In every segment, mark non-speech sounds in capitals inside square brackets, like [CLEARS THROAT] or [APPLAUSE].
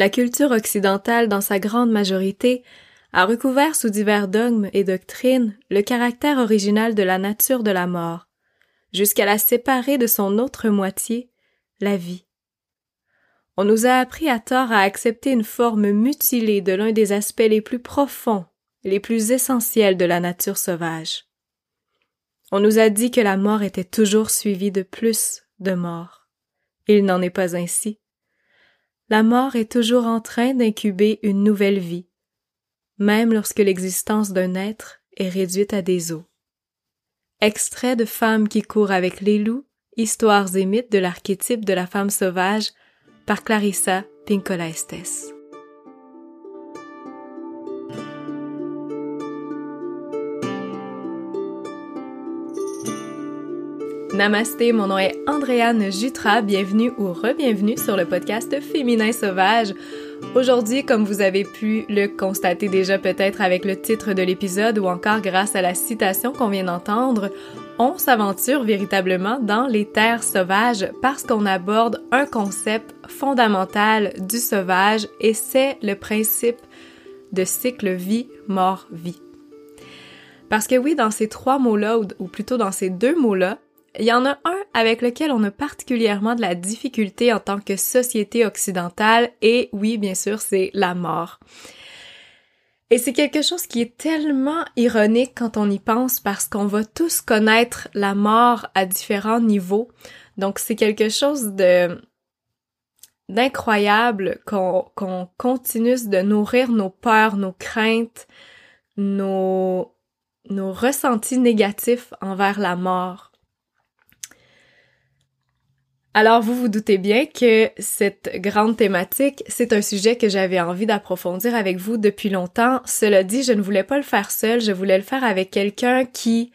La culture occidentale, dans sa grande majorité, a recouvert sous divers dogmes et doctrines le caractère original de la nature de la mort, jusqu'à la séparer de son autre moitié, la vie. On nous a appris à tort à accepter une forme mutilée de l'un des aspects les plus profonds, les plus essentiels de la nature sauvage. On nous a dit que la mort était toujours suivie de plus de mort. Il n'en est pas ainsi. La mort est toujours en train d'incuber une nouvelle vie, même lorsque l'existence d'un être est réduite à des os. Extrait de Femmes qui courent avec les loups, histoires et mythes de l'archétype de la femme sauvage par Clarissa Pinkola Estes. Namasté, mon nom est Andréane Jutra, bienvenue ou re-bienvenue sur le podcast Féminin Sauvage. Aujourd'hui, comme vous avez pu le constater déjà peut-être avec le titre de l'épisode ou encore grâce à la citation qu'on vient d'entendre, on s'aventure véritablement dans les terres sauvages parce qu'on aborde un concept fondamental du sauvage et c'est le principe de cycle vie-mort-vie. Parce que oui, dans ces trois mots-là, ou plutôt dans ces deux mots-là, il y en a un avec lequel on a particulièrement de la difficulté en tant que société occidentale et oui, bien sûr, c'est la mort. Et c'est quelque chose qui est tellement ironique quand on y pense parce qu'on va tous connaître la mort à différents niveaux. Donc c'est quelque chose de d'incroyable qu'on continue de nourrir nos peurs, nos craintes, nos, nos ressentis négatifs envers la mort. Alors vous vous doutez bien que cette grande thématique, c'est un sujet que j'avais envie d'approfondir avec vous depuis longtemps. Cela dit, je ne voulais pas le faire seul, je voulais le faire avec quelqu'un qui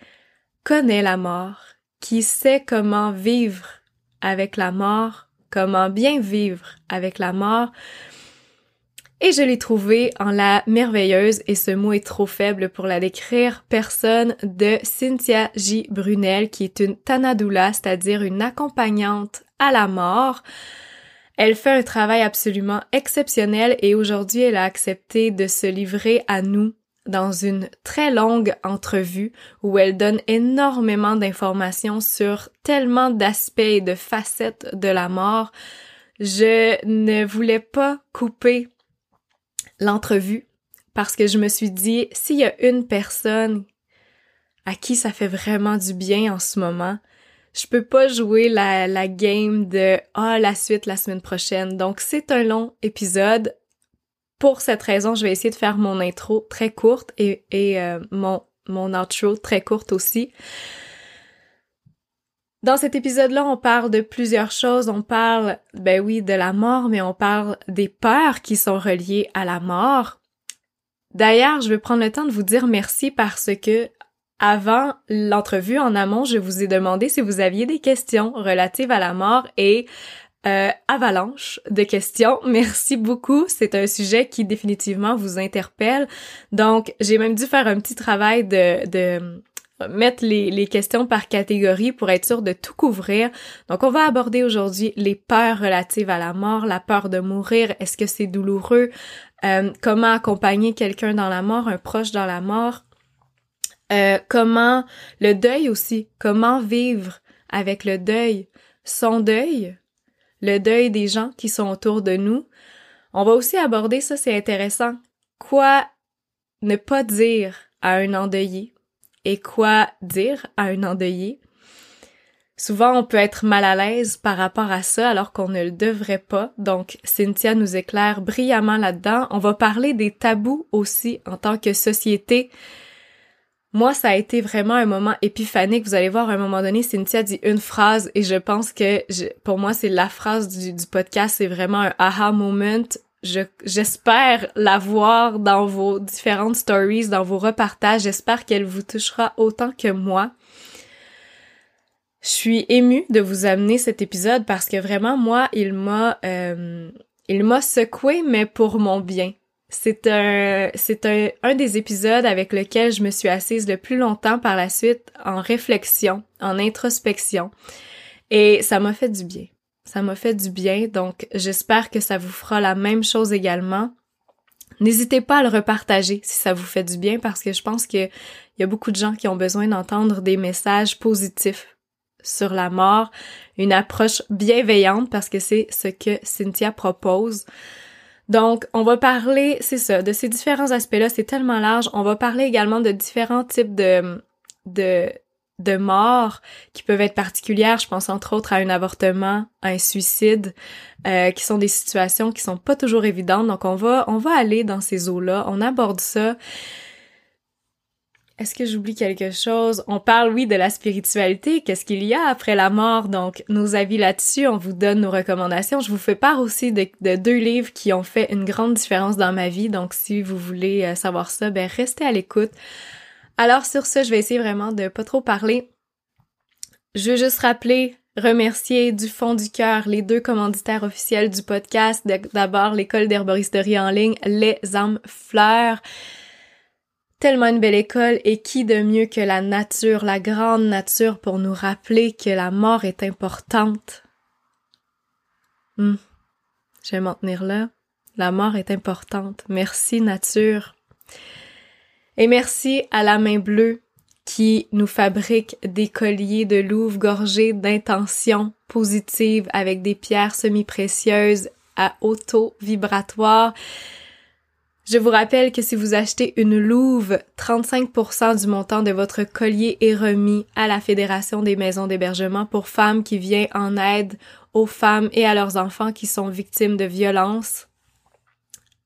connaît la mort, qui sait comment vivre avec la mort, comment bien vivre avec la mort. Et je l'ai trouvé en la merveilleuse, et ce mot est trop faible pour la décrire, personne de Cynthia J. Brunel, qui est une Tanadoula, c'est-à-dire une accompagnante à la mort. Elle fait un travail absolument exceptionnel et aujourd'hui elle a accepté de se livrer à nous dans une très longue entrevue où elle donne énormément d'informations sur tellement d'aspects et de facettes de la mort. Je ne voulais pas couper l'entrevue parce que je me suis dit, s'il y a une personne à qui ça fait vraiment du bien en ce moment, je peux pas jouer la, la game de ah la suite la semaine prochaine. Donc c'est un long épisode. Pour cette raison, je vais essayer de faire mon intro très courte et, et euh, mon, mon outro très courte aussi. Dans cet épisode-là, on parle de plusieurs choses. On parle, ben oui, de la mort, mais on parle des peurs qui sont reliées à la mort. D'ailleurs, je vais prendre le temps de vous dire merci parce que avant l'entrevue en amont, je vous ai demandé si vous aviez des questions relatives à la mort et euh, avalanche de questions. [LAUGHS] Merci beaucoup. C'est un sujet qui définitivement vous interpelle. Donc, j'ai même dû faire un petit travail de, de mettre les, les questions par catégorie pour être sûr de tout couvrir. Donc, on va aborder aujourd'hui les peurs relatives à la mort, la peur de mourir, est-ce que c'est douloureux, euh, comment accompagner quelqu'un dans la mort, un proche dans la mort, euh, comment le deuil aussi, comment vivre avec le deuil, son deuil, le deuil des gens qui sont autour de nous. On va aussi aborder ça, c'est intéressant. Quoi ne pas dire à un endeuillé et quoi dire à un endeuillé? Souvent, on peut être mal à l'aise par rapport à ça alors qu'on ne le devrait pas. Donc, Cynthia nous éclaire brillamment là-dedans. On va parler des tabous aussi en tant que société. Moi, ça a été vraiment un moment épiphanique. Vous allez voir, à un moment donné, Cynthia dit une phrase et je pense que pour moi, c'est la phrase du, podcast. C'est vraiment un aha moment. j'espère la voir dans vos différentes stories, dans vos repartages. J'espère qu'elle vous touchera autant que moi. Je suis émue de vous amener cet épisode parce que vraiment, moi, il m'a, euh, il m'a secoué, mais pour mon bien. C'est un, c'est un, un des épisodes avec lequel je me suis assise le plus longtemps par la suite en réflexion, en introspection. Et ça m'a fait du bien. Ça m'a fait du bien, donc j'espère que ça vous fera la même chose également. N'hésitez pas à le repartager si ça vous fait du bien parce que je pense qu'il y a beaucoup de gens qui ont besoin d'entendre des messages positifs sur la mort, une approche bienveillante parce que c'est ce que Cynthia propose. Donc, on va parler, c'est ça, de ces différents aspects-là, c'est tellement large. On va parler également de différents types de, de, de morts qui peuvent être particulières. Je pense entre autres à un avortement, à un suicide, euh, qui sont des situations qui sont pas toujours évidentes. Donc, on va, on va aller dans ces eaux-là. On aborde ça. Est-ce que j'oublie quelque chose? On parle, oui, de la spiritualité. Qu'est-ce qu'il y a après la mort? Donc, nos avis là-dessus, on vous donne nos recommandations. Je vous fais part aussi de, deux livres qui ont fait une grande différence dans ma vie. Donc, si vous voulez euh, savoir ça, ben, restez à l'écoute. Alors, sur ce, je vais essayer vraiment de pas trop parler. Je veux juste rappeler, remercier du fond du cœur les deux commanditaires officiels du podcast. D'abord, l'école d'herboristerie en ligne, Les âmes fleurs tellement une belle école et qui de mieux que la nature, la grande nature pour nous rappeler que la mort est importante? Hmm. Je vais m'en tenir là. La mort est importante. Merci nature. Et merci à la main bleue qui nous fabrique des colliers de louve gorgés d'intentions positives avec des pierres semi-précieuses à auto-vibratoire je vous rappelle que si vous achetez une louve, 35% du montant de votre collier est remis à la Fédération des maisons d'hébergement pour femmes qui vient en aide aux femmes et à leurs enfants qui sont victimes de violences.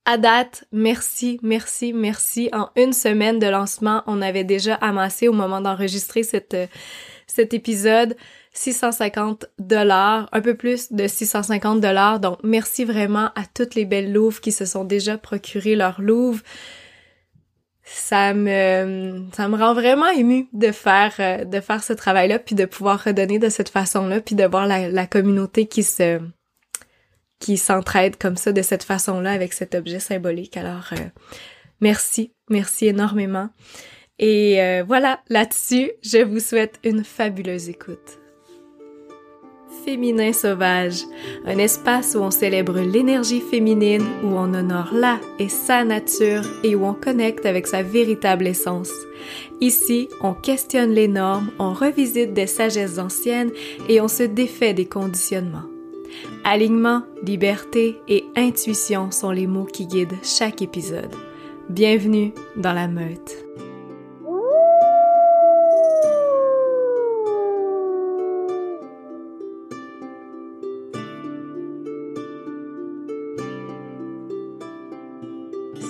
À date, merci, merci, merci. En une semaine de lancement, on avait déjà amassé au moment d'enregistrer cet épisode 650 dollars, un peu plus de 650 dollars. Donc, merci vraiment à toutes les belles louves qui se sont déjà procurées leur louve. Ça me, ça me rend vraiment émue de faire, euh, de faire ce travail-là, puis de pouvoir redonner de cette façon-là, puis de voir la, communauté qui se, qui s'entraide comme ça, de cette façon-là, avec cet objet symbolique. Alors, euh, merci, merci énormément. Et euh, voilà, là-dessus, je vous souhaite une fabuleuse écoute. Féminin Sauvage, un espace où on célèbre l'énergie féminine, où on honore la et sa nature et où on connecte avec sa véritable essence. Ici, on questionne les normes, on revisite des sagesses anciennes et on se défait des conditionnements. Alignement, liberté et intuition sont les mots qui guident chaque épisode. Bienvenue dans la meute.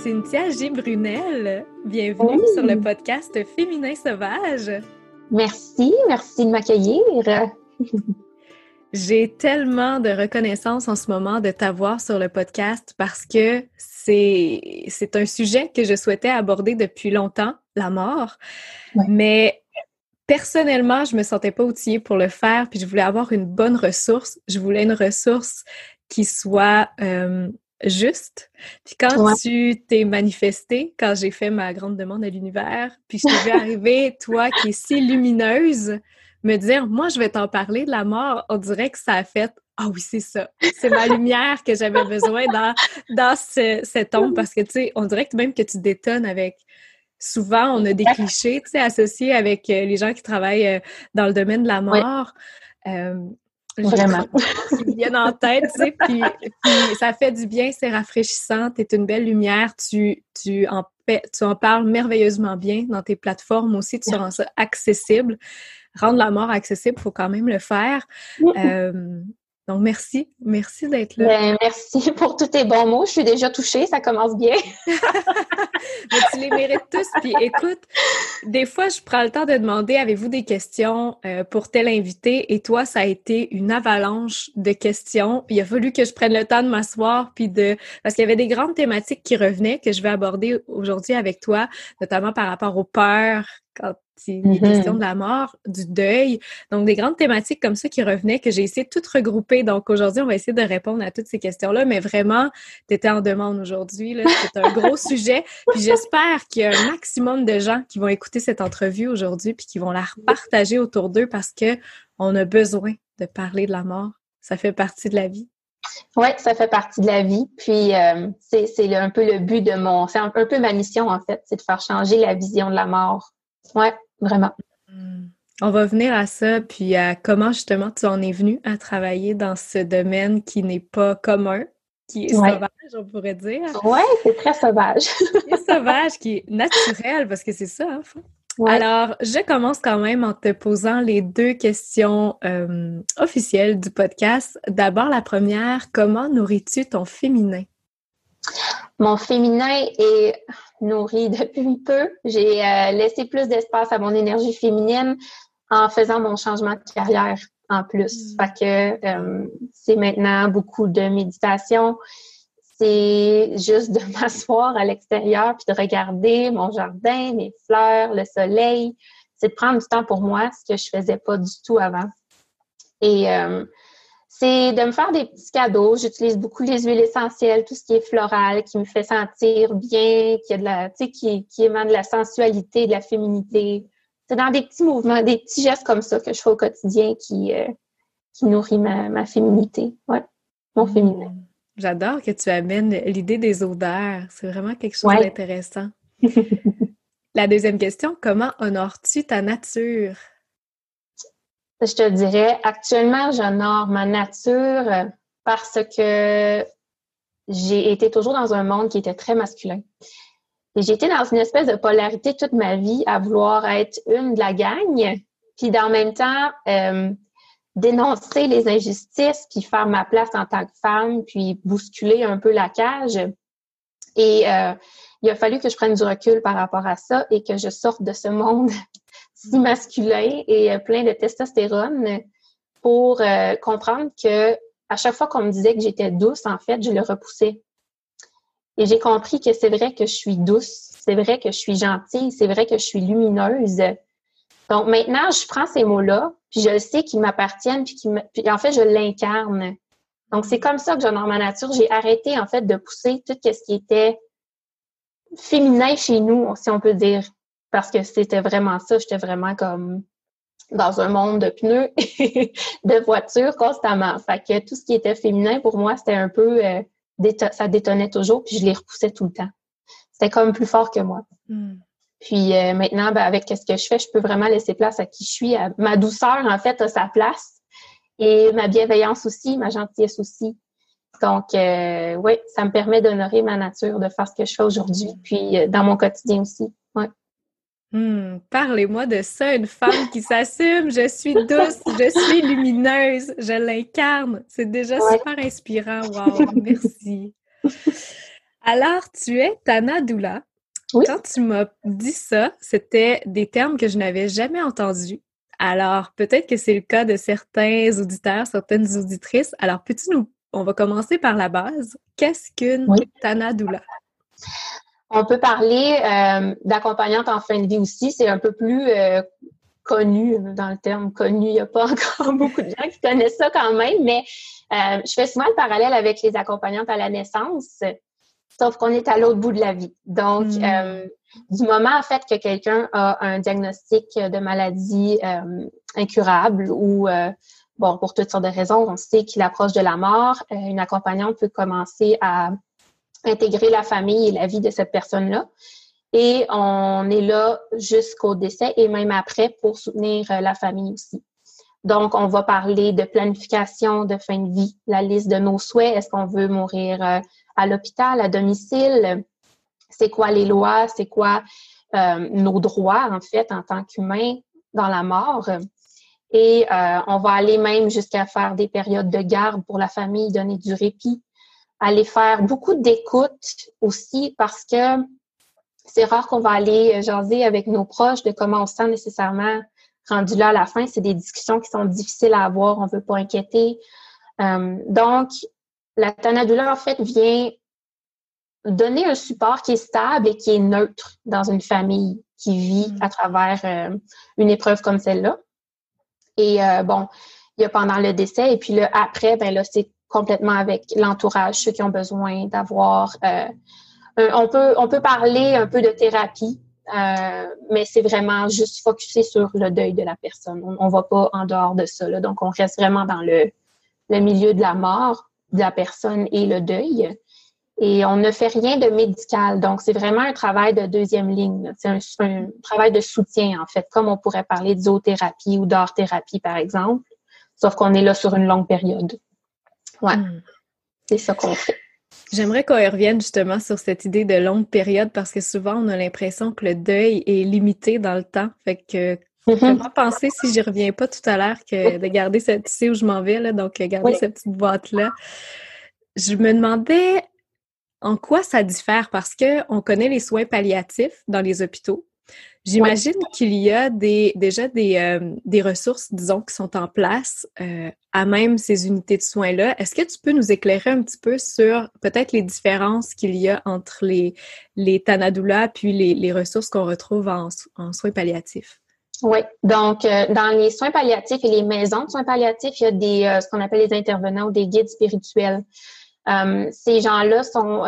Cynthia G. Brunel, bienvenue sur le podcast Féminin Sauvage. Merci, merci de m'accueillir. [LAUGHS] J'ai tellement de reconnaissance en ce moment de t'avoir sur le podcast parce que c'est, c'est un sujet que je souhaitais aborder depuis longtemps, la mort. Mais personnellement, je me sentais pas outillée pour le faire, puis je voulais avoir une bonne ressource. Je voulais une ressource qui soit euh, juste. Puis quand tu t'es manifesté, quand j'ai fait ma grande demande à l'univers, puis je t'ai vu [LAUGHS] arriver, toi qui es si lumineuse, me dire, moi, je vais t'en parler de la mort, on dirait que ça a fait, ah oui, c'est ça. C'est ma lumière que j'avais besoin dans, dans ce, cette ombre, parce que, tu sais, on dirait que même que tu détonnes avec souvent on a des clichés tu sais, associés avec euh, les gens qui travaillent euh, dans le domaine de la mort. Euh, Vraiment. qui viennent en tête, tu sais, puis, ça fait du bien, c'est rafraîchissant, tu es une belle lumière, tu, tu, en, tu en parles merveilleusement bien dans tes plateformes aussi, tu rends ça accessible. Rendre la mort accessible, il faut quand même le faire. Euh, donc, merci. Merci d'être là. Ben, merci [LAUGHS] pour tous tes bons mots. Je suis déjà touchée. Ça commence bien. [LAUGHS] [LAUGHS] Mais tu les mérites tous. Puis écoute, des fois, je prends le temps de demander avez-vous des questions euh, pour tel invité? Et toi, ça a été une avalanche de questions. Il a fallu que je prenne le temps de m'asseoir. Puis de. Parce qu'il y avait des grandes thématiques qui revenaient que je vais aborder aujourd'hui avec toi, notamment par rapport aux peurs quand c'est mm question de la mort, du deuil. Donc, des grandes thématiques comme ça qui revenaient, que j'ai essayé de toutes regrouper. Donc, aujourd'hui, on va essayer de répondre à toutes ces questions-là. Mais vraiment, tu étais en demande aujourd'hui. C'est un gros [LAUGHS] sujet. Puis j'espère qu'il y a un maximum de gens qui vont écouter cette entrevue aujourd'hui puis qui vont la repartager autour d'eux parce que on a besoin de parler de la mort ça fait partie de la vie. Oui, ça fait partie de la vie. Puis euh, c'est un peu le but de mon. C'est un, peu ma mission, en fait, c'est de faire changer la vision de la mort. Oui, vraiment. Hmm. On va venir à ça, puis à comment justement tu en es venu à travailler dans ce domaine qui n'est pas commun, qui est sauvage, on pourrait dire. Oui, c'est très sauvage. [LAUGHS] qui est sauvage, qui est naturel, parce que c'est ça, hein, Alors, je commence quand même en te posant les deux questions euh, officielles du podcast. D'abord, la première, comment nourris-tu ton féminin? Mon féminin est nourri [LAUGHS] depuis peu. J'ai euh, laissé plus d'espace à mon énergie féminine en faisant mon changement de carrière en plus. Mm. Fait que euh, c'est maintenant beaucoup de méditation. C'est juste de [LAUGHS] m'asseoir à l'extérieur puis de regarder mon jardin, mes fleurs, le soleil. C'est de prendre du temps pour moi, ce que je faisais pas du tout avant. Et euh, c'est de me faire des petits cadeaux. J'utilise beaucoup les huiles essentielles, tout ce qui est floral, qui me fait sentir bien, qui a de la, qui, qui émane de la sensualité, de la féminité c'est dans des petits mouvements, des petits gestes comme ça que je fais au quotidien qui, euh, qui nourrit ma, féminité. Ouais, mon mmh. féminin. J'adore que tu amènes l'idée des odeurs. C'est vraiment quelque chose d'intéressant. La deuxième question, comment honores-tu ta nature? Je te dirais, actuellement, j'honore ma nature parce que j'ai été toujours dans un monde qui était très masculin. J'ai été dans une espèce de polarité toute ma vie à vouloir être une de la gang, puis dans le même temps euh, dénoncer les injustices, puis faire ma place en tant que femme, puis bousculer un peu la cage. Et euh, il a fallu que je prenne du recul par rapport à ça et que je sorte de ce monde [LAUGHS] si masculin et euh, plein de testostérone pour comprendre que à chaque fois qu'on me disait que j'étais douce, en fait, je le repoussais. Et j'ai compris que c'est vrai que je suis douce, c'est vrai que je suis gentille, c'est vrai que je suis lumineuse. Donc maintenant, je prends ces mots-là, puis je sais qu'ils m'appartiennent, puis, en fait, je l'incarne. Donc c'est comme ça que j'honore ma nature. J'ai arrêté en fait de pousser tout ce qui était féminin chez nous, si on peut dire, parce que c'était vraiment ça. J'étais vraiment comme dans un monde de pneus, [LAUGHS] de voitures constamment. Fait que tout ce qui était féminin pour moi, c'était un peu euh, ça détonnait toujours, puis je les repoussais tout le temps. C'était comme plus fort que moi. Hmm. Puis euh, maintenant, ben, avec ce que je fais, je peux vraiment laisser place à qui je suis. Ma douceur, en fait, a sa place. Et ma bienveillance aussi, ma gentillesse aussi. Donc, euh, oui, ça me permet d'honorer ma nature, de faire ce que je fais aujourd'hui, puis euh, dans mon quotidien aussi. Ouais. Hmm, parlez-moi de ça, une femme qui s'assume. Je suis douce, je suis lumineuse, je l'incarne. C'est déjà super inspirant. Wow, merci. Alors, tu es Tana Doula. Quand tu m'as dit ça, c'était des termes que je n'avais jamais entendus. Alors, peut-être que c'est le cas de certains auditeurs, certaines auditrices. Alors, peux-tu nous... On va commencer par la base. Qu'est-ce qu'une Tana Doula? On peut parler euh, d'accompagnante en fin de vie aussi. C'est un peu plus euh, connu dans le terme connu. Il n'y a pas [LAUGHS] encore beaucoup de gens qui connaissent ça quand même, mais euh, je fais souvent le parallèle avec les accompagnantes à la naissance, sauf qu'on est à l'autre bout de la vie. Donc, hmm. du moment en fait que quelqu'un a un diagnostic de maladie incurable ou bon, pour toutes sortes de raisons, on sait qu'il approche de la mort, une accompagnante peut commencer à intégrer la famille et la vie de cette personne-là. Et on est là jusqu'au décès et même après pour soutenir euh, la famille aussi. Donc, on va parler de planification de fin de vie, la liste de nos souhaits. Est-ce qu'on veut mourir euh, à l'hôpital, à domicile? C'est quoi les lois? C'est quoi euh, nos droits, en fait, en tant qu'humain dans la mort? Et on va aller même jusqu'à faire des périodes de garde pour la famille, donner du répit aller faire beaucoup d'écoute aussi parce que c'est rare qu'on va aller jaser avec nos proches de comment on se sent nécessairement rendu là à la fin. C'est des discussions qui sont difficiles à avoir, on ne veut pas inquiéter. Euh, donc, la Tanadula, en fait, vient donner un support qui est stable et qui est neutre dans une famille qui vit mm. à travers euh, une épreuve comme celle-là. Et euh, bon, il y a pendant le décès et puis après, ben là, c'est complètement avec l'entourage, ceux qui ont besoin d'avoir. Euh, on peut on peut parler un peu de thérapie, euh, mais c'est vraiment juste focusé sur le deuil de la personne. On, ne va pas en dehors de ça. donc, on reste vraiment dans le le milieu de la mort de la personne et le deuil. Et on ne fait rien de médical. Donc, c'est vraiment un travail de deuxième ligne. C'est un, travail de soutien, en fait, comme on pourrait parler de zoothérapie ou d'art-thérapie, par exemple. Sauf qu'on est là sur une longue période. Ouais. Hmm. C'est ça qu'on fait. J'aimerais qu'on revienne justement sur cette idée de longue période parce que souvent on a l'impression que le deuil est limité dans le temps. Fait que mm-hmm. comment penser si j'y reviens pas tout à l'heure que de garder cette, tu sais où je m'en vais là, donc garder cette petite boîte là. Je me demandais en quoi ça diffère? Parce que on connaît les soins palliatifs dans les hôpitaux. J'imagine qu'il y a des, déjà des, euh, des, ressources, disons, qui sont en place euh, à même ces unités de soins-là. Est-ce que tu peux nous éclairer un petit peu sur peut-être les différences qu'il y a entre les, les Tanadula puis les, les ressources qu'on retrouve en, en, soins palliatifs? Oui, donc euh, dans les soins palliatifs et les maisons de soins palliatifs, il y a des ce qu'on appelle les intervenants ou des guides spirituels. Ces gens-là sont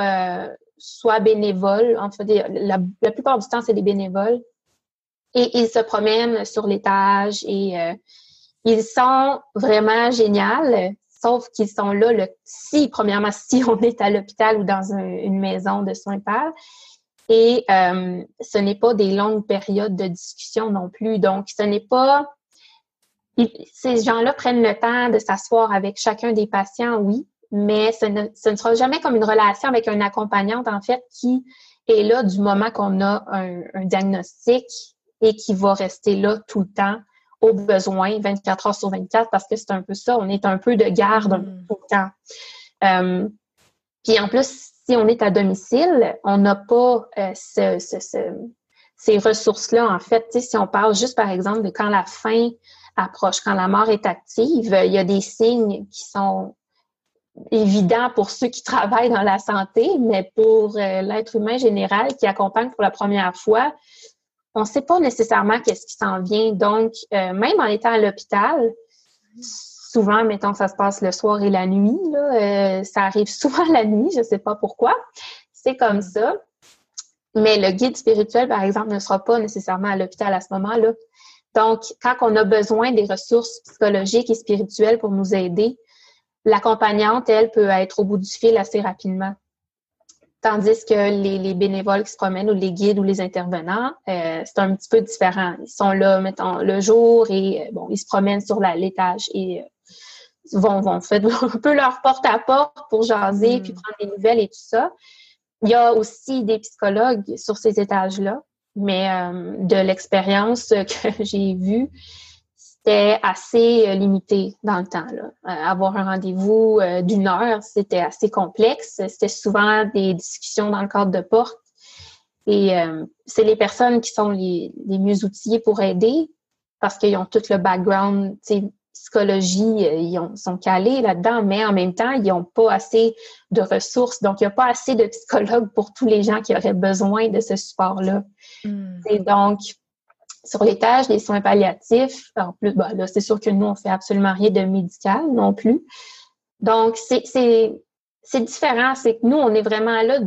soit bénévoles, en fait, la, la plupart du temps, c'est des bénévoles, et ils se promènent sur l'étage et euh, ils sont vraiment géniaux, sauf qu'ils sont là le, si, premièrement, si on est à l'hôpital ou dans une maison de soins pâles. Et euh, ce n'est pas des longues périodes de discussion non plus. Donc, ce n'est pas... Ces gens-là prennent le temps de s'asseoir avec chacun des patients, oui, mais ce ne, ce ne sera jamais comme une relation avec un accompagnante, en fait, qui est là du moment qu'on a un, un diagnostic et qui va rester là tout le temps au besoin, 24 heures sur 24, parce que c'est un peu ça, on est un peu de garde mm. tout le temps. Euh, puis en plus, si on est à domicile, on n'a pas euh, ce, ces ressources-là, en fait. si on parle juste, par exemple, de quand la fin approche, quand la mort est active, il y a des signes qui sont évidents pour ceux qui travaillent dans la santé, mais pour euh, l'être humain général qui accompagne pour la première fois, on ne sait pas nécessairement qu'est-ce qui s'en vient. Donc, euh, même en étant à l'hôpital, souvent, mettons ça se passe le soir et la nuit, euh, ça arrive [LAUGHS] souvent la nuit, je ne sais pas pourquoi. C'est comme ça. Mais le guide spirituel, par exemple, ne sera pas nécessairement à l'hôpital à ce moment-là. Donc, quand on a besoin des ressources psychologiques et spirituelles pour nous aider, l'accompagnante, elle, peut être au bout du fil assez rapidement. Tandis que les, bénévoles qui se promènent ou les guides ou les intervenants, euh, c'est un petit peu différent. Ils sont là, mettons, le jour et euh, bon, ils se promènent sur l'étage et euh, vont, vont faire [LAUGHS] un peu leur porte-à-porte pour jaser mm. puis prendre des nouvelles et tout ça. Il y a aussi des psychologues sur ces étages-là, mais de l'expérience [LAUGHS] que j'ai vue, c'était assez euh, limité dans le temps. Là. Euh, avoir un rendez-vous euh, d'une heure, c'était assez complexe. C'était souvent des discussions dans le cadre de porte. Et c'est les personnes qui sont les, mieux outillées pour aider parce qu'ils ont tout le background, psychologie, ils sont calés là-dedans, mais en même temps, ils n'ont pas assez de ressources. Donc, il n'y a pas assez de psychologues pour tous les gens qui auraient besoin de ce support-là. Hmm. Et donc, sur l'étage des soins palliatifs, en plus, bah, là, c'est sûr que nous, on fait absolument rien de médical non plus. Donc, c'est, c'est, différent. C'est que nous, on est vraiment là,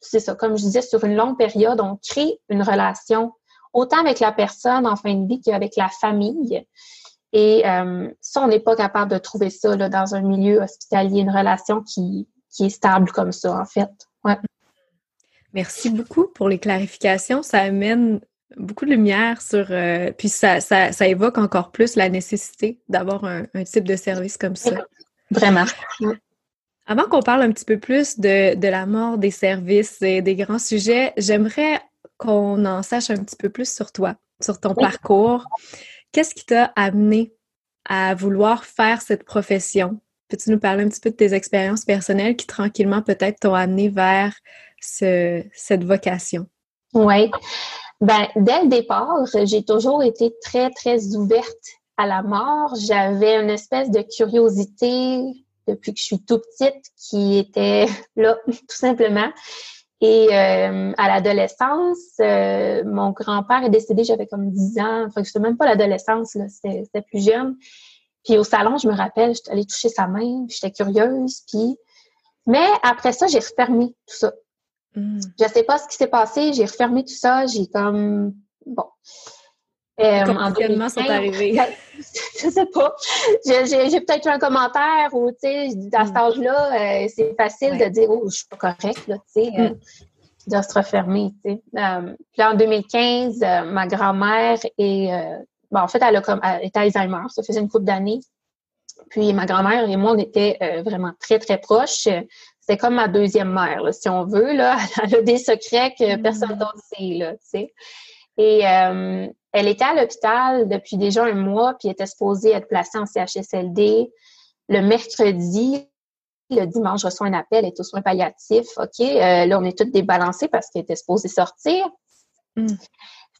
c'est ça, comme je disais, sur une longue période, on crée une relation autant avec la personne en fin de vie qu'avec la famille. Et euh, ça, on n'est pas capable de trouver ça là, dans un milieu hospitalier, une relation qui, qui est stable comme ça, en fait. Ouais. Merci beaucoup pour les clarifications. Ça amène beaucoup de lumière sur... Euh, puis ça, ça, ça, évoque encore plus la nécessité d'avoir un, type de service comme ça. Vraiment. Avant qu'on parle un petit peu plus de, de, la mort des services et des grands sujets, j'aimerais qu'on en sache un petit peu plus sur toi, sur ton parcours. Qu'est-ce qui t'a amené à vouloir faire cette profession? Peux-tu nous parler un petit peu de tes expériences personnelles qui tranquillement peut-être t'ont amené vers ce, cette vocation? Oui. Ben, dès le départ, j'ai toujours été très, très ouverte à la mort. J'avais une espèce de curiosité depuis que je suis tout petite qui était [LAUGHS] là, tout simplement. Et euh, à l'adolescence, euh, mon grand-père est décédé, j'avais comme 10 ans. Enfin, c'était même pas l'adolescence, c'était plus jeune. Puis au salon, je me rappelle, j'étais allée toucher sa main, j'étais curieuse. Puis... Mais après ça, j'ai refermé tout ça. Mm. Je sais pas ce qui s'est passé, j'ai refermé tout ça, j'ai comme bon. Euh, Comment sont arrivés? [LAUGHS] Je sais pas. J'ai peut-être un commentaire ou, tu sais, à cet mm. âge-là, euh, c'est facile de dire, oh, je suis pas correcte, tu sais, euh, mm. de se refermer, tu sais. puis en 2015, ma grand-mère est, bon, en fait, elle, a comme, elle était Alzheimer, ça faisait une couple d'années. Puis ma grand-mère et moi, on était vraiment très, très proches. C'est comme ma deuxième mère, si on veut. Là. [LAUGHS] Elle a des secrets que mm. personne d'autre sait. Là, tu sais. Et euh, elle était à l'hôpital depuis déjà un mois, puis était supposée être placée en CHSLD. Le mercredi, le dimanche, je reçois un appel, elle est aux soins palliatifs. OK, euh, là, on est toutes débalancées parce qu'elle était supposée sortir. Mm.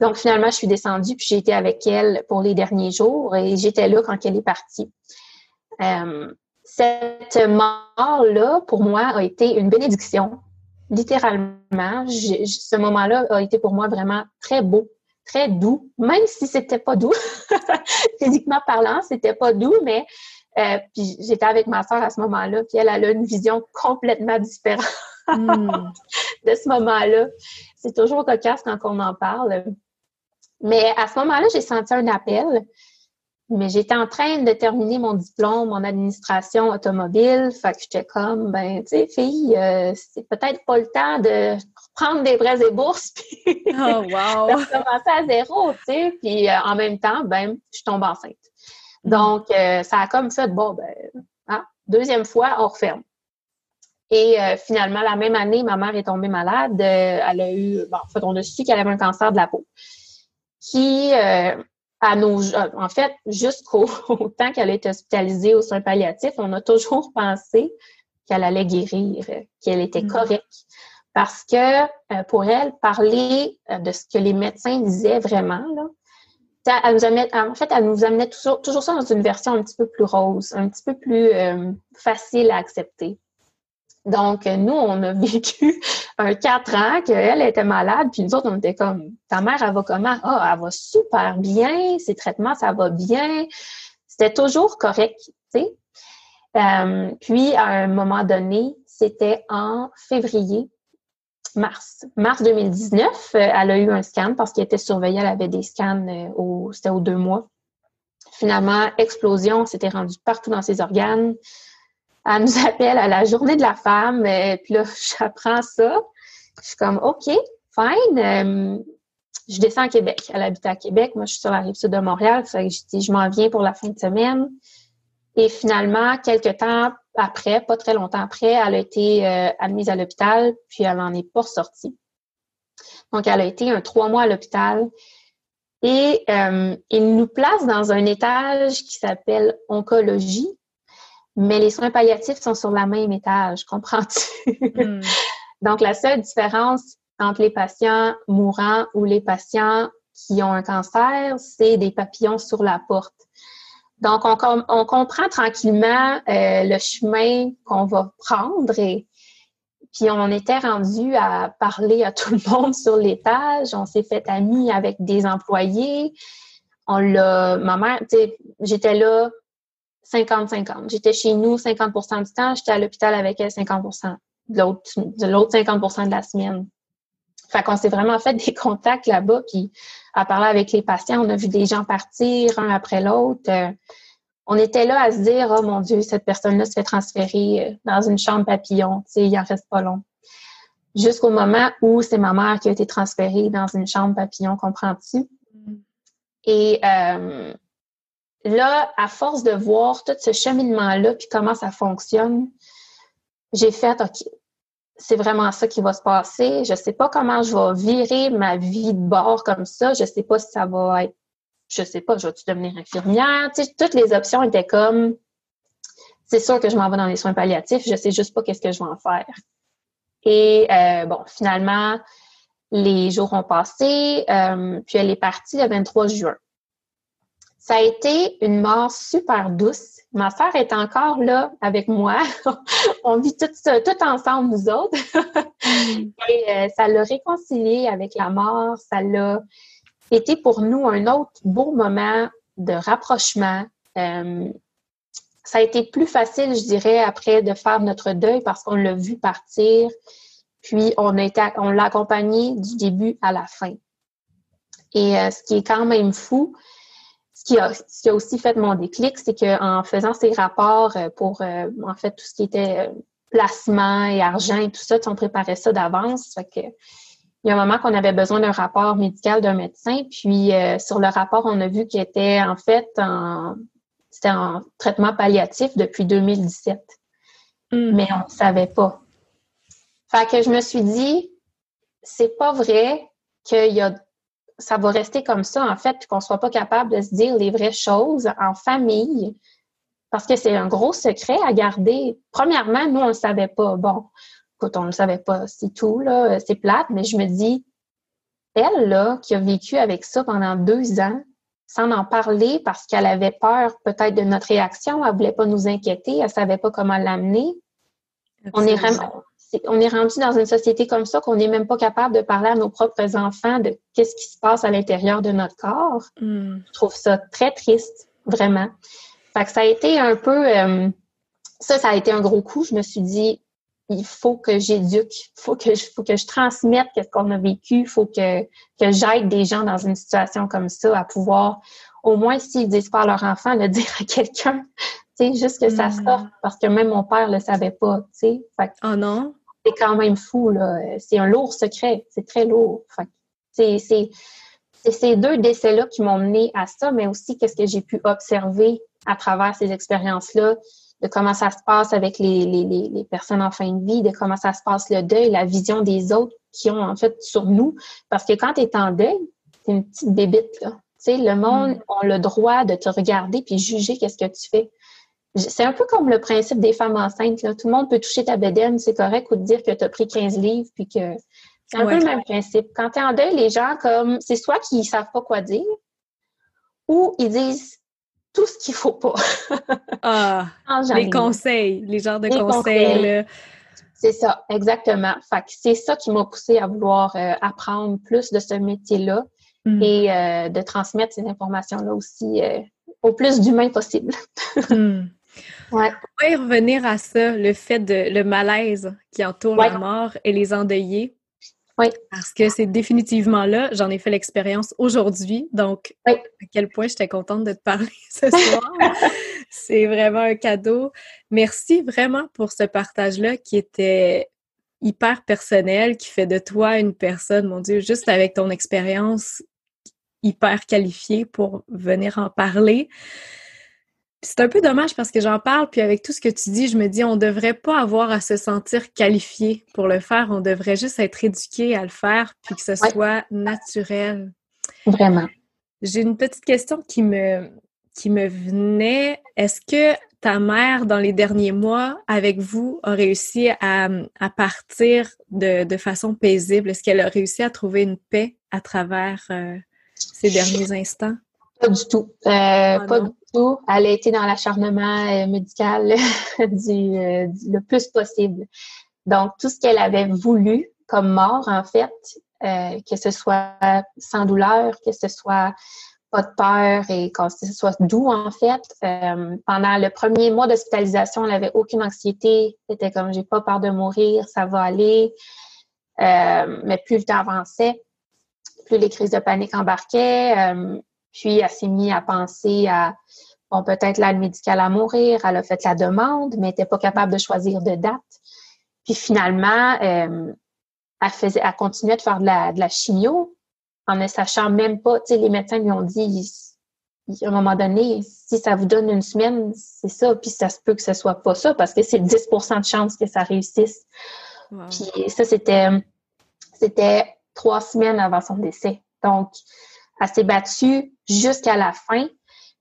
Donc, finalement, je suis descendue, puis j'ai été avec elle pour les derniers jours et j'étais là quand elle est partie. Euh, cette mort-là, pour moi, a été une bénédiction littéralement. ce moment-là a été pour moi vraiment très beau, très doux, même si c'était pas doux. [LAUGHS] Physiquement parlant, c'était pas doux, mais euh, puis j'étais avec ma soeur à ce moment-là, puis elle, a une vision complètement différente hmm. [LAUGHS] de ce moment-là. C'est toujours cocasse quand on en parle. Mais à ce moment-là, j'ai senti un appel mais j'étais en train de terminer mon diplôme en administration automobile. Fait que j'étais comme, ben, tu sais, fille, euh, c'est peut-être pas le temps de prendre des prêts et bourses [LAUGHS] puis oh, wow. de recommencer à zéro, tu sais. Puis euh, en même temps, ben, je tombe enceinte. Mm. Donc, euh, ça a comme fait, bon, ben, hein, deuxième fois, on referme. Et finalement, la même année, ma mère est tombée malade. elle a eu, bon, en fait, on a su qu'elle avait un cancer de la peau qui à nos, euh, en fait, jusqu'au [LAUGHS] temps qu'elle est hospitalisée aux soins palliatifs, on a toujours [LAUGHS] pensé qu'elle allait guérir, qu'elle était mm. correcte. Parce que euh, pour elle, parler euh, de ce que les médecins disaient vraiment, là, elle nous amenait, en fait, elle nous amenait toujours, toujours ça dans une version un petit peu plus rose, un petit peu plus facile à accepter. Donc, nous, on a [LAUGHS] vécu un quatre ans qu'elle était malade, puis nous autres, on était comme, ta mère, elle va comment? Ah, elle va super bien, ses traitements, ça va bien. C'était toujours correct, tu sais. Euh, puis, à un moment donné, c'était en février, mars. Mars 2019, euh, elle a eu un scan parce qu'elle était surveillée, elle avait des scans, euh, au, c'était aux deux mois. Finalement, explosion, c'était rendu partout dans ses organes elle nous appelle à la journée de la femme, euh, puis là, [LAUGHS] j'apprends ça. Je suis comme, OK, fine. Euh, je descends à Québec. Elle habite à Québec. Moi, je suis sur la rive sud de Montréal. Je dis, je m'en viens pour la fin de semaine. Et finalement, quelques temps après, pas très longtemps après, elle a été euh, admise à l'hôpital, puis elle n'en est pas sortie. Donc, elle a été un trois mois à l'hôpital. Et il nous place dans un étage qui s'appelle oncologie mais les soins palliatifs sont sur la même étage, comprends-tu? Hmm. [LAUGHS] Donc, la seule différence entre les patients mourants ou les patients qui ont un cancer, c'est des papillons sur la porte. Donc, on, on comprend tranquillement euh, le chemin qu'on va prendre et puis on était rendu à parler à tout le [LAUGHS] monde sur l'étage. On s'est fait amis avec des employés. On l'a, ma mère, tu sais, j'étais là 50-50. J'étais chez nous 50% du temps, j'étais à l'hôpital avec elle 50 de l'autre, de l'autre 50% de la semaine. Fait qu'on s'est vraiment fait [LAUGHS] des contacts là-bas, puis à parler avec les patients, on a vu des gens partir un après l'autre. Euh, on était là à se dire, oh mon Dieu, cette personne-là se fait transférer euh, dans une chambre papillon, tu sais, il en reste pas long. Jusqu'au moment où c'est ma mère qui a été transférée dans une chambre papillon, comprends-tu? Mm. Et euh, là, à force de voir tout ce cheminement-là, puis comment ça fonctionne, j'ai fait, OK, c'est vraiment ça qui va se passer. Je sais pas comment je vais virer ma vie de bord comme ça. Je sais pas si ça va être, je sais pas, je vais-tu devenir infirmière? Toutes les options étaient comme, c'est sûr que je m'en vais dans les soins palliatifs. Je sais juste pas qu'est-ce que je vais en faire. Et euh, bon, finalement, les jours ont passé, euh, puis elle est partie le 23 juin. Ça a été une mort super douce. Ma sœur est encore là avec moi. [LAUGHS] On vit tout ça, tout ensemble, nous autres. Et euh, ça l'a réconcilié avec la mort. Ça l'a été pour nous un autre beau moment de rapprochement. Euh, ça a été plus facile, je dirais, après de faire notre deuil parce qu'on l'a vu partir. Puis on a été, on l'a accompagné du début à la fin. Et euh, ce qui est quand même fou, ce qui a, ce qui a aussi fait mon déclic, c'est qu'en faisant ces rapports euh, pour, euh, en fait, tout ce qui était placement et argent et tout ça, on préparait ça d'avance. Fait que, il y a un moment qu'on avait besoin d'un rapport médical d'un médecin, puis sur le rapport, on a vu qu'il était en fait en, c'était en traitement palliatif depuis 2017. Mm. Mais on ne savait pas. Fait que je me suis dit, c'est pas vrai qu'il y a ça va rester comme ça, en fait, qu'on soit pas capable de se dire les vraies choses en famille, parce que c'est un gros secret à garder. Premièrement, nous, on ne savait pas. Bon, écoute, on ne le savait pas, c'est tout, là, c'est plate, mais je me dis, elle, là, qui a vécu avec ça pendant deux ans, sans en parler parce qu'elle avait peur peut-être de notre réaction, elle voulait pas nous inquiéter, elle savait pas comment l'amener. On est, on est rendu dans une société comme ça qu'on n'est même pas capable de parler à nos propres enfants de qu'est-ce qui se passe à l'intérieur de notre corps. Hmm. Je trouve ça très triste, vraiment. Fait que ça a été un peu, euh, ça, ça a été un gros coup. Je me suis dit, il faut que j'éduque, il faut que je, faut que je transmette ce qu'on a vécu, il faut que, que j'aide des gens dans une situation comme ça à pouvoir, au moins s'ils disent pas à leur enfant, le [LAUGHS] dire à quelqu'un, tu sais, juste que ça hmm. sorte, parce que même mon père le savait pas, tu sais. Oh non? C'est quand même fou, là. C'est un lourd secret, c'est très lourd. c'est, c'est, c'est ces deux décès-là qui m'ont mené à ça, mais aussi qu'est-ce que j'ai pu observer à travers ces expériences-là, de comment ça se passe avec les, les, les, personnes en fin de vie, de comment ça se passe le deuil, la vision des autres qui ont en fait sur nous. Parce que quand tu es en deuil, c'est une petite bébite, là. Tu sais, le monde mm. a le droit de te regarder puis juger qu'est-ce que tu fais. C'est un peu comme le principe des femmes enceintes. Là. Tout le monde peut toucher ta bédaine, c'est correct, ou te dire que tu as pris 15 livres, puis que c'est un peu le même principe. Quand tu es en deuil, les gens, comme c'est soit qu'ils savent pas quoi dire, ou ils disent tout ce qu'il faut pas. ah, [LAUGHS] les conseils, les genres de conseils. C'est ça, exactement. Fait c'est ça qui m'a poussé à vouloir euh, apprendre plus de ce métier-là mm. et euh, de transmettre ces informations-là aussi euh, au plus d'humains possible. [LAUGHS] mm. Ouais. On va y revenir à ça, le fait de le malaise qui entoure la mort et les endeuillés. Oui. Parce que c'est définitivement là. J'en ai fait l'expérience aujourd'hui. Donc, à quel point j'étais contente de te parler [LAUGHS] ce soir. c'est vraiment un cadeau. Merci vraiment pour ce partage-là qui était hyper personnel, qui fait de toi une personne, mon Dieu, juste avec ton expérience hyper qualifiée pour venir en parler c'est un peu dommage parce que j'en parle, puis avec tout ce que tu dis, je me dis, on ne devrait pas avoir à se sentir qualifié pour le faire. On devrait juste être éduqué à le faire, puis que ce soit naturel. Vraiment. J'ai une petite question qui me, qui me venait. Est-ce que ta mère, dans les derniers mois, avec vous, a réussi à, à partir de, de, façon paisible? Est-ce qu'elle a réussi à trouver une paix à travers euh, ces derniers instants? Pas du tout. Euh, ah pas du tout. Elle a été dans l'acharnement euh, médical [LAUGHS] euh, du, le plus possible. Donc, tout ce qu'elle avait voulu comme mort, en fait, que ce soit sans douleur, que ce soit pas de peur et que ce soit doux, en fait. pendant le premier mois d'hospitalisation, elle n'avait aucune anxiété. C'était comme, j'ai pas peur de mourir, ça va aller. mais plus le temps avançait, plus les crises de panique embarquaient. Puis, elle s'est mise à penser à, bon, peut-être l'aide médicale à mourir. Elle a fait la demande, mais n'était pas capable de choisir de date. Puis, finalement, euh, elle, faisait, elle continuait de faire de la, de la chimio en ne sachant même pas. Tu sais, les médecins lui ont dit, à un moment donné, si ça vous donne une semaine, c'est ça. Puis, ça se peut que ce soit pas ça parce que c'est 10% de chance que ça réussisse. Puis, ça, c'était, c'était trois semaines avant son décès. Donc, elle s'est battue jusqu'à la fin.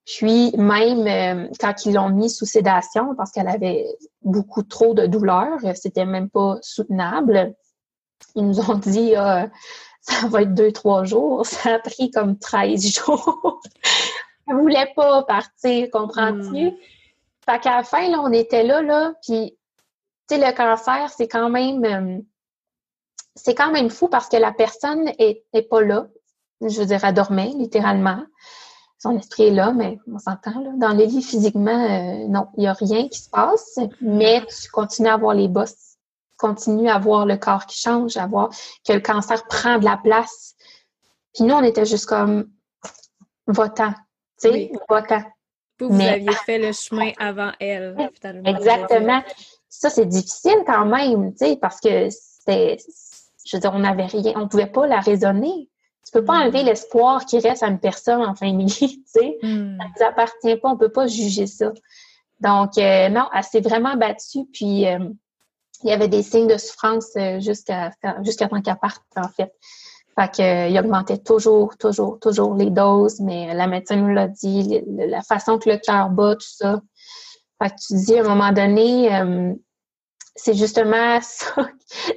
Puis même euh, quand ils l'ont mis sous sédation parce qu'elle avait beaucoup trop de douleur, c'était même pas soutenable. Ils nous ont dit ah, ça va être deux, trois jours. [LAUGHS] Ça a pris comme 13 [LAUGHS] jours. elle voulait pas partir, comprends-tu? Hmm. Fait qu'à la fin, là, on était là, là, puis tu sais, le cancer, c'est quand même euh, c'est quand même fou parce que la personne est, est pas là je veux dire, elle dormait littéralement. Son esprit est là, mais on s'entend, là. Dans le lit, physiquement, euh, non, il n'y a rien qui se passe, mais tu continues à voir les bosses. Tu continues à voir le corps qui change, à voir que le cancer prend de la place. Puis nous, on était juste comme votant, tu sais, votant. Vous, vous aviez fait le chemin avant elle, Exactement. Ça, c'est difficile quand même, tu sais, parce que c'était, je veux dire, on n'avait rien, on pouvait pas la raisonner. Tu peux pas mm. enlever l'espoir qui reste à une personne en fin de vie, [LAUGHS] tu sais. Mm. Ça nous appartient pas, on peut pas juger ça. Donc, euh, non, elle s'est vraiment battue, puis euh, il y avait des signes de souffrance euh, jusqu'à jusqu'à temps qu'elle parte, en fait. Fait qu'il augmentait toujours, toujours, toujours les doses, mais la médecin nous l'a dit, la façon que le cœur bat, tout ça. Fait que tu dis à un moment donné, c'est justement [LAUGHS] ça,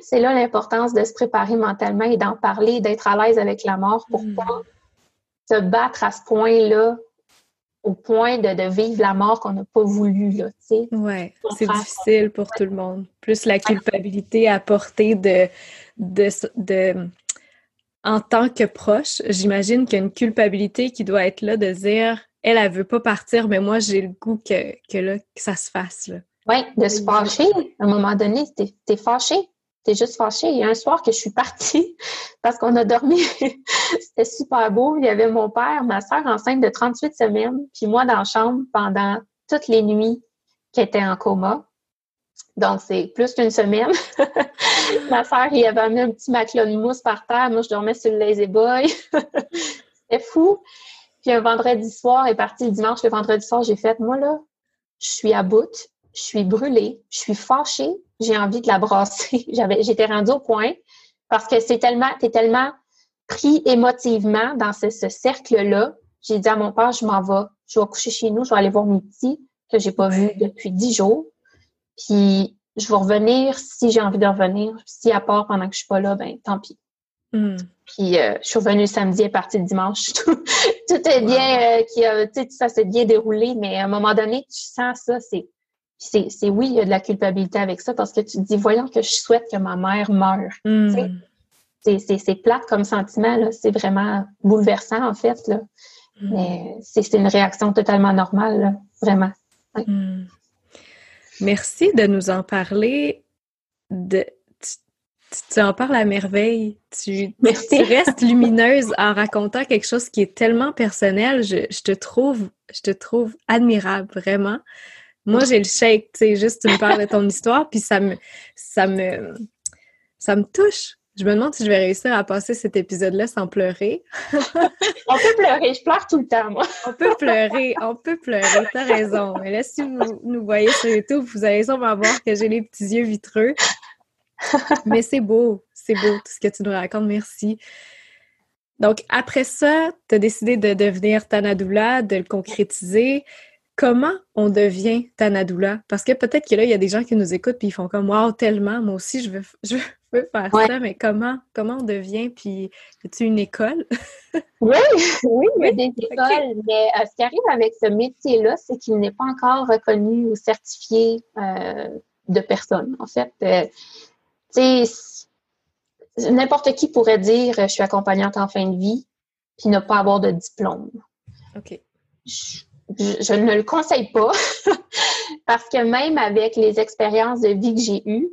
c'est là l'importance de se préparer mentalement et d'en parler, d'être à l'aise avec la mort pour mm. pas se battre à ce point-là au point de, vivre la mort qu'on n'a pas voulu, là, tu sais. Ouais, c'est difficile pour tout le monde. Plus la culpabilité à porter de, de, de en tant que proche, j'imagine qu'il y a une culpabilité qui doit être là de dire, elle, elle veut pas partir, mais moi, j'ai le goût que, que, là, que ça se fasse, là. Oui, de se fâcher. À un moment donné, t'es es fâché. T'es juste fâché. Il y a un soir que je suis partie [LAUGHS] parce qu'on a dormi. [LAUGHS] C'était super beau. Il y avait mon père, ma soeur enceinte de 38 semaines, puis moi dans la chambre pendant toutes les nuits qui était en coma. Donc, c'est plus qu'une semaine. [LAUGHS] ma soeur, il avait amené un petit matelas de mousse par terre. Moi, je dormais sur le lazy boy. C'était fou. Puis un vendredi soir, est parti le dimanche. Le vendredi soir, j'ai fait, moi, là, je suis à bout je suis brûlée, je suis fâchée, j'ai envie de la brasser. [LAUGHS] J'avais, j'étais rendue au point parce que c'est tellement, t'es tellement pris émotivement dans ce, cercle-là. J'ai dit à mon père, je m'en vais, je vais coucher chez nous, je vais aller voir mes petits que j'ai pas vus depuis dix jours. Puis je vais revenir si j'ai envie de revenir. Si à part pendant que je suis pas là, ben tant pis. Hmm. Puis euh, je suis revenue samedi et partie le dimanche. [LAUGHS] tout, est bien, euh, qui, euh, ça s'est bien déroulé, mais à un moment donné, tu sens ça, c'est c'est oui, il y a de la culpabilité avec ça parce que tu te dis, voyons que je souhaite que ma mère meure. Hmm. C'est plate comme sentiment, c'est vraiment bouleversant en fait. Là. Hmm. Mais c'est une réaction totalement normale, vraiment. Hmm. Merci de nous en parler. De, tu, en parles à merveille. Tu, tu, restes lumineuse en racontant quelque chose qui est tellement personnel. Je, je te trouve, je te trouve admirable, vraiment. Moi, j'ai le shake, tu sais, juste tu me parles de ton histoire, puis ça me, ça me, ça me touche. Je me demande si je vais réussir à passer cet épisode-là sans pleurer. [LAUGHS] on peut pleurer, je pleure tout le temps, moi. on peut pleurer, on peut pleurer, t'as raison. Mais là, si vous nous voyez sur YouTube, vous allez sûrement voir que j'ai les petits yeux vitreux. Mais c'est beau, c'est beau tout ce que tu nous racontes, merci. Donc, après ça, tu as décidé de devenir Tanadoula, de le concrétiser comment on devient Tanadoula? Parce que peut-être que là, il y a des gens qui nous écoutent puis ils font comme Wow, tellement, moi aussi, je veux, je veux faire ça, mais comment, comment on devient? Puis, as-tu une école? [LAUGHS] oui, oui, il y a des écoles, mais euh, ce qui arrive avec ce métier-là, c'est qu'il n'est pas encore reconnu ou certifié euh, de personne. En fait, euh, tu sais, n'importe qui pourrait dire je suis accompagnante en fin de vie, puis ne pas avoir de diplôme. OK je, ne le conseille pas [LAUGHS] parce que même avec les expériences de vie que j'ai eues,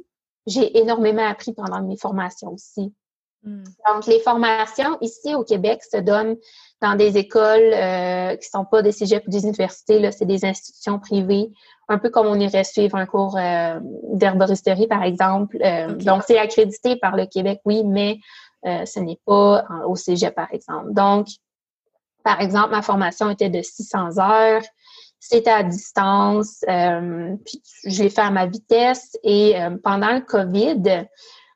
j'ai énormément appris pendant mes formations aussi. Hmm. Donc, les formations ici au Québec se donnent dans des écoles euh, qui sont pas des cégeps ou des universités, là, c'est des institutions privées, un peu comme on irait suivre un cours euh, d'herboristerie, par exemple. Euh, donc, c'est accrédité par le Québec, oui, mais euh, ce n'est pas au cégep, par exemple. Donc, par exemple, ma formation était de 600 heures. C'était à distance. Euh, puis je l'ai fait à ma vitesse. Et euh, pendant le COVID,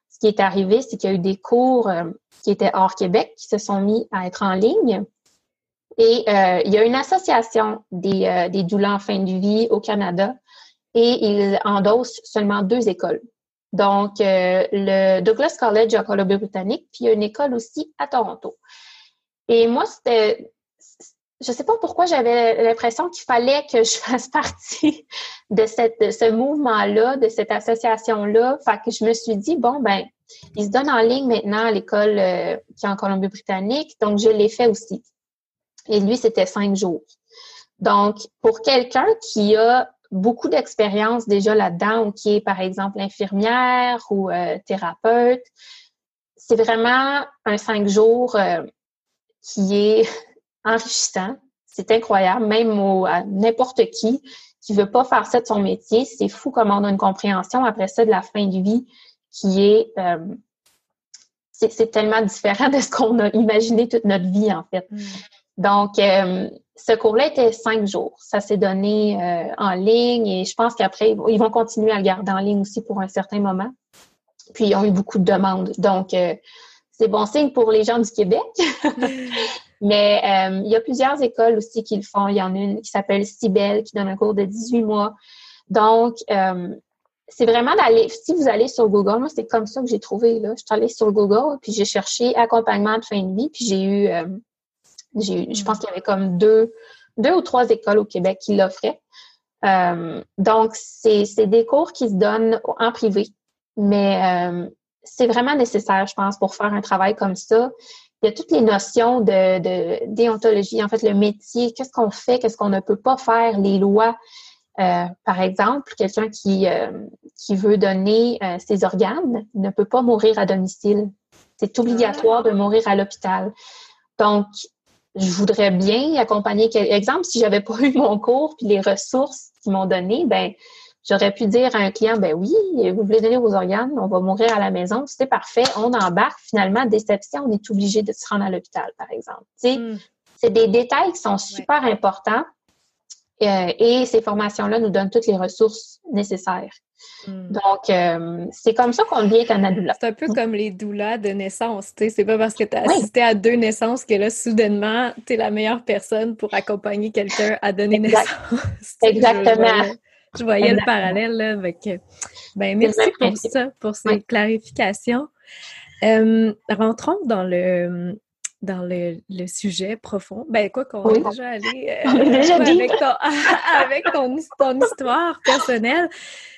ce qui est arrivé, c'est qu'il y a eu des cours euh, qui étaient hors Québec qui se sont mis à être en ligne. Et il y a une association des, des doulants en fin de vie au Canada et ils endossent seulement deux écoles. Donc, le Douglas College à Colombie-Britannique, puis il y a une école aussi à Toronto. Et moi, c'était je sais pas pourquoi j'avais l'impression qu'il fallait que je [LAUGHS] fasse partie de, cette, de ce mouvement-là, de cette association-là. Fait que je me suis dit, bon, ben, il se donne en ligne maintenant à l'école euh, qui est en Colombie-Britannique, donc je l'ai fait aussi. Et lui, c'était cinq jours. Donc, pour quelqu'un qui a beaucoup d'expérience déjà là-dedans, ou qui est, par exemple, infirmière ou euh, thérapeute, c'est vraiment un cinq jours euh, qui est enrichissant. C'est incroyable, même à n'importe qui qui veut pas faire ça de son métier. C'est fou comment on a une compréhension après ça de la fin de vie qui est euh, c'est tellement différent de ce qu'on a imaginé toute notre vie, en fait. Mm. Donc, euh, ce cours-là était cinq jours. Ça s'est donné euh, en ligne et je pense qu'après, ils vont continuer à le garder en ligne aussi pour un certain moment. Puis, ils ont eu beaucoup de demandes. Donc, c'est bon signe pour les gens du Québec. [LAUGHS] Mais il y a plusieurs écoles aussi qui le font. Il y en a une qui s'appelle Cibel, qui donne un cours de 18 mois. Donc, c'est vraiment d'aller, si vous allez sur Google, moi, c'est comme ça que j'ai trouvé, là. Je suis allée sur Google, puis j'ai cherché accompagnement de fin de vie, puis j'ai eu, euh, j'ai je pense qu'il y avait comme deux, deux ou trois écoles au Québec qui l'offraient. Euh, donc, c'est, des cours qui se donnent en privé, mais euh, c'est vraiment nécessaire, je pense, pour faire un travail comme ça. Il y a toutes les notions de, de déontologie, en fait, le métier, qu'est-ce qu'on fait, qu'est-ce qu'on ne peut pas faire, les lois. Euh, par exemple, quelqu'un qui, euh, qui veut donner euh, ses organes ne peut pas mourir à domicile. C'est obligatoire de mourir à l'hôpital. Donc, je voudrais bien accompagner exemple si j'avais pas [LAUGHS] eu mon cours puis les ressources qu'ils m'ont données, ben j'aurais pu dire à un client ben oui, vous voulez donner vos organes, on va mourir à la maison, c'est parfait, on embarque finalement déception, on est obligé de se rendre à l'hôpital par exemple. Hmm. c'est des détails qui sont super importants euh, et ces formations-là nous donnent toutes les ressources nécessaires. Hmm. Donc, euh, c'est comme ça qu'on devient un adoula. C'est un peu comme les doulas de naissance. C'est pas parce que tu as assisté à deux naissances que là, soudainement, tu es la meilleure personne pour accompagner quelqu'un à donner naissance. [LAUGHS] Exactement. Je, voyais, le parallèle là, avec. Ben, merci pour ça, pour ces clarifications. Euh, rentrons dans le dans le, sujet profond. Ben, quoi qu'on est déjà allé [LAUGHS] [LAUGHS] avec, ton, ton, histoire personnelle.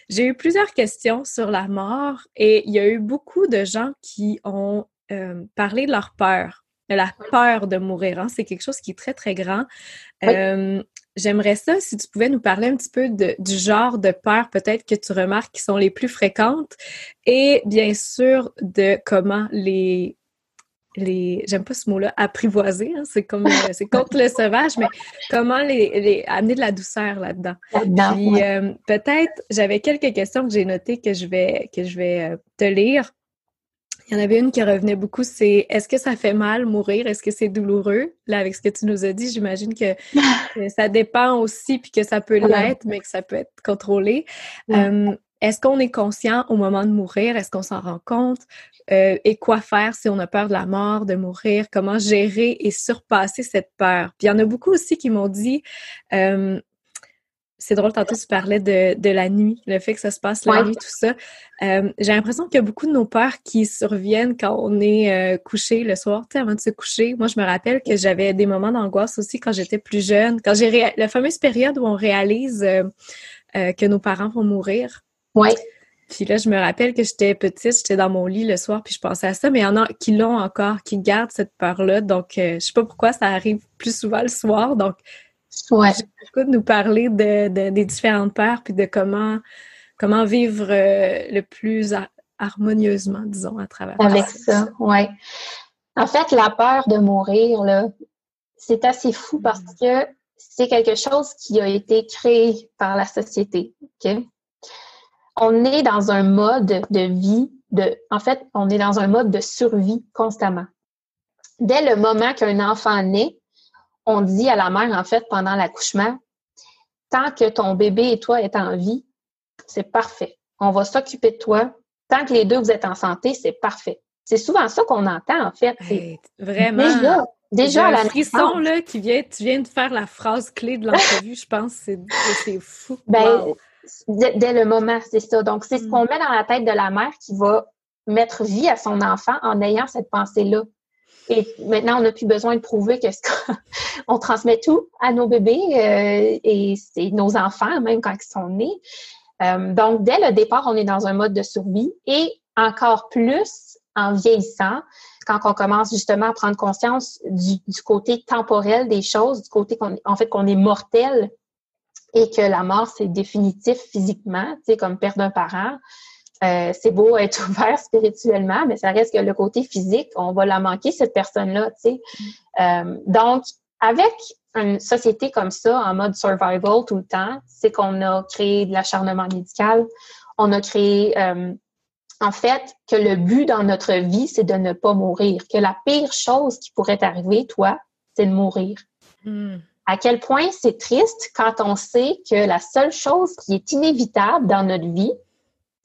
J'ai eu plusieurs questions sur la mort et il y a eu beaucoup de gens qui ont euh, parlé de leur peur, de la peur de mourir. Hein. C'est quelque chose qui est très, très grand. Euh, j'aimerais ça, si tu pouvais nous parler un petit peu du genre de peur peut-être que tu remarques qui sont les plus fréquentes et bien sûr de comment les les j'aime pas ce mot-là apprivoiser hein, c'est comme euh, c'est contre le [LAUGHS] sauvage mais comment les, amener de la douceur là-dedans. Puis euh, peut-être j'avais quelques questions que j'ai notées que je vais que je vais euh, te lire il y en avait une qui revenait beaucoup c'est est-ce que ça fait mal mourir? Est-ce que c'est douloureux là avec ce que tu nous as dit j'imagine que, [LAUGHS] ça dépend aussi puis que ça peut l'être mais que ça peut être contrôlé est-ce qu'on est conscient au moment de mourir? Est-ce qu'on s'en rend compte? Euh, et quoi faire si on a peur de la mort, de mourir? Comment gérer et surpasser cette peur? Puis il y en a beaucoup aussi qui m'ont dit, euh, c'est drôle, tantôt tu parlais de, la nuit, le fait que ça se passe la nuit, tout ça. Euh, j'ai l'impression qu'il y a beaucoup de nos peurs qui surviennent quand on est couché le soir, tu sais, avant de se coucher. Moi, je me rappelle que j'avais des moments d'angoisse aussi quand j'étais plus jeune, quand j'ai la fameuse période où on réalise que nos parents vont mourir. Oui. Puis là, je me rappelle que j'étais petite, j'étais dans mon lit le soir, puis je pensais à ça, mais il y en a qui l'ont encore, qui gardent cette peur-là. Donc, euh, je sais pas pourquoi ça arrive plus souvent le soir. Donc, ouais. de nous parler de, des différentes peurs, puis de comment, comment vivre euh, le plus harmonieusement, disons, à travers Avec ça, oui. En fait, la peur de mourir, là, c'est assez fou parce mm. que c'est quelque chose qui a été créé par la société. On est dans un mode de vie, de, en fait, on est dans un mode de survie constamment. Dès le moment qu'un enfant naît, on dit à la mère, en fait, pendant l'accouchement, tant que ton bébé et toi êtes en vie, c'est parfait. On va s'occuper de toi. Tant que les deux vous êtes en santé, c'est parfait. C'est souvent ça qu'on entend, en fait. vraiment. Déjà, déjà la frisson, là, qui vient, tu viens de faire la phrase clé de l'entrevue, je pense, c'est fou. Ben, dès, le moment, c'est ça. Donc, c'est ce mm. qu'on met dans la tête de la mère qui va mettre vie à son enfant en ayant cette pensée-là. Et maintenant, on n'a plus besoin de prouver qu'on [LAUGHS] transmet tout à nos bébés euh, et c'est nos enfants, même quand ils sont nés. Euh, donc, dès le départ, on est dans un mode de survie et encore plus en vieillissant, quand on commence justement à prendre conscience du, du côté temporel des choses, du côté qu'on, en fait qu'on est mortel et que la mort, c'est définitif physiquement, tu sais, comme perdre un parent, euh, c'est beau être [LAUGHS] ouvert spirituellement, mais ça reste que le côté physique, on va la manquer, cette personne-là, tu sais. Euh, donc, avec une société comme ça, en mode survival tout le temps, c'est qu'on a créé de l'acharnement médical, on a créé, euh, en fait, que le but dans notre vie, c'est de ne pas mourir, que la pire chose qui pourrait arriver, toi, c'est de mourir. Hmm. À quel point c'est triste quand on sait que la seule chose qui est inévitable dans notre vie,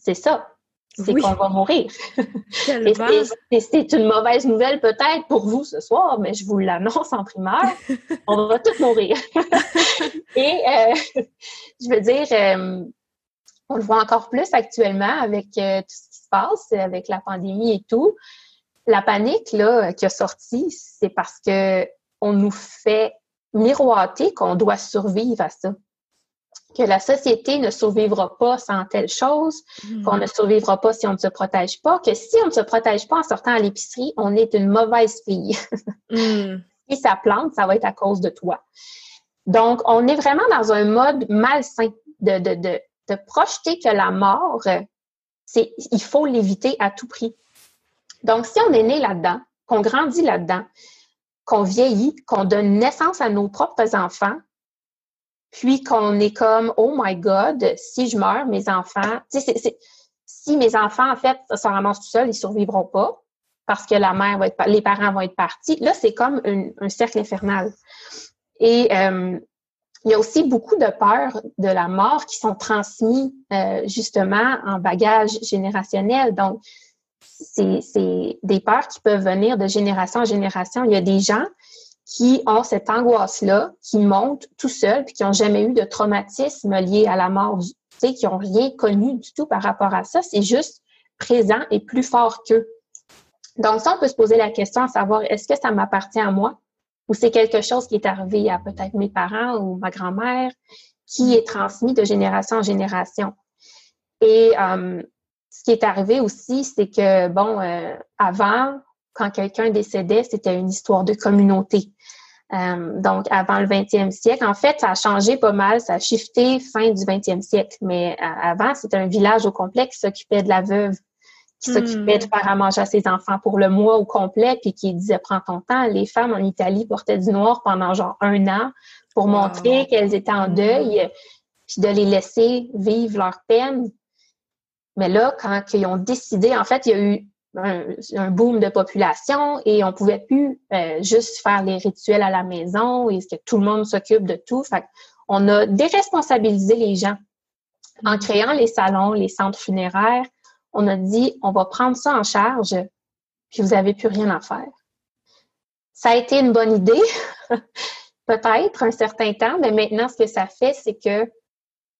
c'est ça. C'est qu'on va mourir. [LAUGHS] c'est une mauvaise nouvelle peut-être pour vous ce soir, mais je vous l'annonce en primaire. [LAUGHS] on va tous mourir. [LAUGHS] Et euh, je veux dire, euh, on le voit encore plus actuellement avec euh, tout ce qui se passe, avec la pandémie et tout. La panique là, qui a sorti, c'est parce que on nous fait miroiter qu'on doit survivre à ça que la société ne survivra pas sans telle chose, hmm. qu'on ne survivra pas si on ne se protège pas, que si on ne se protège pas en sortant à l'épicerie, on est une mauvaise fille. [LAUGHS] mm. Si ça plante, ça va être à cause de toi. Donc, on est vraiment dans un mode malsain de, de, de, de projeter que la mort, c'est, il faut l'éviter à tout prix. Donc, si on est né là-dedans, qu'on grandit là-dedans, qu'on vieillit, qu'on donne naissance à nos propres enfants, puis qu'on est comme oh my god, si je meurs, mes enfants, tu sais, si mes enfants en fait se ramassent tout seuls, ils survivront pas parce que la mère va être, les parents vont être partis. Là, c'est comme un cercle infernal. Et euh, il y a aussi beaucoup de peurs de la mort qui sont transmises euh, justement en bagage générationnel. Donc, c'est des peurs qui peuvent venir de génération en génération. Il y a des gens qui ont cette angoisse-là, qui montent tout seuls, puis qui n'ont jamais eu de traumatisme lié à la mort, tu sais, qui n'ont rien connu du tout par rapport à ça. C'est juste présent et plus fort qu'eux. Donc, ça, on peut se poser la question à savoir, est-ce que ça m'appartient à moi? Ou c'est quelque chose qui est arrivé à peut-être mes parents ou ma grand-mère qui est transmis de génération en génération? Et euh, ce qui est arrivé aussi, c'est que, bon, euh, avant, quand quelqu'un décédait, c'était une histoire de communauté. Euh, donc, avant le 20e siècle, en fait, ça a changé pas mal, ça a shifté fin du 20e siècle. Mais euh, avant, c'était un village au complet qui s'occupait de la veuve, qui hmm. s'occupait de faire à manger à ses enfants pour le mois au complet, puis qui disait prends ton temps. Les femmes en Italie portaient du noir pendant genre un an pour montrer qu'elles étaient en hmm. deuil, puis de les laisser vivre leur peine. Mais là, quand ils ont décidé, en fait, il y a eu un, boom de population et on pouvait plus euh, juste faire les rituels à la maison et que tout le monde s'occupe de tout. Fait on a déresponsabilisé les gens. En créant les salons, les centres funéraires, on a dit on va prendre ça en charge, puis vous n'avez plus rien à faire. Ça a été une bonne idée, [LAUGHS] peut-être un certain temps, mais maintenant ce que ça fait, c'est que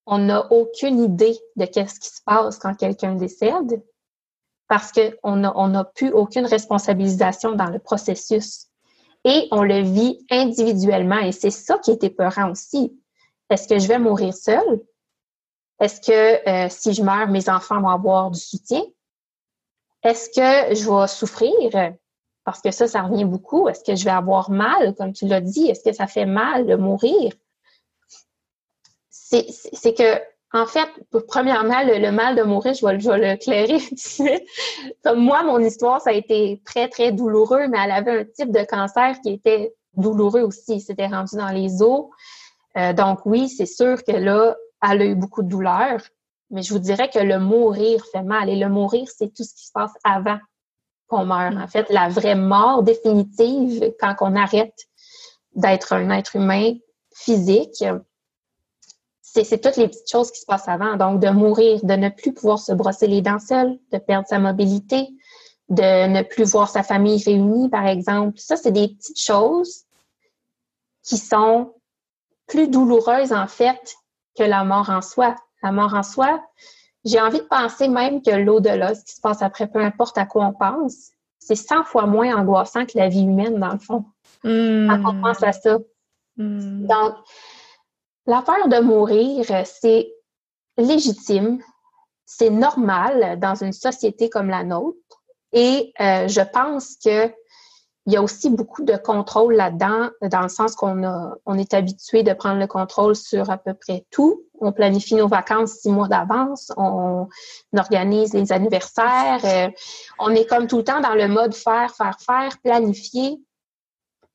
on n'a aucune idée de qu'est-ce qui se passe quand quelqu'un décède parce qu'on n'a plus aucune responsabilisation dans le processus. Et on le vit individuellement. Et c'est ça qui est épeurant aussi. Est-ce que je vais mourir seule? Est-ce que euh, si je meurs, mes enfants vont avoir du soutien? Est-ce que je vais souffrir? Parce que ça, ça revient beaucoup. Est-ce que je vais avoir mal, comme tu l'as dit? Est-ce que ça fait mal de mourir? C'est que en fait, premièrement, le, mal de mourir, je vais, je le clairer. [LAUGHS] Comme moi, mon histoire, ça a été très, très douloureux, mais elle avait un type de cancer qui était douloureux aussi. C'était rendu dans les os. Euh, donc oui, c'est sûr que là, elle a eu beaucoup de douleur, mais je vous dirais que le mourir fait mal. Et le mourir, c'est tout ce qui se passe avant qu'on meurt. En fait, la vraie mort définitive, quand on arrête d'être un être humain physique, c'est toutes les petites choses qui se passent avant. Donc, de mourir, de ne plus pouvoir se brosser les dents seul, de perdre sa mobilité, de ne plus voir sa famille réunie, par exemple. Ça, c'est des petites choses qui sont plus douloureuses, en fait, que la mort en soi. La mort en soi, j'ai envie de penser même que l'au-delà, ce qui se passe après, peu importe à quoi on pense, c'est 100 fois moins angoissant que la vie humaine, dans le fond, mmh. quand on pense à ça? Hmm. Donc, L'affaire de mourir, c'est légitime, c'est normal dans une société comme la nôtre. Et euh, je pense que il y a aussi beaucoup de contrôle là-dedans, dans le sens qu'on est habitué de prendre le contrôle sur à peu près tout on, planifie nos vacances six mois d'avance, on, organise les anniversaires, euh, on est comme tout le temps dans le mode faire, faire, faire, planifier.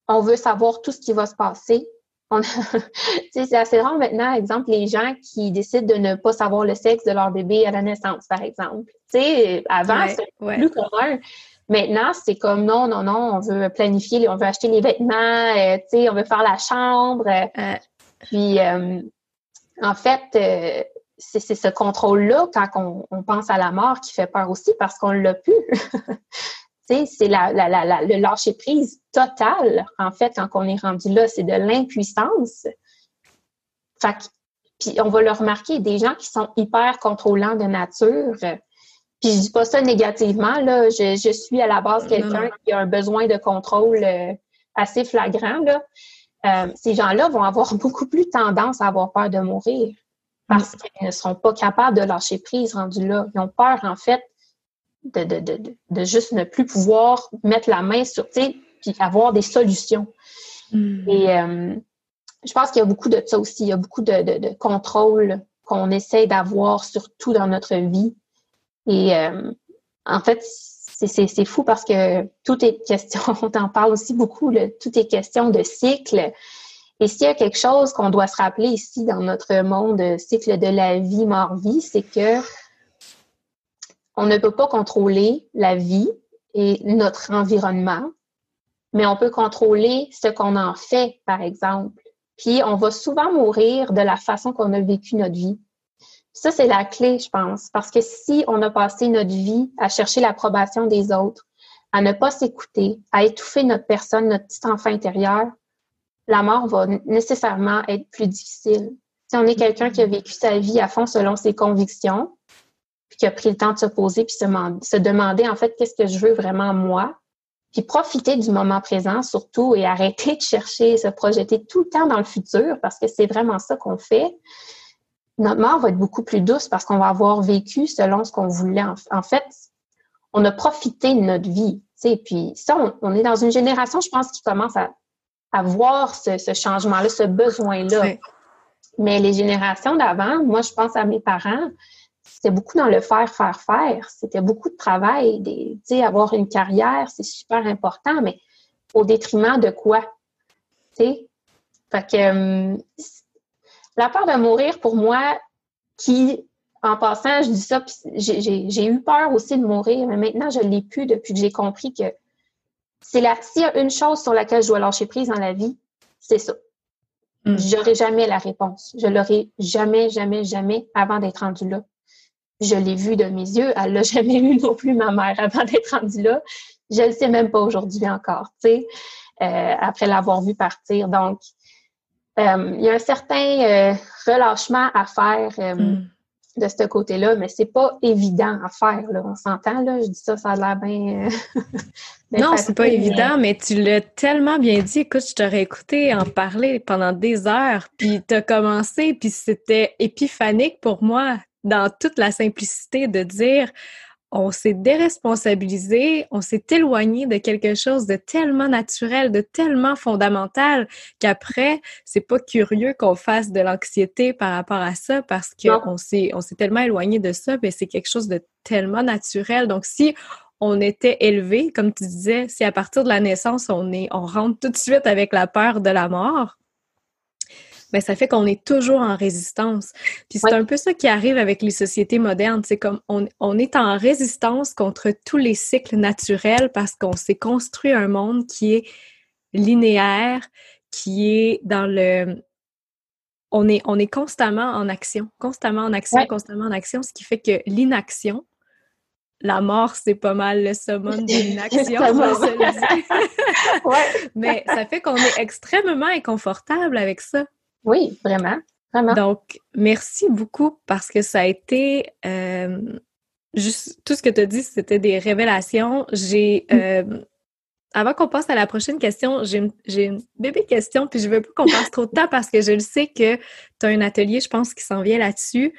On veut savoir tout ce qui va se passer. [LAUGHS] c'est assez rare maintenant, exemple, les gens qui décident de ne pas savoir le sexe de leur bébé à la naissance, par exemple. sais, avant, c'était plus commun. Maintenant, c'est comme non, non, non, on veut planifier, on veut acheter les vêtements, euh, on veut faire la chambre. Euh, puis, euh, en fait, euh, c'est ce contrôle-là, quand on, pense à la mort, qui fait peur aussi parce qu'on l'a plus. [LAUGHS] c'est la, la, la, le lâcher-prise total, en fait, quand on est rendu là, c'est de l'impuissance. Fait puis on va le remarquer, des gens qui sont hyper contrôlants de nature, puis je dis pas ça négativement, là. Je, suis à la base quelqu'un qui a un besoin de contrôle euh, assez flagrant, là. Euh, ces gens-là vont avoir [LAUGHS] beaucoup plus tendance à avoir peur de mourir parce mm. qu'ils ne sont pas capables de lâcher prise rendu là. Ils ont peur, en fait, de, de, de, de juste ne plus pouvoir mettre la main sur, tu sais, puis avoir des solutions. Mm. Et euh, je pense qu'il y a beaucoup de ça aussi. Il y a beaucoup de, contrôle qu'on essaie d'avoir surtout dans notre vie et euh, en fait, c'est fou parce que tout est question, [LAUGHS] on t'en parle aussi beaucoup, tout est question de cycle. Et s'il y a quelque chose qu'on doit se rappeler ici dans notre monde cycle de la vie, mort-vie, c'est que on ne peut pas contrôler la vie et notre environnement, mais on peut contrôler ce qu'on en fait, par exemple. Puis on va souvent mourir de la façon qu'on a vécu notre vie. Ça, c'est la clé, je pense, parce que si on a passé notre vie à chercher l'approbation des autres, à ne pas s'écouter, à étouffer notre personne, notre petit enfant intérieur, la mort va nécessairement être plus difficile. Si on est quelqu'un qui a vécu sa vie à fond selon ses convictions, puis qui a pris le temps de se poser, puis se, se demander en fait qu'est-ce que je veux vraiment moi, puis profiter du moment présent surtout et arrêter de chercher, se projeter tout le temps dans le futur parce que c'est vraiment ça qu'on fait notre mort va être beaucoup plus douce parce qu'on va avoir vécu selon ce qu'on voulait. En, fait, on a profité de notre vie. Puis ça, on, est dans une génération, je pense, qui commence à, à voir ce, changement-là, ce besoin-là. Mais les générations d'avant, moi, je pense à mes parents, c'était beaucoup dans le faire, faire, faire. C'était beaucoup de travail. Des, avoir une carrière, c'est super important, mais au détriment de quoi? Fait que hum, la peur de mourir, pour moi, qui, en passant, je dis ça, j'ai eu peur aussi de mourir, mais maintenant, je ne l'ai plus depuis que j'ai compris que c'est la, s'il y a une chose sur laquelle je dois lâcher prise dans la vie, c'est ça. Mm. J'aurai jamais la réponse. Je l'aurai jamais, jamais, jamais avant d'être rendue là. Je l'ai vu de mes yeux. Elle l'a [LAUGHS] jamais eu non plus, ma mère, avant d'être rendue là. Je le sais même pas aujourd'hui encore, tu sais, euh, après l'avoir vu partir. Donc, euh, il y a un certain euh, relâchement à faire euh, hmm. de ce côté-là, mais c'est pas évident à faire. Là. On s'entend, là, je dis ça, ça a l'air bien. [LAUGHS] non, c'est pas évident, mais tu l'as tellement bien dit. Écoute, je t'aurais écouté en parler pendant des heures, puis tu as commencé, puis c'était épiphanique pour moi dans toute la simplicité de dire on s'est déresponsabilisé, on s'est éloigné de quelque chose de tellement naturel, de tellement fondamental qu'après, c'est pas curieux qu'on fasse de l'anxiété par rapport à ça parce qu'on s'est on s'est tellement éloigné de ça, mais c'est quelque chose de tellement naturel. Donc si on était élevé, comme tu disais, si à partir de la naissance on est on rentre tout de suite avec la peur de la mort, ben ça fait qu'on est toujours en résistance. Puis c'est un peu ça qui arrive avec les sociétés modernes. C'est comme on, on, est en résistance contre tous les cycles naturels parce qu'on s'est construit un monde qui est linéaire, qui est dans le on est, on est constamment en action, constamment en action, constamment en action, ce qui fait que l'inaction, la mort, c'est pas mal le summum de l'inaction. [LAUGHS] [LAUGHS] ouais. Mais ça fait qu'on est extrêmement inconfortable avec ça. Oui, vraiment. Donc, merci beaucoup parce que ça a été euh, juste tout ce que tu as dit, c'était des révélations. J'ai mm. euh, avant qu'on passe à la prochaine question, j'ai une, bébé question, puis je veux pas qu'on passe trop de temps parce que je le sais que tu as un atelier, je pense, qui s'en vient là-dessus.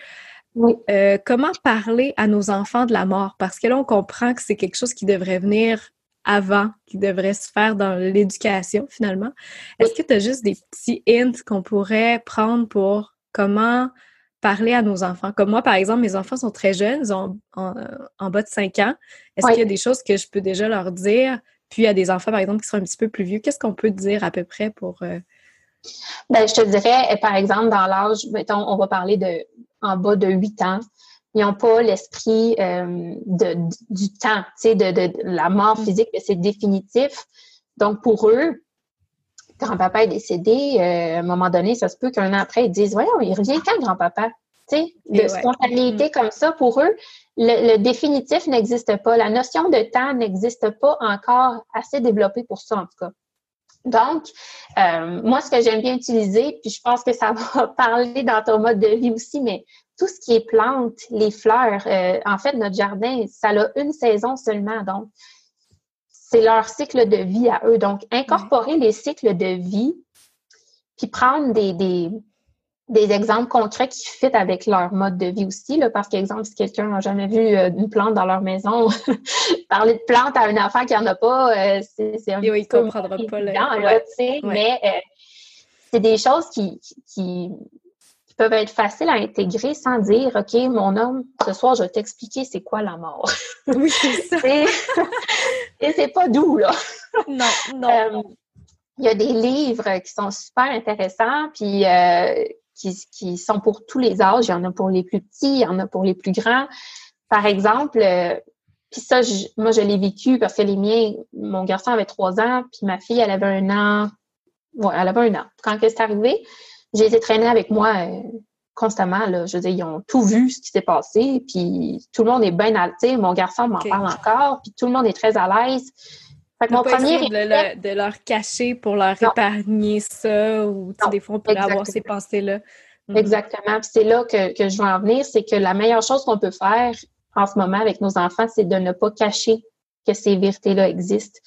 Oui. Euh, comment parler à nos enfants de la mort? Parce que là, on comprend que c'est quelque chose qui devrait venir avant qui devrait se faire dans l'éducation finalement. Est-ce que tu as juste des petits hints qu'on pourrait prendre pour comment parler à nos enfants? Comme moi, par exemple, mes enfants sont très jeunes, ils ont en, bas de 5 ans. Est-ce qu'il y a des choses que je peux déjà leur dire? Puis il y a des enfants, par exemple, qui sont un petit peu plus vieux. Qu'est-ce qu'on peut dire à peu près pour... Euh, ben, je te dirais, par exemple, dans l'âge, mettons, on va parler de en bas de 8 ans, ils n'ont pas l'esprit euh, de, du temps, tu sais, de, de, la mort mm. physique, c'est définitif. Donc, pour eux, grand-papa est décédé, euh, à un moment donné, ça se peut qu'un an après, ils disent Voyons, il revient quand, grand-papa? Tu sais, de spontanéité mm. comme ça, pour eux, le, le définitif n'existe pas. La notion de temps n'existe pas encore assez développée pour ça, en tout cas. Donc, euh, moi, ce que j'aime bien utiliser, puis je pense que ça [LAUGHS] va parler dans ton mode de vie aussi, mais tout ce qui est plantes, les fleurs, euh, en fait, notre jardin, ça a une saison seulement. Donc, c'est leur cycle de vie à eux. Donc, incorporer les cycles de vie, puis prendre des, des, des exemples concrets qui fit avec leur mode de vie aussi. Là, parce qu'exemple, si quelqu'un n'a jamais vu euh, une plante dans leur maison, [LAUGHS] parler de plante à un enfant qui n'en a pas, euh, c'est un oui, peu comprendra pas là, Mais euh, c'est des choses qui, qui, peuvent être faciles à intégrer sans dire OK, mon homme, ce soir, je vais t'expliquer c'est quoi la mort. [LAUGHS] Oui, c'est ça. Et c'est pas doux, là. Non, non. il y a des livres qui sont super intéressants, puis qui, sont pour tous les âges. Il y en a pour les plus petits, il y en a pour les plus grands. Par exemple, euh, puis ça, moi, je l'ai vécu parce que les miens, mon garçon avait trois ans, puis ma fille, elle avait un an. Ouais, elle avait un an. Quand c'est arrivé, j'ai été traînée avec moi euh, constamment. Là. Je veux dire, ils ont tout vu ce qui s'est passé, puis tout le monde est bien alté. Mon garçon m'en parle encore, puis tout le monde est très à l'aise. Fait mon premier de, leur cacher pour leur épargner ça ou des fois on peut avoir ces pensées-là. Mhm. Exactement. c'est là que, je veux en venir, c'est que la meilleure chose qu'on peut faire en ce moment avec nos enfants, c'est de ne pas cacher que ces vérités-là existent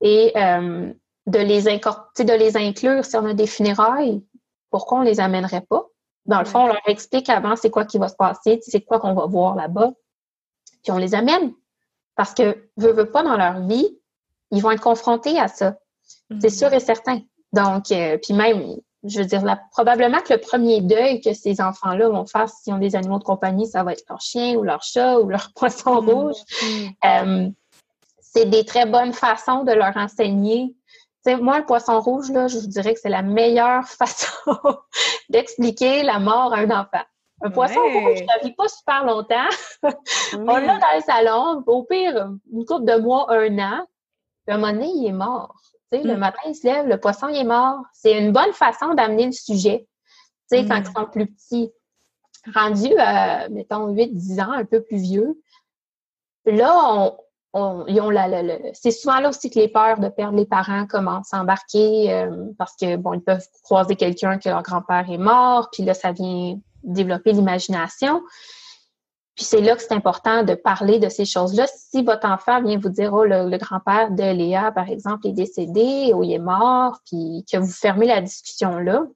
et euh, de les de les inclure si on a des funérailles. Pourquoi on les amènerait pas? Dans le fond, on leur explique avant c'est quoi qui va se passer, c'est quoi qu'on va voir là-bas, puis on les amène. Parce que, veut, veut pas dans leur vie, ils vont être confrontés à ça. C'est sûr et certain. Donc, euh, puis même, je veux dire, probablement que le premier deuil que ces enfants-là vont faire s'ils ont des animaux de compagnie, ça va être leur chien ou leur chat ou leur [LAUGHS] poisson mm. rouge. Mm. Euh, c'est des très bonnes façons de leur enseigner. Moi, le poisson rouge, là, je vous dirais que c'est la meilleure [LAUGHS] façon d'expliquer la mort à un enfant. Un poisson rouge, ça vit pas super longtemps. [LAUGHS] On l'a dans le salon, au pire, une couple de mois, un an. Puis à un moment donné, il est mort. Le mm. matin, il se lève, le poisson, il est mort. C'est une bonne façon d'amener le sujet. Tu sais, quand mm. ils sont plus petits. Rendus, à, mettons, 8-10 ans, un peu plus vieux, là, on, c'est souvent là aussi que les peurs de perdre les parents commencent à embarquer euh, parce que bon ils peuvent croiser quelqu'un que leur grand-père est mort puis là ça vient développer l'imagination puis c'est là que c'est important de parler de ces choses-là. Si votre enfant vient vous dire, oh, le, grand-père de Léa, par exemple, est décédé ou il est mort, puis que vous fermez la discussion là,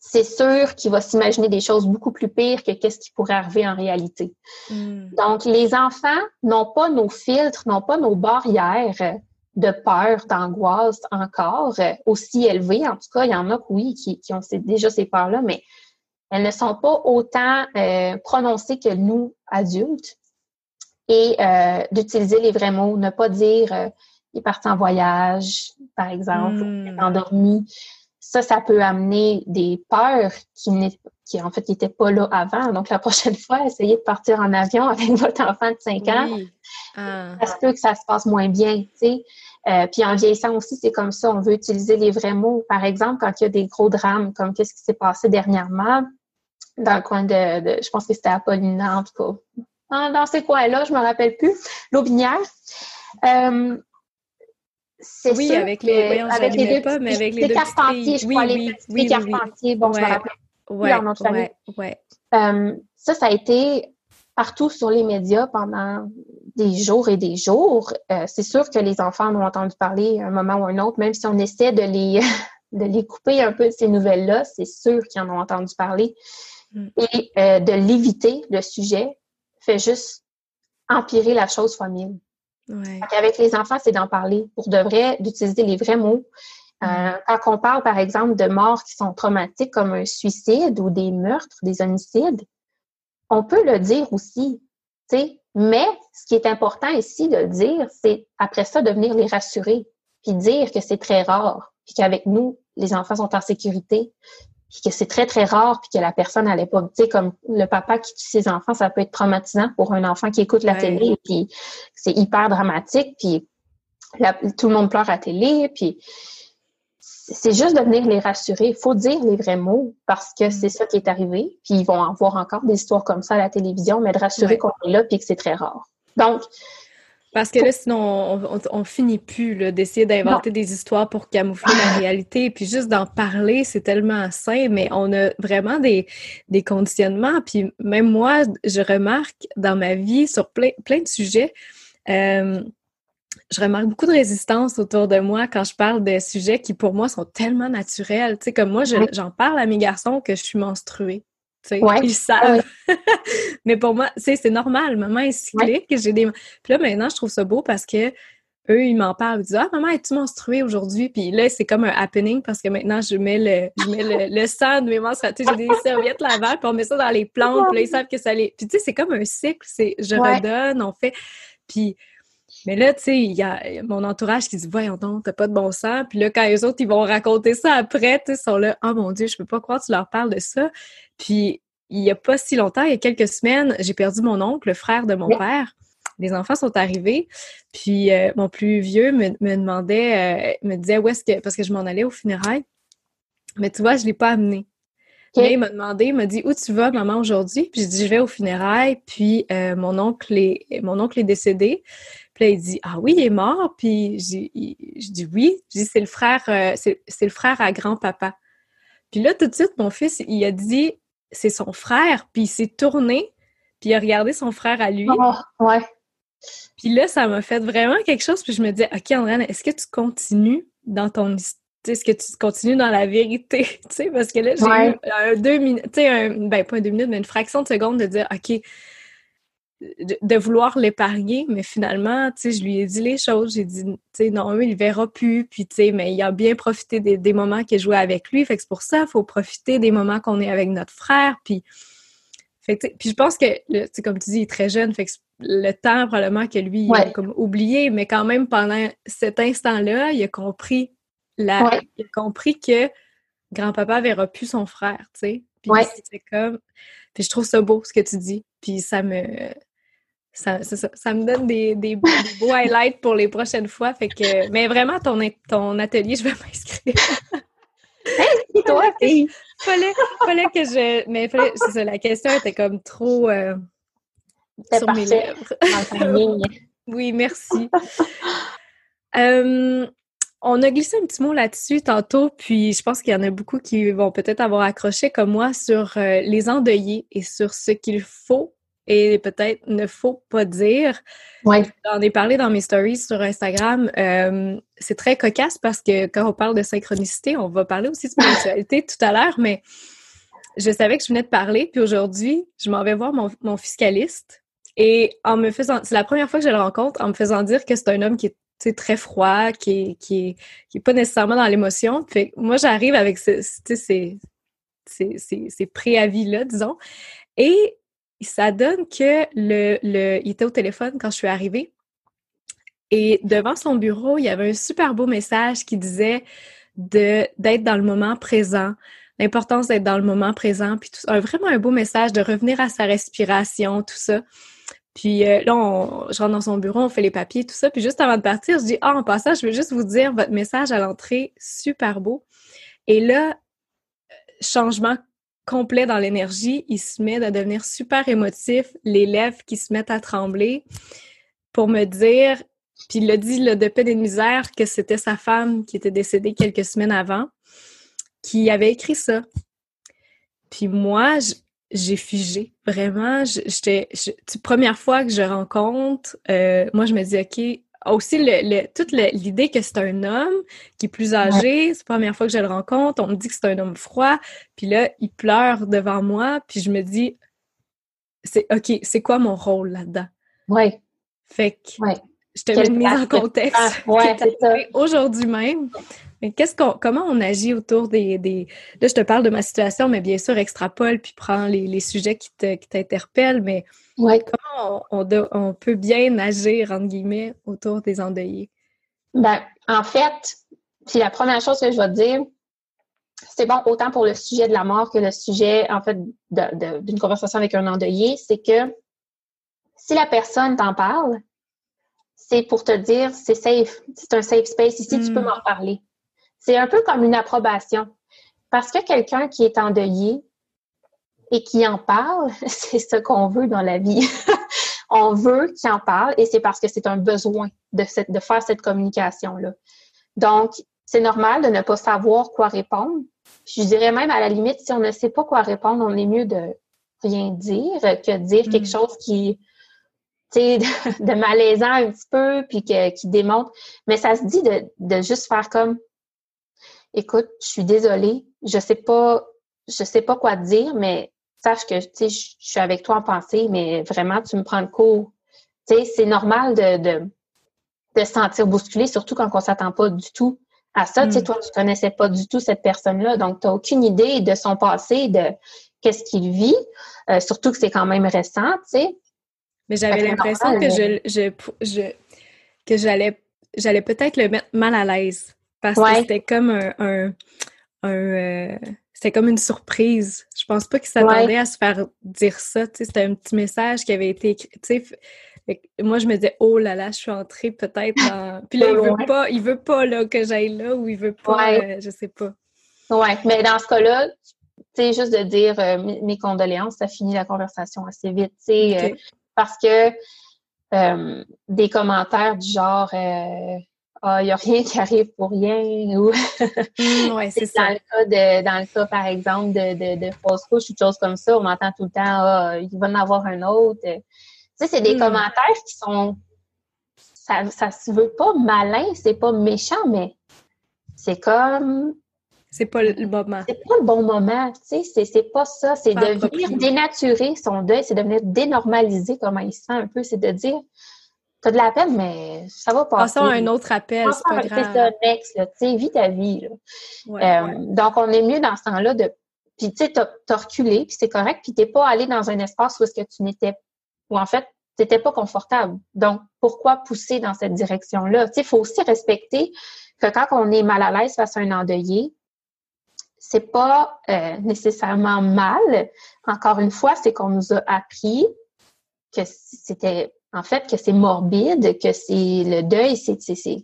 c'est sûr qu'il va s'imaginer des choses beaucoup plus pires que qu'est-ce qui pourrait arriver en réalité. Hmm. Donc, les enfants n'ont pas nos filtres, n'ont pas nos barrières de peur, d'angoisse encore aussi élevées. En tout cas, il y en a, oui, qui, qui ont déjà ces peurs-là, mais elles ne sont pas autant euh, prononcées que nous, adultes. Et euh, d'utiliser les vrais mots, ne pas dire euh, il est parti en voyage, par exemple, ou il est hmm. endormi. Ça, ça peut amener des peurs qui, qui en fait n'étaient pas là avant. Donc, la prochaine fois, essayez de partir en avion [LAUGHS] avec votre enfant de 5 ans. Ah. Ça se peut que ça se passe moins bien, tu sais. Euh, puis en vieillissant aussi, c'est comme ça, on veut utiliser les vrais mots. Par exemple, quand il y a des gros drames, comme qu'est-ce qui s'est passé dernièrement, dans le coin de, je pense que c'était Apollinaire, en tout cas. Dans, ces coins-là, je me rappelle plus. L'Aubinière. Euh, oui, avec les, avec les deux, pas, mais avec les, deux carpentiers, je crois, les petits carpentiers. Bon, je me rappelle ouais, ouais, ouais. Euh, ça, ça a été partout sur les médias pendant des jours et des jours. Euh, c'est sûr que les enfants ont entendu parler à un moment ou un autre, même si on essaie de les, [LAUGHS] de les couper un peu de ces nouvelles-là, c'est sûr qu'ils en ont entendu parler. Mm. Et euh, de l'éviter, le sujet, fait juste empirer la chose fois mille. Avec les enfants, c'est d'en parler pour de vrai, d'utiliser les vrais mots. Euh, quand on parle, par exemple, de morts qui sont traumatiques comme un suicide ou des meurtres, des homicides, on peut le dire aussi. Mais ce qui est important ici de dire, c'est après ça de venir les rassurer, puis dire que c'est très rare, puis qu'avec nous, les enfants sont en sécurité, puis que c'est très, très rare, puis que la personne n'allait pas, tu sais, comme le papa qui tue ses enfants, ça peut être traumatisant pour un enfant qui écoute la télé, puis c'est hyper dramatique, puis tout le monde pleure à la télé, puis c'est juste de venir les rassurer. Il faut dire les vrais mots parce que c'est ça qui est arrivé. Puis ils vont avoir encore des histoires comme ça à la télévision, mais de rassurer qu'on est là puis que c'est très rare. Donc, parce que là, sinon, on, finit plus d'essayer d'inventer des histoires pour camoufler la réalité. Puis juste d'en parler, c'est tellement sain, mais on a vraiment des, des conditionnements. Puis même moi, je remarque dans ma vie sur plein, plein de sujets, euh, je remarque beaucoup de résistance autour de moi quand je parle de sujets qui, pour moi, sont tellement naturels. Tu sais, comme moi, j'en parle à mes garçons que je suis menstruée. Ils savent. [LAUGHS] Mais pour moi, c'est normal. Maman est cyclique. J'ai des... Puis là, maintenant, je trouve ça beau parce que eux, ils m'en parlent. Ils disent Ah, maman, es-tu menstruée aujourd'hui? Puis là, c'est comme un happening parce que maintenant, je mets le, je mets le, sang de mes menstruations. J'ai des [LAUGHS] serviettes lavables, puis on met ça dans les plantes. Puis là, ils savent que ça les. Puis tu sais, c'est comme un cycle. C'est je redonne, on fait. Puis mais là, tu sais, il y a mon entourage qui dit Voyons donc, t'as pas de bon sens. Puis là, quand les autres, ils vont raconter ça après, tu sais, ils sont là Oh mon Dieu, je peux pas croire que tu leur parles de ça. Puis il y a pas si longtemps, il y a quelques semaines, j'ai perdu mon oncle, le frère de mon père. Les enfants sont arrivés, puis euh, mon plus vieux me, demandait, euh, me disait où est-ce que, parce que je m'en allais au funérailles, mais tu vois, je l'ai pas amené. il m'a demandé, il m'a dit où tu vas, maman, aujourd'hui? Puis je dis je vais au funérailles, puis euh, mon oncle est mon oncle est décédé. Puis là, il dit Ah oui, il est mort. Puis je dis oui. Je dis c'est le frère, euh, c'est le frère à grand-papa. Puis là, tout de suite, mon fils, il a dit c'est son frère. Puis il s'est tourné, puis il a regardé son frère à lui. Oh, ouais. Puis là, ça m'a fait vraiment quelque chose. Puis je me dis OK, Andréane, est-ce que tu continues dans ton histoire? Est-ce que tu continues dans la vérité? [LAUGHS] parce que là, j'ai eu un deux minutes, tu sais, ben pas un deux minutes, mais une fraction de seconde de dire OK, de, vouloir l'épargner, mais finalement, tu sais, je lui ai dit les choses. J'ai dit, tu sais, non, il verra plus, puis tu sais, mais il a bien profité des, moments qu'il joué avec lui. Fait que c'est pour ça, il faut profiter des moments qu'on est avec notre frère, puis... Fait puis je pense que, tu sais, comme tu dis, il est très jeune, fait que le temps, probablement que lui, il a comme oublié, mais quand même, pendant cet instant-là, il a compris la... Il a compris que grand-papa verra plus son frère, tu sais. Puis c'est comme... Puis je trouve ça beau, ce que tu dis. Puis ça me ça, ça, me donne des, des, beaux highlights pour les prochaines fois. Fait que, mais vraiment, ton, ton atelier, je vais [LAUGHS] m'inscrire. hey, toi, [LAUGHS] fallait, fallait que je. Mais fallait, c'est ça, la question était comme trop euh, sur mes lèvres. [LAUGHS] oui, merci. on a glissé un petit mot là-dessus tantôt, puis je pense qu'il y en a beaucoup qui vont peut-être avoir accroché comme moi sur euh, les endeuillés et sur ce qu'il faut et peut-être ne faut pas dire. Ouais. J'en ai parlé dans mes stories sur Instagram. Euh, c'est très cocasse parce que quand on parle de synchronicité, on va parler aussi de spiritualité [LAUGHS] tout à l'heure, mais je savais que je venais de parler, puis aujourd'hui, je m'en vais voir mon, fiscaliste. Et en me faisant, c'est la première fois que je le rencontre, en me faisant dire que c'est un homme qui est très froid, qui est, qui est, pas nécessairement dans l'émotion. Moi, j'arrive avec ces, ces, ces préavis-là, disons. Et ça donne que le, il était au téléphone quand je suis arrivée. Et devant son bureau, il y avait un super beau message qui disait d'être dans le moment présent, l'importance d'être dans le moment présent, puis un, vraiment un beau message de revenir à sa respiration, tout ça. Puis euh, là, je rentre dans son bureau, on fait les papiers, tout ça. Puis juste avant de partir, je dis Ah, en passant, je veux juste vous dire votre message à l'entrée, super beau. Et là, changement complet dans l'énergie, il se met à devenir super émotif, les qui se mettent à trembler pour me dire, puis il l'a dit le de peine et de misère, que c'était sa femme qui était décédée quelques semaines avant, qui avait écrit ça. Puis moi, j'ai figé. Vraiment, j'étais... Première fois que je rencontre, euh, moi, je me dis, OK, aussi le, toute l'idée que c'est un homme qui est plus âgé, c'est la première fois que je le rencontre, on me dit que c'est un homme froid, puis là, il pleure devant moi, puis je me dis, c'est OK, c'est quoi mon rôle là-dedans? Oui. Fait que je te mets une mise en contexte. Ah, ouais, Aujourd'hui même, qu'est-ce qu'on, comment on agit autour des, des, Là, je te parle de ma situation, mais bien sûr, extrapole puis prends les, les sujets qui, te, qui t'interpellent, mais comment on, on, peut bien agir, entre guillemets, autour des endeuillés? Ben, en fait, puis la première chose que je vais te dire, c'est bon autant pour le sujet de la mort que le sujet, en fait, d'une conversation avec un endeuillé, c'est que si la personne t'en parle, c'est pour te dire c'est safe, c'est un safe space ici, tu peux hmm. m'en parler. C'est un peu comme une approbation. Parce que quelqu'un qui est endeuillé et qui en parle, [LAUGHS] c'est ce qu'on veut dans la vie. [LAUGHS] On veut qu'il en parle et c'est parce que c'est un besoin de, cette, de faire cette communication-là. Donc, c'est normal de ne pas savoir quoi répondre. Je dirais même à la limite, si on ne sait pas quoi répondre, on est mieux de rien dire que de dire quelque hmm. chose qui, tu sais, [LAUGHS] de, malaisant un petit peu, puis qui démontre. Mais ça se dit de, de juste faire comme, écoute, je suis désolée, je sais pas, je sais pas quoi te dire, mais sache que, tu sais, je suis avec toi en pensée, mais vraiment, tu me prends le sais, c'est normal de, de, de se sentir bousculé, surtout quand on s'attend pas du tout à ça. Tu sais, mm. toi, tu connaissais pas du tout cette personne-là, donc tu n'as aucune idée de son passé, de qu'est-ce qu'il vit, euh, surtout que c'est quand même récent, tu sais. Mais j'avais l'impression que je, je, je, que j'allais j'allais peut-être le mettre mal à l'aise parce que c'était comme un, un, euh, c'était comme une surprise. Je pense pas qu'il s'attendait à se faire dire ça. C'était un petit message qui avait été écrit. Moi, je me disais, oh là là, je suis entrée peut-être [LAUGHS] dans. Puis là, il veut pas, il veut pas là, que j'aille là ou il veut pas, euh, je sais pas. Ouais, mais dans ce cas-là, tu sais, juste de dire euh, mes condoléances, ça finit la conversation assez vite, tu sais, euh, parce que des commentaires du genre il n'y a rien qui arrive pour rien ou [LAUGHS] ouais, c'est dans le cas de dans le cas par exemple de, de, de fausse couche ou de choses comme ça on entend tout le temps ah, il va en avoir un autre sais, c'est des hmm. commentaires qui sont. Ça, ça se veut pas malin, c'est pas méchant, mais c'est comme. C'est pas le moment. C'est pas le bon moment, tu sais, c'est pas ça. C'est de venir dénaturer son deuil, c'est de venir dénormaliser comment il se sent un peu, c'est de dire T'as de la peine, mais ça va passer. Passons à un autre appel, c'est pas grave. C'est ça, next, tu sais, vis ta vie, là. Euh, donc, on est mieux dans ce temps-là de... Puis, tu sais, t'as reculé, puis c'est correct, puis t'es pas allé dans un espace où est-ce que tu n'étais ou en fait, c'était pas confortable. Donc, pourquoi pousser dans cette direction-là? Tu sais, il faut aussi respecter que quand on est mal à l'aise face à un endeuillé, c'est pas euh, nécessairement mal. Encore une fois, c'est qu'on nous a appris que c'était en fait que c'est morbide, que c'est le deuil, c'est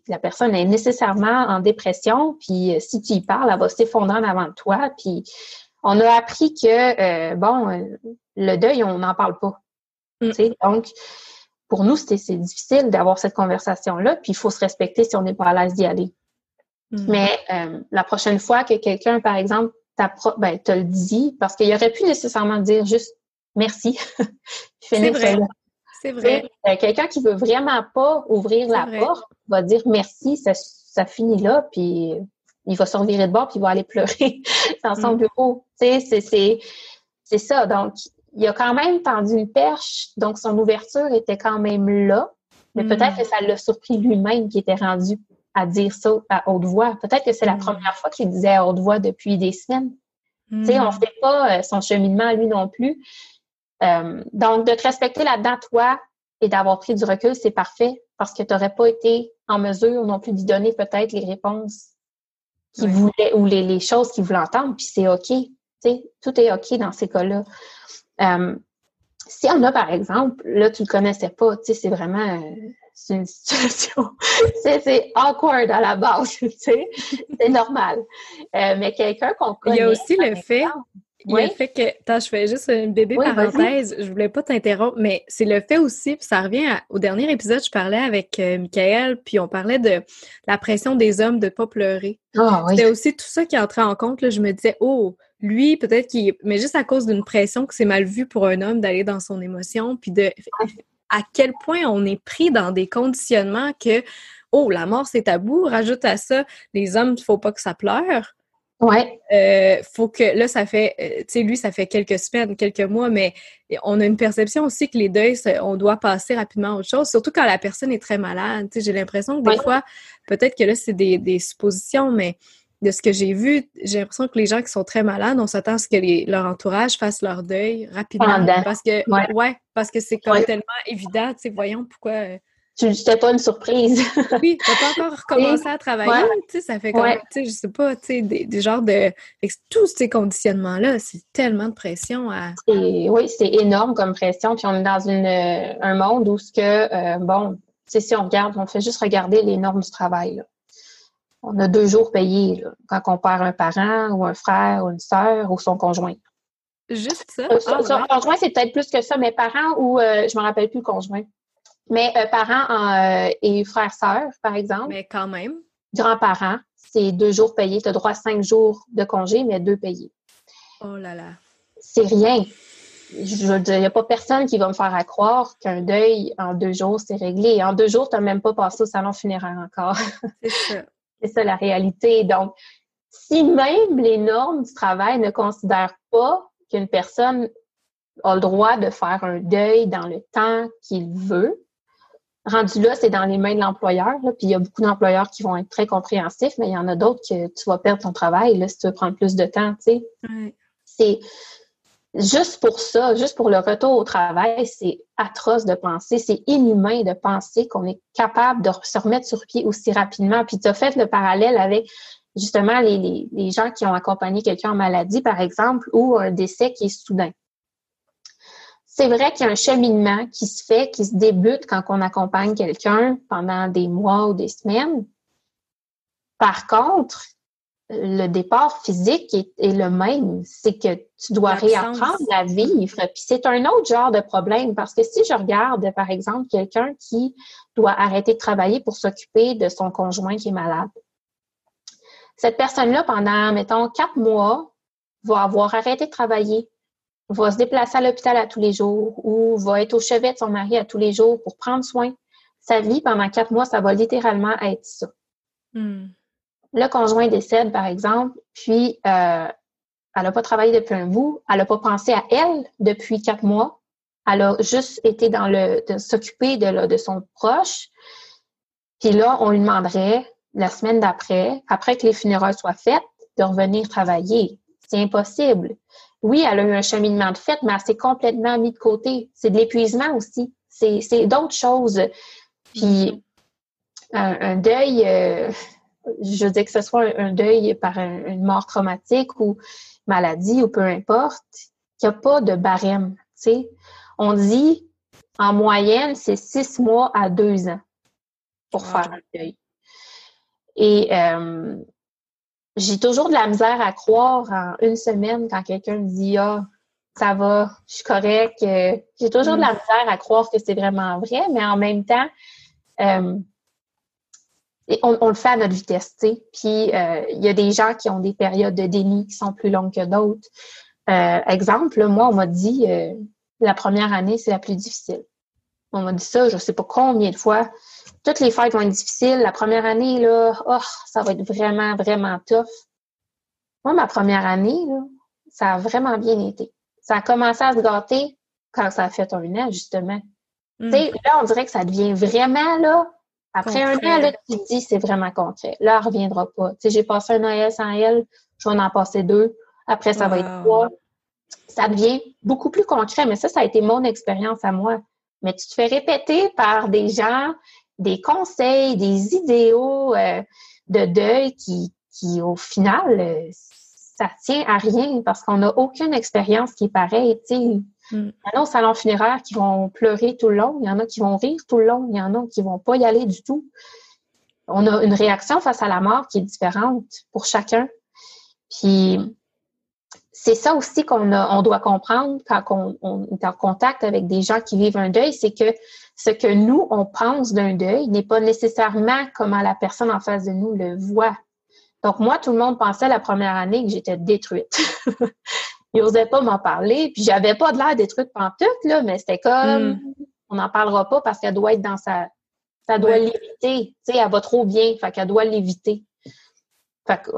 la personne est nécessairement en dépression, puis euh, si tu y parles, elle va s'effondrer en avant de toi. Puis on a appris que euh, bon, le deuil, on n'en parle pas. Mm. Donc, pour nous, c'est difficile d'avoir cette conversation-là, puis il faut se respecter si on n'est pas à l'aise d'y aller. Mm. Mais euh, la prochaine fois que quelqu'un, par exemple, ben, te le dit, parce qu'il aurait pu nécessairement dire juste merci. [LAUGHS] c'est vrai. C'est vrai. Euh, quelqu'un qui veut vraiment pas ouvrir la porte va dire merci, ça, ça finit là, puis il va se revirer de bord, puis il va aller pleurer [LAUGHS] dans son mm. bureau. C'est ça. Donc, il a quand même tendu une perche, donc son ouverture était quand même là. Mais hmm. peut-être que ça l'a surpris lui-même qui était rendu à dire ça à haute voix. Peut-être que c'est la hmm. première fois qu'il disait à haute voix depuis des semaines. On ne sait pas euh, son cheminement lui non plus. Euh, donc, de te respecter là-dedans, toi, et d'avoir pris du recul, c'est parfait parce que tu n'aurais pas été en mesure non plus d'y donner peut-être les réponses qu'il voulait ou les, les choses qu'il voulait entendre, puis c'est OK. Tout est OK dans ces cas-là. Euh, si on a, par exemple, là, tu le connaissais pas, c'est vraiment euh, c'est une [LAUGHS] situation, c'est awkward à la base, [LAUGHS] c'est normal. Euh, mais quelqu'un qu'on connaît. Il y a aussi le fait, a le fait que, attends, je fais juste une bébé parenthèse, je voulais pas t'interrompre, mais c'est le fait aussi, puis ça revient au dernier épisode, je parlais avec euh, Michael, puis on parlait de la pression des hommes de pas pleurer. Ah, C'était aussi tout ça qui entrait en compte, là, je me disais, oh, lui, peut-être qu'il. Mais juste à cause d'une pression que c'est mal vu pour un homme d'aller dans son émotion, puis de à quel point on est pris dans des conditionnements que oh, la mort c'est tabou, rajoute à ça, les hommes, il faut pas que ça pleure. Ouais. Euh, faut que là, ça fait, euh, tu sais, lui, ça fait quelques semaines, quelques mois, mais on a une perception aussi que les deuils, on doit passer rapidement à autre chose, surtout quand la personne est très malade. Tu sais, j'ai l'impression que des fois, peut-être que là, c'est des, des, suppositions, mais de ce que j'ai vu, j'ai l'impression que les gens qui sont très malades, on s'attend à ce que leur entourage fasse leur deuil rapidement. Parce que, ouais. parce que c'est comme tellement évident, tu sais, voyons pourquoi euh, c'était pas une surprise. [LAUGHS] oui, t'as pas encore recommencé à travailler, tu sais, ça fait comme, tu sais, je sais pas, tu sais, des, des, genres de... tous ces conditionnements-là, c'est tellement de pression à... Oui, c'est énorme comme pression, puis on est dans une, euh, un monde où ce que, euh, bon, tu sais, si on regarde, on fait juste regarder les normes du travail, là. On a deux jours payés, là, quand on perd un parent, ou un frère, ou une sœur, ou son conjoint. Juste ça? Euh, son, ah, conjoint, c'est peut-être plus que ça, mais parents ou, je me rappelle plus le conjoint. Mais euh, parents euh, et frères-sœurs, par exemple. Mais quand même. Grands-parents, c'est deux jours payés. Tu as droit à cinq jours de congé, mais deux payés. Oh là là. C'est rien. Je veux dire, il n'y a pas personne qui va me faire croire qu'un deuil en deux jours, c'est réglé. En deux jours, tu n'as même pas passé au salon funéraire encore. [LAUGHS] C'est ça. c'est ça la réalité. Donc, si même les normes du travail ne considèrent pas qu'une personne a le droit de faire un deuil dans le temps qu'il veut, rendu là, c'est dans les mains de l'employeur. Puis il y a beaucoup d'employeurs qui vont être très compréhensifs, mais il y en a d'autres que tu vas perdre ton travail là, si tu veux prendre plus de temps. Tu sais. C'est juste pour ça, juste pour le retour au travail, c'est atroce de penser, c'est inhumain de penser qu'on est capable de se remettre sur pied aussi rapidement. Puis tu as fait le parallèle avec justement les, les, les gens qui ont accompagné quelqu'un en maladie, par exemple, ou un décès qui est soudain c'est vrai qu'il y a un cheminement qui se fait, qui se débute quand on accompagne quelqu'un pendant des mois ou des semaines. Par contre, le départ physique est, le même. C'est que tu dois réapprendre à vivre. Puis c'est un autre genre de problème parce que si je regarde, par exemple, quelqu'un qui doit arrêter de travailler pour s'occuper de son conjoint qui est malade. Cette personne-là, pendant, mettons, quatre mois, va avoir arrêté de travailler va se déplacer à l'hôpital à tous les jours ou va être au chevet de son mari à tous les jours pour prendre soin. Sa vie pendant quatre mois, ça va littéralement être ça. Hmm. Le conjoint décède, par exemple, puis euh, elle n'a pas travaillé depuis un bout, elle n'a pas pensé à elle depuis quatre mois. Elle a juste été dans le de s'occuper de, de son proche. Puis là, on lui demanderait la semaine d'après, après que les funérailles soient faites, de revenir travailler. C'est impossible oui, elle a eu un cheminement de fait, mais elle s'est complètement mis de côté. C'est de l'épuisement aussi. C'est d'autres choses. Puis, un, deuil, euh, je dis que ce soit un, deuil par une mort traumatique ou maladie ou peu importe, il n'y a pas de barème. On dit, en moyenne, c'est six mois à deux ans pour faire un deuil. Et euh, j'ai toujours de la misère à croire en une semaine quand quelqu'un me dit Ah, ça va, je suis correct. Euh, j'ai toujours de la mm. misère à croire que c'est vraiment vrai, mais en même temps, euh, on, le fait à notre vitesse, tu sais. Puis euh, il y a des gens qui ont des périodes de déni qui sont plus longues que d'autres. exemple, moi, on m'a dit la première année, c'est la plus difficile. On m'a dit ça, je sais pas combien de fois toutes les fêtes vont être difficiles. La première année, là, oh, ça va être vraiment, vraiment tough. Moi, ma première année, là, ça a vraiment bien été. Ça a commencé à se gâter quand ça a fait un an, justement. Hmm. Là, on dirait que ça devient vraiment, là, après un an, là, tu te dis, c'est vraiment concret. Là, elle reviendra pas. j'ai passé un Noël sans elle, je vais en passer deux. Après, ça va être trois. Ça devient beaucoup plus concret, mais ça, ça a été mon expérience à moi. Mais tu te fais répéter par des gens des conseils, des idéaux euh, de deuil qui, qui au final, euh, ça tient à rien parce qu'on n'a aucune expérience qui est pareille. Mm. Il y en a au salon funéraire qui vont pleurer tout le long, il y en a qui vont rire tout le long, il y en a qui vont pas y aller du tout. On a une réaction face à la mort qui est différente pour chacun. Puis c'est ça aussi qu'on on doit comprendre quand on, est en contact avec des gens qui vivent un deuil, c'est que ce que nous, on pense d'un deuil n'est pas nécessairement comment la personne en face de nous le voit. Donc, moi, tout le monde pensait la première année que j'étais détruite. [LAUGHS] Ils n'osaient pas m'en parler, puis j'avais pas de l'air détruite pantoute, là, mais c'était comme, hmm. on n'en parlera pas parce qu'elle doit être dans sa, ça doit l'éviter. Tu sais, elle va trop bien, fait qu'elle doit l'éviter. Fait que,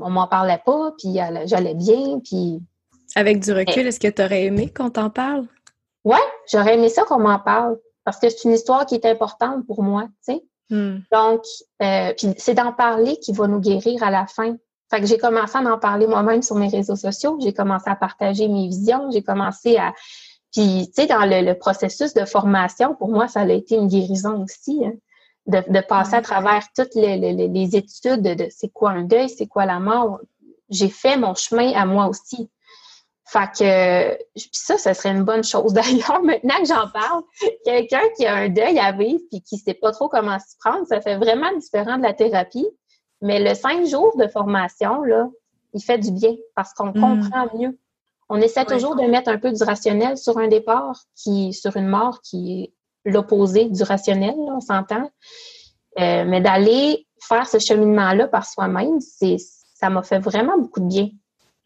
on m'en parlait pas, puis j'allais bien, puis... Avec du recul, est-ce que tu aurais aimé qu'on t'en parle? Ouais, j'aurais aimé ça qu'on m'en parle, parce que c'est une histoire qui est importante pour moi, tu sais. Hmm. Donc, euh, puis c'est d'en parler qui va nous guérir à la fin. Fait que j'ai commencé à en parler moi-même sur mes réseaux sociaux, j'ai commencé à partager mes visions, j'ai commencé à... Puis, tu sais, dans le, processus de formation, pour moi, ça a été une guérison aussi. Hein de, passer à travers toutes les, études de, c'est quoi un deuil, c'est quoi la mort. J'ai fait mon chemin à moi aussi. Fait que puis ça, ce serait une bonne chose. [LAUGHS] D'ailleurs, maintenant que j'en parle, quelqu'un qui a un deuil à vivre puis qui sait pas trop comment s'y prendre, ça fait vraiment différent de la thérapie. Mais le cinq jours de formation, là, il fait du bien parce qu'on mm. comprend mieux. On essaie toujours de mettre un peu du rationnel sur un départ, qui, sur une mort qui est l'opposé du rationnel, on s'entend. Euh, mais d'aller faire ce cheminement-là par soi-même, c'est ça m'a fait vraiment beaucoup de bien.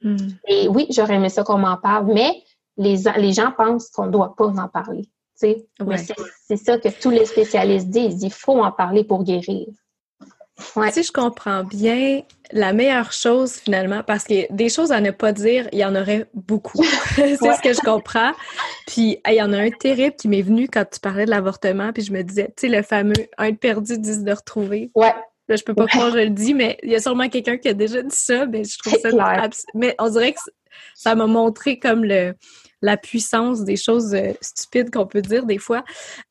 Hmm. Et oui, j'aurais aimé ça qu'on m'en parle, mais les, les gens pensent qu'on ne doit pas en parler. c'est ça que tous les spécialistes disent. Il faut en parler pour guérir. Si je comprends bien, la meilleure chose finalement, parce que des choses à ne pas dire, il y en aurait beaucoup. [LAUGHS] [LAUGHS] c'est ce que je comprends. Puis il y en a un terrible qui m'est venu quand tu parlais de l'avortement, puis je me disais, tu sais, le fameux un de perdu, dix de retrouver. Ouais. Là, je peux pas croire que je le dis, mais il y a sûrement quelqu'un qui a déjà dit ça, mais je trouve ça Mais on dirait que ça m'a montré comme le la puissance des choses euh, stupides qu'on peut dire des fois.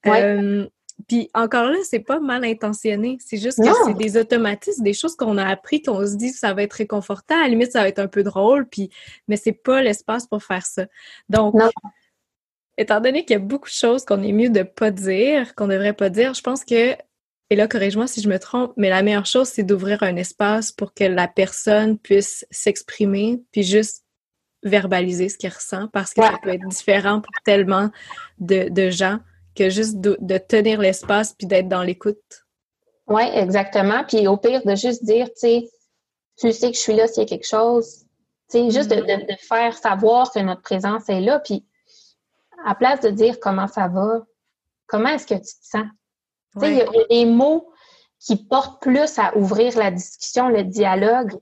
Euh, puis encore là, c'est pas mal intentionné. C'est juste que c'est des automatismes, des choses qu'on a appris, qu'on se dit ça va être réconfortant, à la limite ça va être un peu drôle, puis mais c'est pas l'espace pour faire ça. Donc, étant donné qu'il y a beaucoup de choses qu'on est mieux de pas dire, qu'on devrait pas dire, je pense que et là, corrige-moi si je me trompe, mais la meilleure chose, c'est d'ouvrir un espace pour que la personne puisse s'exprimer, puis juste verbaliser ce qu'elle ressent, parce que ça peut être différent pour tellement de, de gens que juste de, tenir l'espace puis d'être dans l'écoute. Oui, exactement. Puis au pire, de juste dire, tu sais, tu sais que je suis là s'il y a quelque chose. Tu sais, juste de, faire savoir que notre présence est là. Puis à place de dire comment ça va, comment est-ce que tu te sens? Tu sais, il y, a des mots qui portent plus à ouvrir la discussion, le dialogue,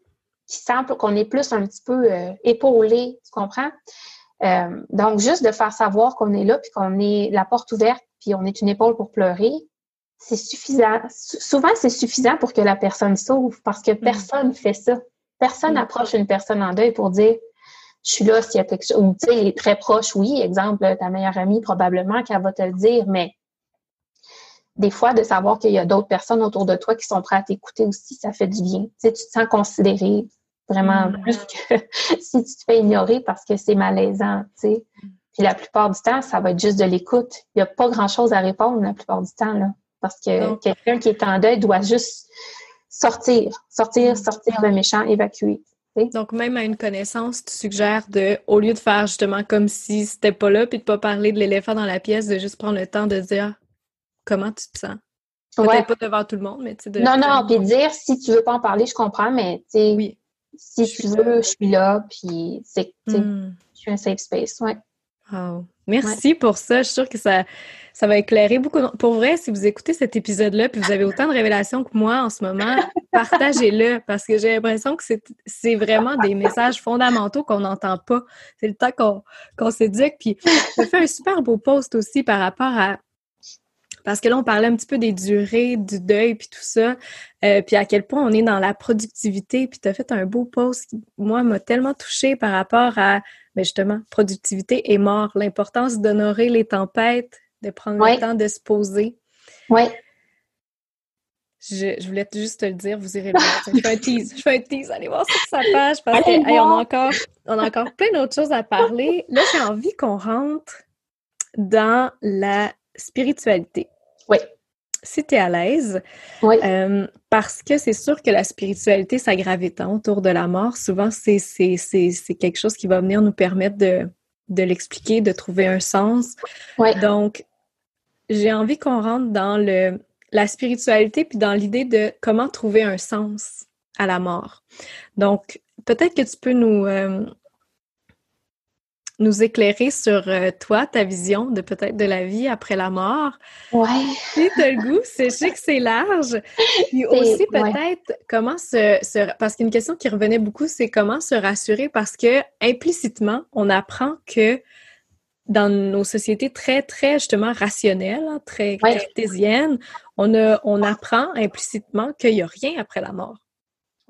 qui semble qu'on est plus un petit peu euh, épaulé, tu comprends? Euh, donc, juste de faire savoir qu'on est là, puis qu'on est la porte ouverte, puis on est une épaule pour pleurer, c'est suffisant. Souvent, c'est suffisant pour que la personne s'ouvre, parce que mm. personne ne fait ça. Personne n'approche mm. une personne en deuil pour dire je suis là s'il y a quelque chose. Ou tu sais, très proche, oui, exemple, ta meilleure amie, probablement qu'elle va te le dire, mais des fois, de savoir qu'il y a d'autres personnes autour de toi qui sont prêtes à t'écouter aussi, ça fait du bien. Tu sais, tu te sens considéré, Vraiment mm. plus que [LAUGHS] si tu te fais ignorer parce que c'est malaisant, tu sais. Puis la plupart du temps, ça va être juste de l'écoute. Il n'y a pas grand-chose à répondre la plupart du temps, là. Parce que quelqu'un qui est en deuil doit juste sortir, sortir, mm. sortir le méchant, évacuer. Donc, même à une connaissance, tu suggères de, au lieu de faire justement comme si c'était pas là, puis de pas parler de l'éléphant dans la pièce, de juste prendre le temps de dire comment tu te sens. Peut-être pas devant tout le monde, mais tu sais. Non, non, puis dire si tu veux pas en parler, je comprends, mais tu sais, oui si tu veux, je suis là, puis c'est, hmm. je suis un safe space, ouais. Merci pour ça. Je suis sûre que ça, ça va éclairer beaucoup. Pour vrai, si vous écoutez cet épisode-là, puis vous avez autant de révélations que moi en ce moment, [LAUGHS] partagez-le parce que j'ai l'impression que c'est vraiment des messages fondamentaux qu'on n'entend pas. C'est le temps qu'on qu'on s'éduque. Puis, je fait un super beau post aussi par rapport à parce que là, on parlait un petit peu des durées, du deuil, puis tout ça, euh, puis à quel point on est dans la productivité. Puis tu as fait un beau post qui, moi, m'a tellement touchée par rapport à, ben justement, productivité et mort, l'importance d'honorer les tempêtes, de prendre le temps de se poser. Oui. Je, voulais juste te le dire, vous irez le voir. Je fais un tease, je fais un tease, allez voir sur sa page parce qu'on a encore, on a encore plein d'autres choses à parler. Là, j'ai envie qu'on rentre dans la spiritualité. Oui. Si tu es à l'aise. Oui. Euh, parce que c'est sûr que la spiritualité, ça gravite autour de la mort. Souvent, c'est quelque chose qui va venir nous permettre de, de l'expliquer, de trouver un sens. Oui. Donc, j'ai envie qu'on rentre dans le, la spiritualité puis dans l'idée de comment trouver un sens à la mort. Donc, peut-être que tu peux nous, euh, nous éclairer sur euh, toi, ta vision de peut-être de la vie après la mort. Ouais. Si tu le goût, c'est, je sais que c'est large. Puis aussi peut-être comment se, se parce qu'une question qui revenait beaucoup, c'est comment se rassurer parce que implicitement, on apprend que dans nos sociétés très, très justement rationnelles, hein, très cartésiennes, on, a, on apprend implicitement qu'il n'y a rien après la mort.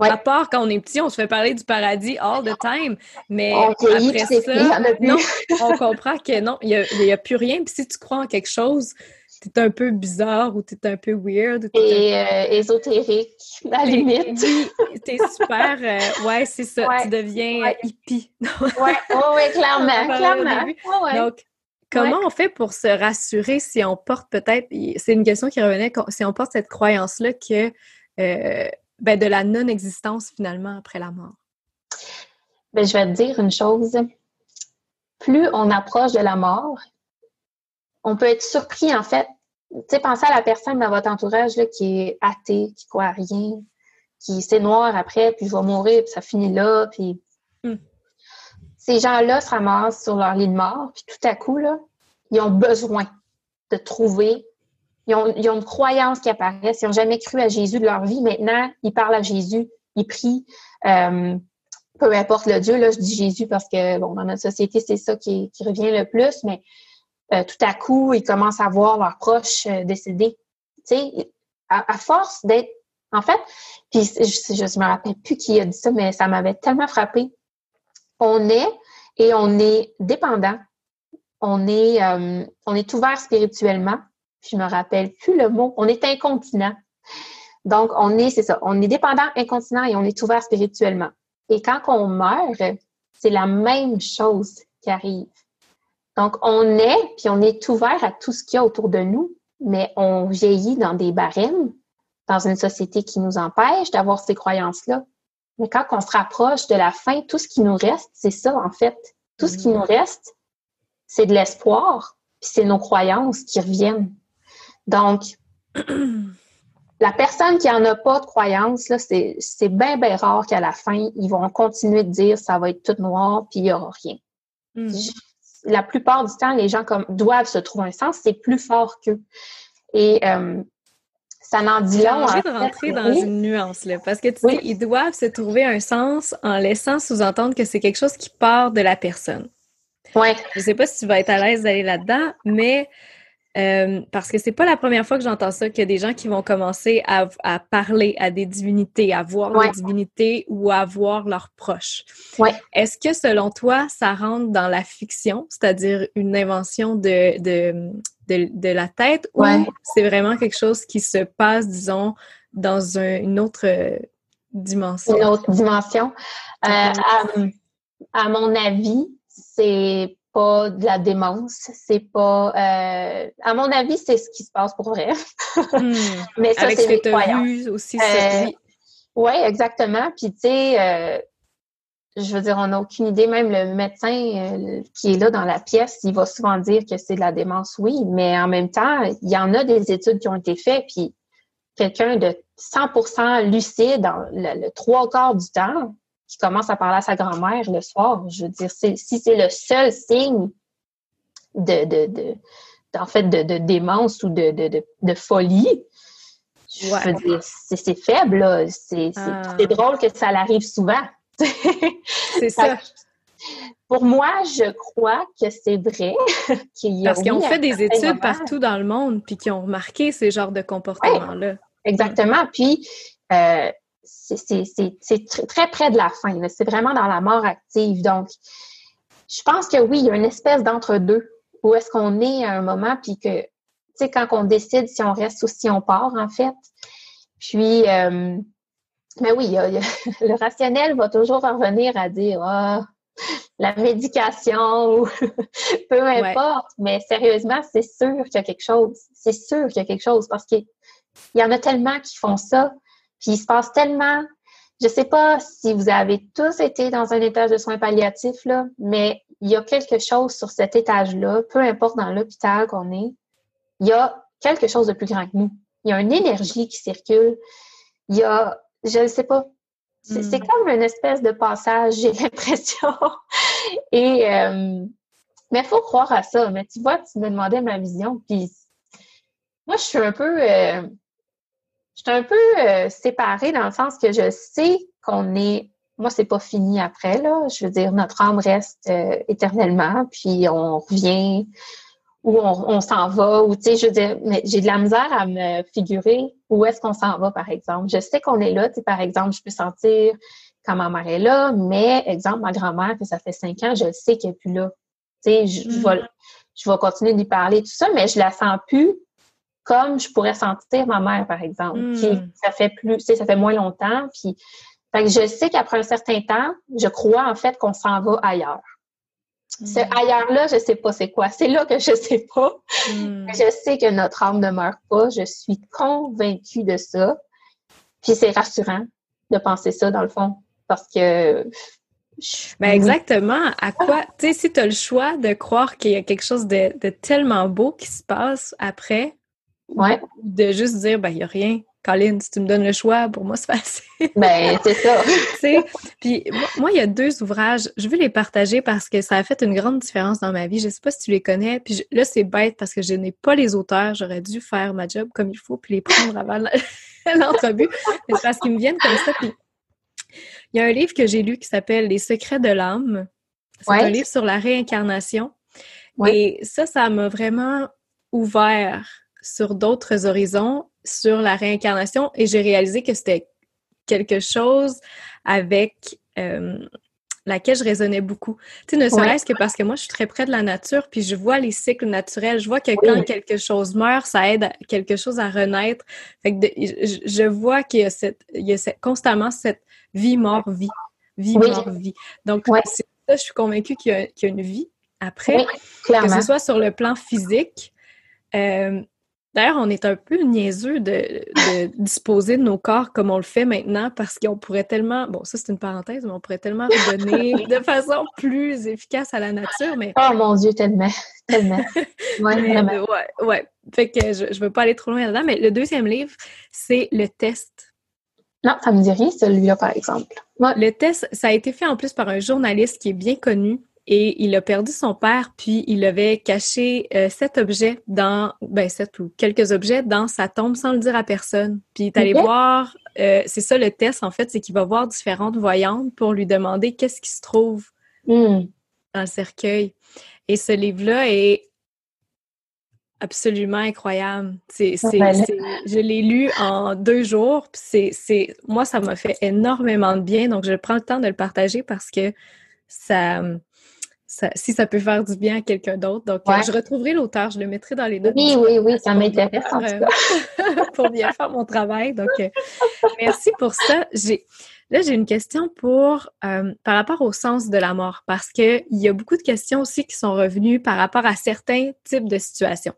À part quand on est petit, on se fait parler du paradis all the time. Mais après ça, non, [LAUGHS] on comprend que non, il n'y a, plus rien. Puis si tu crois en quelque chose, t'es un peu bizarre ou t'es un peu weird. Et euh, ésotérique, à la limite. Oui, t'es super. Euh, ouais, c'est ça. Tu deviens hippie. [LAUGHS] ouais, ouais, clairement. clairement. Donc, comment on fait pour se rassurer si on porte peut-être. C'est une question qui revenait, si on porte cette croyance-là que. Euh, ben, de la non-existence finalement après la mort? Ben, je vais te dire une chose. Plus on approche de la mort, on peut être surpris en fait. Tu sais, pensez à la personne dans votre entourage là, qui est athée, qui croit à rien, qui c'est noir après, puis je vais mourir, puis ça finit là, puis hmm. ces gens-là se ramassent sur leur lit de mort, puis tout à coup là, ils ont besoin de trouver ils ont, une croyance qui apparaît. Ils n'ont jamais cru à Jésus de leur vie. Maintenant, ils parlent à Jésus, ils prient. Euh, peu importe le Dieu, là, je dis Jésus parce que, bon, dans notre société, c'est ça qui, revient le plus, mais euh, tout à coup, ils commencent à voir leurs proches euh, décédés. Tu sais, à, force d'être... En fait, puis je ne me rappelle plus qui a dit ça, mais ça m'avait tellement frappé. On est et on est dépendant. On est, on est ouvert spirituellement je me rappelle plus le mot, on est incontinent. Donc, on est, c'est ça, on est dépendant, incontinent et on est ouvert spirituellement. Et quand on meurt, c'est la même chose qui arrive. Donc, on est, puis on est ouvert à tout ce qu'il y a autour de nous, mais on vieillit dans des barèmes, dans une société qui nous empêche d'avoir ces croyances-là. Mais quand on se rapproche de la fin, tout ce qui nous reste, c'est ça, en fait. Tout ce qui mm. nous reste, c'est de l'espoir, puis c'est nos croyances qui reviennent. Donc, la personne qui n'en a pas de croyance, c'est, c'est bien, bien rare qu'à la fin, ils vont continuer de dire ça va être tout noir, puis il n'y aura rien. Hmm. La plupart du temps, les gens comme doivent se trouver un sens, c'est plus fort qu'eux. Et euh, ça n'en dit long. J'ai envie de rentrer dans une nuance, là, parce que tu dis, ils doivent se trouver un sens en laissant sous-entendre que c'est quelque chose qui part de la personne. Ouais. Je sais pas si tu vas être à l'aise d'aller là-dedans, mais euh, parce que c'est pas la première fois que j'entends ça, qu'il y a des gens qui vont commencer à, parler à des divinités, à voir des divinités ou à voir leurs proches. Ouais. Est-ce que selon toi, ça rentre dans la fiction, c'est-à-dire une invention de, de, de, la tête, ou c'est vraiment quelque chose qui se passe, disons, dans une autre dimension? Une autre dimension? Euh, à, à mon avis, c'est pas de la démence, c'est pas euh, à mon avis, c'est ce qui se passe pour vrai. Hmm. [LAUGHS] Mais ça, c'est ce aussi. Euh, oui, exactement. Puis tu sais, euh, je veux dire, on n'a aucune idée. Même le médecin euh, qui est là dans la pièce, il va souvent dire que c'est de la démence, oui. Mais en même temps, il y en a des études qui ont été faites, puis quelqu'un de 100% lucide dans le trois quarts du temps, qui commence à parler à sa grand-mère le soir. Je veux dire, si c'est le seul signe de, de, de en fait, de, de, démence ou de, de, de folie, je veux dire, c'est faible, C'est ah. drôle que ça l'arrive souvent. c'est [LAUGHS] ça. Pour moi, je crois que c'est vrai [LAUGHS] qu'il. Parce qu'ils ont fait des études partout dans le monde, puis qui ont remarqué ces genres de comportements-là. exactement. Puis, euh, c'est très près de la fin. C'est vraiment dans la mort active. Donc, je pense que oui, il y a une espèce d'entre-deux où est-ce qu'on est à un moment, puis que, tu sais, quand on décide si on reste ou si on part, en fait. Puis, euh, mais oui, [LAUGHS] le rationnel va toujours revenir à dire, ah, la médication ou [LAUGHS] peu importe. Mais sérieusement, c'est sûr qu'il y a quelque chose. C'est sûr qu'il y a quelque chose parce qu'il y en a tellement qui font ça puis il se passe tellement. Je sais pas si vous avez tous été dans un étage de soins palliatifs, là, mais il y a quelque chose sur cet étage-là, peu importe dans l'hôpital qu'on est, il y a quelque chose de plus grand que nous. Il y a une énergie qui circule. Il y a, je ne sais pas, c'est hmm. comme une espèce de passage, [LAUGHS] j'ai l'impression. Et euh, Mais il faut croire à ça. Mais tu vois, tu me demandais ma vision, puis moi, je suis un peu... Euh, je suis un peu euh, séparée dans le sens que je sais qu'on est moi, c'est pas fini après, là. Je veux dire, notre âme reste euh, éternellement, puis on revient ou on, s'en va, ou tu sais, je veux dire, mais j'ai de la misère à me figurer où est-ce qu'on s'en va, par exemple. Je sais qu'on est là, tu sais, par exemple, je peux sentir quand ma mère est là, mais, exemple, ma grand-mère, que ça fait cinq ans, je sais qu'elle n'est plus là. Tu sais, je, mm. vais, je vais continuer d'y parler, tout ça, mais je la sens plus comme je pourrais sentir ma mère, par exemple. Mm. ça fait plus, tu sais, ça fait moins longtemps, puis fait que je sais qu'après un certain temps, je crois en fait qu'on s'en va ailleurs. Ce hmm. ailleurs-là, je sais pas c'est quoi. C'est là que je sais pas. Hmm. Je sais que notre âme ne meurt pas. Je suis convaincue de ça. Puis c'est rassurant de penser ça, dans le fond. Parce que ben exactement. À quoi, tu sais, si tu as le choix de croire qu'il y a quelque chose de, tellement beau qui se passe après, ouais. de juste dire, ben, il n'y a rien, Colin, si tu me donnes le choix, pour moi, [LAUGHS] c'est facile. ben, c'est ça. [LAUGHS] puis moi, il y a deux ouvrages, je veux les partager parce que ça a fait une grande différence dans ma vie. Je sais pas si tu les connais. Puis là, c'est bête parce que je n'ai pas les auteurs. J'aurais dû faire ma job comme il faut puis les prendre avant [LAUGHS] l'entrevue. Mais c'est parce qu'ils me viennent comme ça. Puis il y a un livre que j'ai lu qui s'appelle Les secrets de l'âme. C'est un livre sur la réincarnation. Et ça, ça m'a vraiment ouvert sur d'autres horizons sur la réincarnation et j'ai réalisé que c'était quelque chose avec euh, laquelle je résonnais beaucoup. Tu sais, ne serait-ce que parce que moi, je suis très près de la nature, puis je vois les cycles naturels. Je vois que quand quelque chose meurt, ça aide quelque chose à renaître. Fait que je, vois qu'il y a, cette, il y a cette, constamment cette vie-mort-vie. Vie-mort-vie. Donc, c'est ça, je suis convaincue qu'il y, a une vie après. que ce soit sur le plan physique, euh, D'ailleurs, on est un peu niaiseux de, disposer de nos corps comme on le fait maintenant parce qu'on pourrait tellement, bon, ça c'est une parenthèse, mais on pourrait tellement redonner [LAUGHS] de façon plus efficace à la nature. Mais... Oh mon Dieu, tellement, tellement. [LAUGHS] Ouais, ouais, ouais. Fait que je ne veux pas aller trop loin là-dedans, mais le deuxième livre, c'est le test. Non, ça me dit rien, celui-là, par exemple. Le test, ça a été fait en plus par un journaliste qui est bien connu, et il a perdu son père, puis il avait caché euh, sept objets dans, ben sept ou quelques objets dans sa tombe sans le dire à personne. Puis il est allé voir, euh, c'est ça le test en fait, c'est qu'il va voir différentes voyantes pour lui demander qu'est-ce qui se trouve hmm. dans le cercueil. Et ce livre-là est absolument incroyable. C'est, je l'ai lu en deux jours. C'est, c'est, moi, ça m'a fait énormément de bien. Donc, je prends le temps de le partager parce que ça, si ça peut faire du bien à quelqu'un d'autre. Donc, euh, je retrouverai l'auteur, je le mettrai dans les notes. Oui, oui, oui, ça m'intéresse en tout cas. Euh, [LAUGHS] pour bien faire mon travail. Donc, euh, merci pour ça. J'ai, là, j'ai une question pour, par rapport au sens de la mort, parce qu'il y a beaucoup de questions aussi qui sont revenues par rapport à certains types de situations.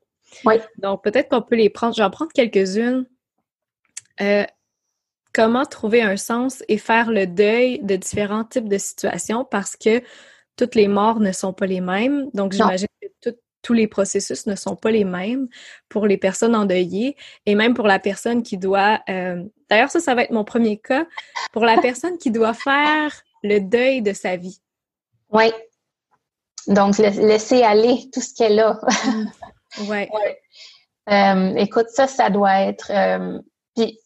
Oui. Donc, peut-être qu'on peut les prendre. Je vais en prendre quelques-unes. comment trouver un sens et faire le deuil de différents types de situations? Parce que toutes les morts ne sont pas les mêmes. Donc, j'imagine que tous les processus ne sont pas les mêmes pour les personnes endeuillées et même pour la personne qui doit... Euh, d'ailleurs, ça, ça va être mon premier cas. Pour la personne qui doit faire le deuil de sa vie. Oui. Donc, laisser aller tout ce qu'elle a. oui. [LAUGHS] Ouais. Euh, écoute, ça, ça doit être... Euh, puis,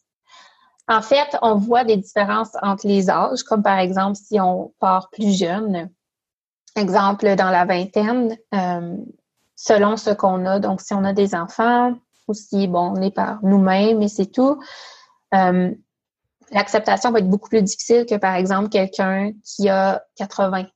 en fait, on voit des différences entre les âges, comme par exemple si on part plus jeune, exemple, dans la vingtaine, euh, selon ce qu'on a, donc si on a des enfants ou si, bon, on est par nous-mêmes et c'est tout, euh, l'acceptation va être beaucoup plus difficile que, par exemple, quelqu'un qui a 80.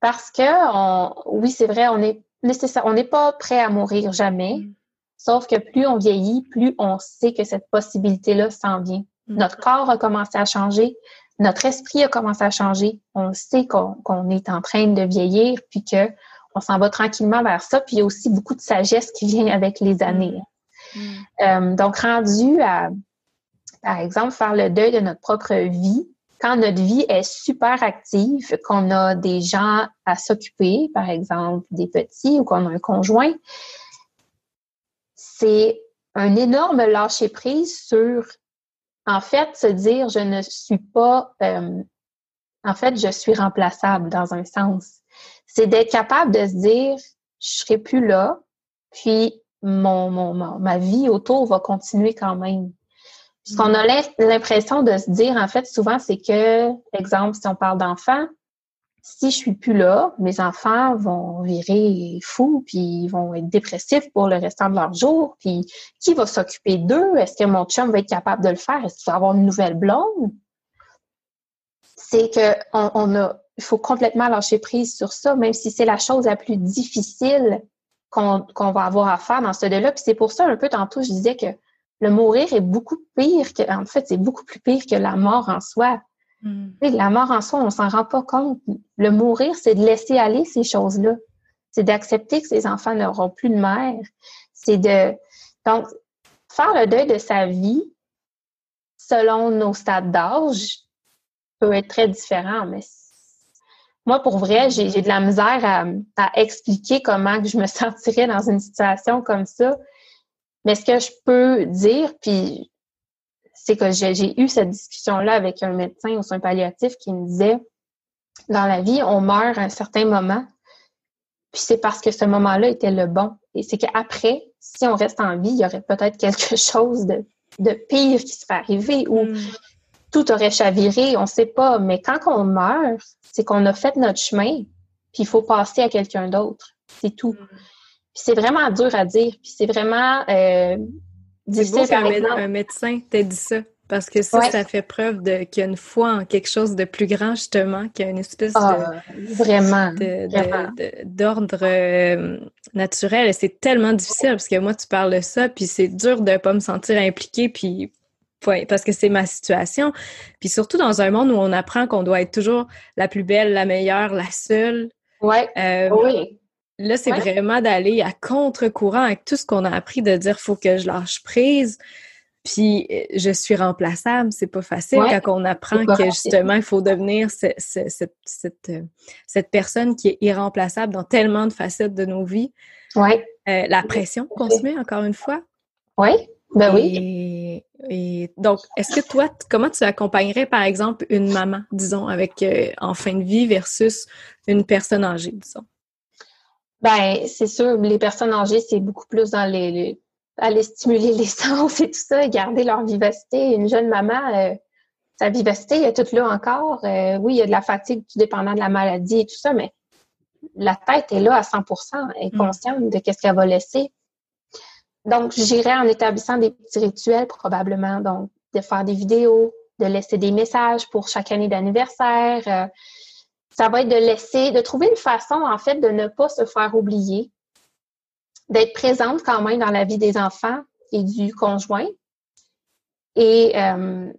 Parce que, on, oui, c'est vrai, on est nécessaire, on n'est pas prêt à mourir jamais. Mm. Sauf que plus on vieillit, plus on sait que cette possibilité-là s'en vient. Mm. Notre corps a commencé à changer, notre esprit a commencé à changer. On sait qu'on est en train de vieillir, puis que on s'en va tranquillement vers ça. Puis il y a aussi beaucoup de sagesse qui vient avec les années. Mm. Euh, donc, rendu à, par exemple, faire le deuil de notre propre vie, quand notre vie est super active, qu'on a des gens à s'occuper, par exemple des petits ou qu'on a un conjoint, c'est un énorme lâcher prise sur en fait, se dire je ne suis pas, euh, en fait, je suis remplaçable dans un sens. c'est d'être capable de se dire, je serai plus là, puis mon, mon, ma vie autour va continuer quand même. Ce qu'on a l'impression de se dire, en fait, souvent, c'est que, exemple, si on parle d'enfants, si je suis plus là, mes enfants vont virer fous, puis ils vont être dépressifs pour le restant de leur jour. Puis qui va s'occuper d'eux? Est-ce que mon chum va être capable de le faire? Est-ce qu'il va avoir une nouvelle blonde? C'est que on, a, il faut complètement lâcher prise sur ça, même si c'est la chose la plus difficile qu'on va avoir à faire dans ce délai. Puis c'est pour ça un peu tantôt je disais que le mourir est beaucoup pire que, en fait, c'est beaucoup plus pire que la mort en soi. Mm. La mort en soi, on s'en rend pas compte. Le mourir, c'est de laisser aller ces choses-là. C'est d'accepter que ses enfants n'auront plus de mère. C'est de donc faire le deuil de sa vie selon nos stades d'âge peut être très différent, mais moi, pour vrai, j'ai de la misère à, à, expliquer comment je me [LAUGHS] sentirais dans une situation comme ça. Mais ce que je peux dire, puis c'est que j'ai eu cette discussion-là avec un médecin au soin palliatif qui me disait, dans la vie, on meurt à un certain moment, puis c'est parce que ce moment-là était le bon. Et c'est qu'après, si on reste en vie, il y aurait peut-être [LAUGHS] quelque chose de, pire qui serait arrivé ou mm. tout aurait chaviré, on ne sait pas. Mais quand on meurt, c'est qu'on a fait notre chemin, puis il faut passer à quelqu'un d'autre. C'est tout. Mm. c'est vraiment dur à dire, puis c'est vraiment euh, c'est beau qu'un médecin t'ait dit ça. Parce que ça, ça fait preuve de qu'il y a une foi en quelque chose de plus grand, justement, qu'il y a une espèce de ah, vraiment d'ordre euh, naturel. Et c'est tellement difficile parce que moi, tu parles de ça, puis c'est dur de ne pas me sentir impliquée, puis parce que c'est ma situation. Puis surtout dans un monde où on apprend qu'on doit être toujours la plus belle, la meilleure, la seule. Ouais. Euh, oui. Là, c'est vraiment d'aller à contre-courant avec tout ce qu'on a appris, de dire faut que je lâche prise. Puis euh, je suis remplaçable, c'est pas facile quand on apprend que justement il faut devenir cette, euh, cette, personne qui est irremplaçable dans tellement de facettes de nos vies. Ouais. Euh, la pression qu'on se met, encore une fois. Oui, ben oui. Et, donc, est-ce que toi, comment tu accompagnerais, par exemple, une maman, disons, avec en fin de vie versus une personne âgée, disons? Ben, c'est sûr, les personnes âgées, c'est beaucoup plus dans les, aller stimuler [LAUGHS] les sens et tout ça, garder leur vivacité. Une jeune maman, euh, sa vivacité est toute là encore. Euh, oui, il y a de la fatigue tout dépendant de la maladie et tout ça, mais la tête est là à 100% elle est mm. consciente de qu'est-ce qu'elle va laisser. Donc, j'irai en établissant des petits rituels probablement, donc de faire des vidéos, de laisser des messages pour chaque année d'anniversaire, euh, ça va être de laisser, de trouver une façon, en fait, de ne pas se faire oublier, d'être présente quand même dans la vie des enfants et du conjoint. Et euh,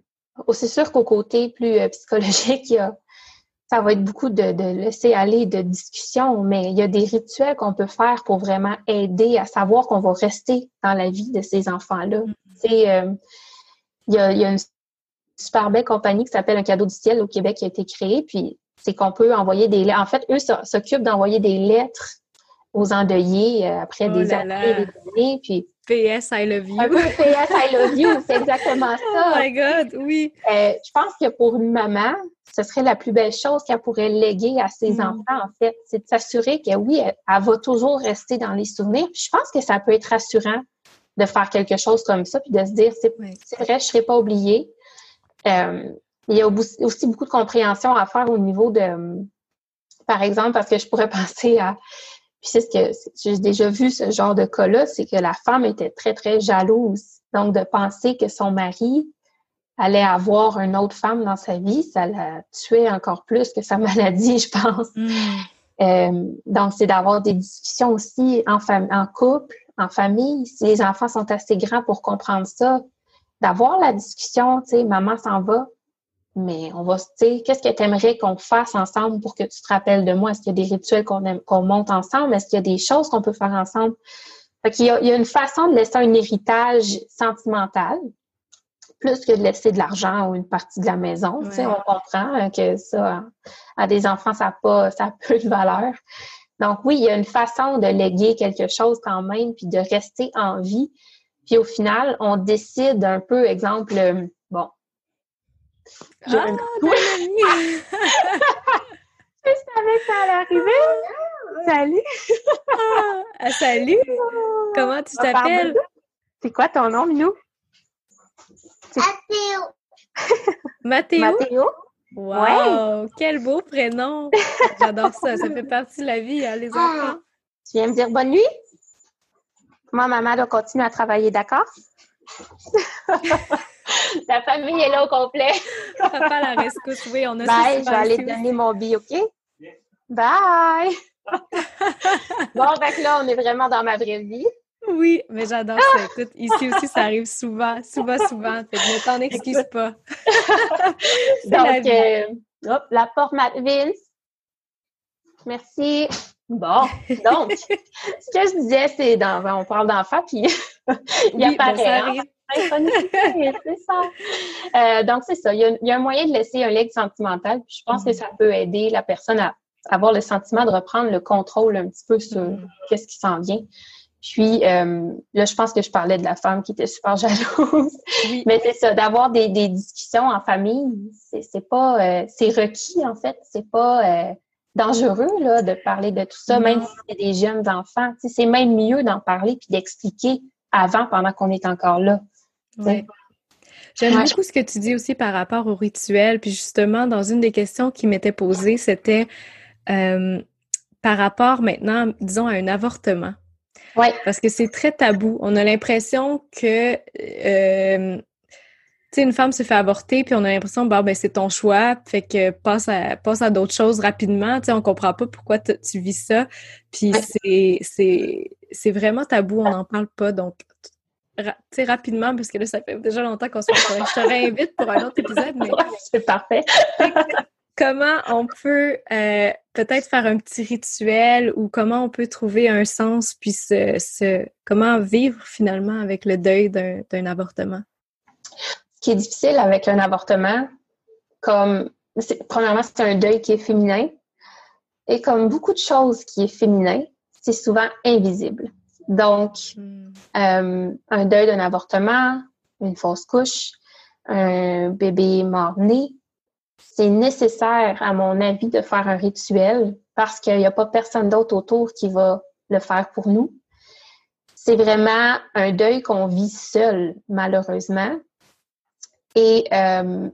c'est sûr qu'au côté plus euh, psychologique, il y a, ça va être beaucoup de, de, laisser aller de discussion, mais il y a des rituels qu'on peut faire pour vraiment aider à savoir qu'on va rester dans la vie de ces enfants-là. C'est, mm-hmm. euh, il, y a, il y a une super belle compagnie qui s'appelle Un cadeau du ciel au Québec qui a été créée, puis c'est qu'on peut envoyer des lettres. En fait, eux s'occupent d'envoyer des lettres aux endeuillés euh, après oh des années et des années. Puis, PS, I love you. PS, I love you, [LAUGHS] c'est exactement ça. Oh my God, oui. Euh, je pense que pour une maman, ce serait la plus belle chose qu'elle pourrait léguer à ses mm. enfants, en fait. C'est de s'assurer que oui, elle, va toujours rester dans les souvenirs. Puis je pense que ça peut être rassurant de faire quelque chose comme ça, puis de se dire, c'est vrai, je ne serai pas oubliée. Euh, il y a aussi beaucoup de compréhension à faire au niveau de, par exemple, parce que je pourrais [LAUGHS] penser à, puis c'est ce que j'ai déjà vu ce genre de cas-là, c'est que la femme était très, très jalouse. Donc, de penser que son mari allait avoir une autre femme dans sa vie, ça la tuait encore plus que sa [LAUGHS] maladie, je pense. Hmm. Euh, donc, c'est d'avoir des discussions aussi en, en couple, en famille. Si les enfants sont assez grands pour comprendre ça, d'avoir la discussion, tu sais, maman s'en va, mais on va, tu sais, qu'est-ce que tu aimerais qu'on fasse ensemble pour que tu te rappelles de moi? Est-ce qu'il y a des rituels qu'on monte ensemble? Est-ce qu'il y a des choses qu'on peut faire ensemble? Fait qu'il y a, il y a une façon de laisser un héritage sentimental, plus que de laisser de l'argent ou une partie de la maison. Tu sais, on comprend que ça, à des enfants, ça n'a pas, ça a peu de valeur. Donc oui, il y a une façon de léguer quelque chose quand même, puis de rester en vie. Puis au final, on décide un peu, exemple, bon, ah, [LAUGHS] je savais que ça allait arriver. Salut. Ah, salut. Comment tu t'appelles? C'est quoi ton nom, Minou? Mathéo. Mathéo? Mathéo? Wow! Quel beau prénom! J'adore ça. Ça fait partie de la vie, hein, les enfants. Tu viens me dire bonne nuit? Moi, maman doit continuer à travailler, d'accord? [LAUGHS] [LAUGHS] la famille est là au complet. Papa la rescousse, oui, on a Bye, je vais aller te donner mon billet, OK? Bye! [LAUGHS] bon, que là, on est vraiment dans ma vraie vie. Oui, mais j'adore ça. Écoute, ici aussi, ça arrive souvent, souvent, souvent. Fait que ne t'en excuse pas. [LAUGHS] La Donc, vie. euh, hop, la porte Matt Vince. Bon, donc, ce que je disais, c'est dans, on parle d'enfant, puis il Oui, apparaît. ben, ça hein. arrive. Synchronicité, [LAUGHS] c'est ça. Euh, donc, c'est ça. Il y, a, il y a un moyen de laisser un leg sentimental. Puis je pense que ça peut aider la personne à avoir le sentiment de reprendre le contrôle un petit peu sur Mhm. qu'est-ce qui s'en vient. Puis euh, là, je pense que je parlais de la femme qui était super [LAUGHS] jalouse. Oui. Mais c'est ça, d'avoir des, des discussions en famille, c'est pas, euh, c'est requis en fait. C'est pas euh, dangereux là de parler de tout ça, Non. même si c'est des jeunes enfants. C'est même mieux d'en parler puis d'expliquer avant pendant qu'on est encore là. Ouais. J'aime Ouais. beaucoup ce que tu dis aussi par rapport au rituel. Puis justement, dans une des questions qui m'était posée, c'était euh, par rapport maintenant, disons, à un avortement. Ouais. Parce que c'est très tabou. On a l'impression que, euh, tu sais, une femme se fait avorter, puis on a l'impression, bon, ben, c'est ton choix, fait que passe à, passe à d'autres choses rapidement. Tu sais, on comprend pas pourquoi tu vis ça. Puis Ouais. c'est vraiment tabou, on n'en parle pas. Donc, ra- rapidement, parce que là, ça fait déjà longtemps qu'on se parle. Je te réinvite pour un autre épisode, mais [LAUGHS] c'est parfait. comment on peut euh, peut-être faire un petit rituel ou comment on peut trouver un sens puis se, se- comment vivre finalement avec le deuil d'un avortement? Ce qui est difficile avec un avortement, comme premièrement, c'est un deuil qui est féminin. Et comme beaucoup de choses qui est féminin, c'est souvent invisible. Donc, euh, un deuil d'un avortement, une fausse couche, un bébé mort-né, c'est nécessaire, à mon avis, de faire un rituel parce qu'il n'y a pas personne d'autre autour qui va le faire pour nous. C'est vraiment un deuil qu'on vit seul, malheureusement. Et euh,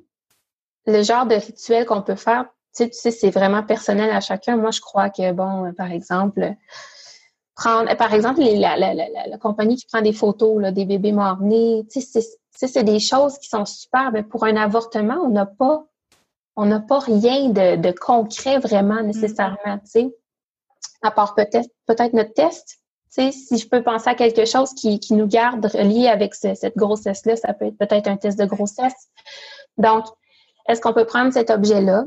le genre de rituel qu'on peut faire, tu sais, tu sais, c'est vraiment personnel à chacun. Moi, je crois que, bon, par exemple, prendre, par exemple, les- la, la, la, la- la compagnie qui prend des photos là, des bébés sais, c'est- des choses qui sont super, mais pour un avortement, on n'a pas, on n'a pas rien de, de concret vraiment nécessairement, tu sais, à part peut-être peut-être notre test. Tu sais, si je peux penser à quelque chose qui, qui nous garde relié avec ce- cette grossesse-là, ça peut être peut-être un test de grossesse. Donc, est-ce qu'on peut prendre cet objet-là,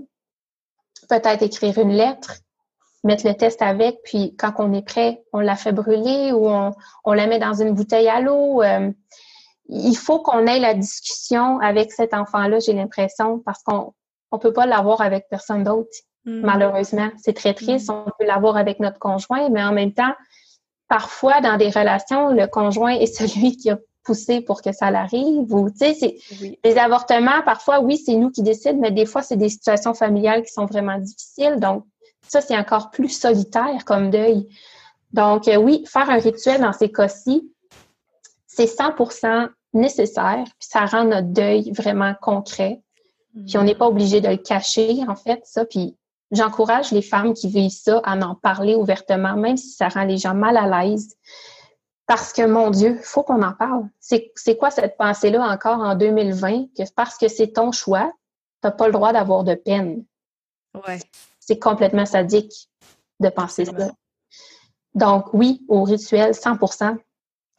peut-être écrire une lettre, mettre le test avec, puis quand on est prêt, on la fait brûler ou on, on la met dans une bouteille à l'eau. Euh, il faut qu'on ait la discussion avec cet enfant-là, j'ai l'impression, parce qu'on on peut pas l'avoir avec personne d'autre, Mm. malheureusement. C'est très triste, on peut l'avoir avec notre conjoint, mais en même temps, parfois, dans des relations, le conjoint est [LAUGHS] celui qui a poussé pour que ça l'arrive. Ou, tu sais, Oui. les avortements, parfois, oui, c'est nous qui décidons, mais des fois, c'est des situations familiales qui sont vraiment difficiles. Donc, ça, c'est encore plus solitaire comme deuil. Donc, euh, oui, faire un rituel dans ces cas-ci, c'est 100% nécessaire, puis ça rend notre deuil vraiment concret. Puis on n'est pas obligé de le cacher, en fait, ça. Puis j'encourage les femmes qui vivent ça à en parler ouvertement, même si ça rend les gens mal à l'aise. Parce que, mon Dieu, faut qu'on en parle. C'est quoi cette pensée-là encore en 2020? Que parce que c'est ton choix, t'as pas le droit d'avoir de peine. Ouais. C'est complètement sadique de penser ça. Donc, oui, au rituel, 100%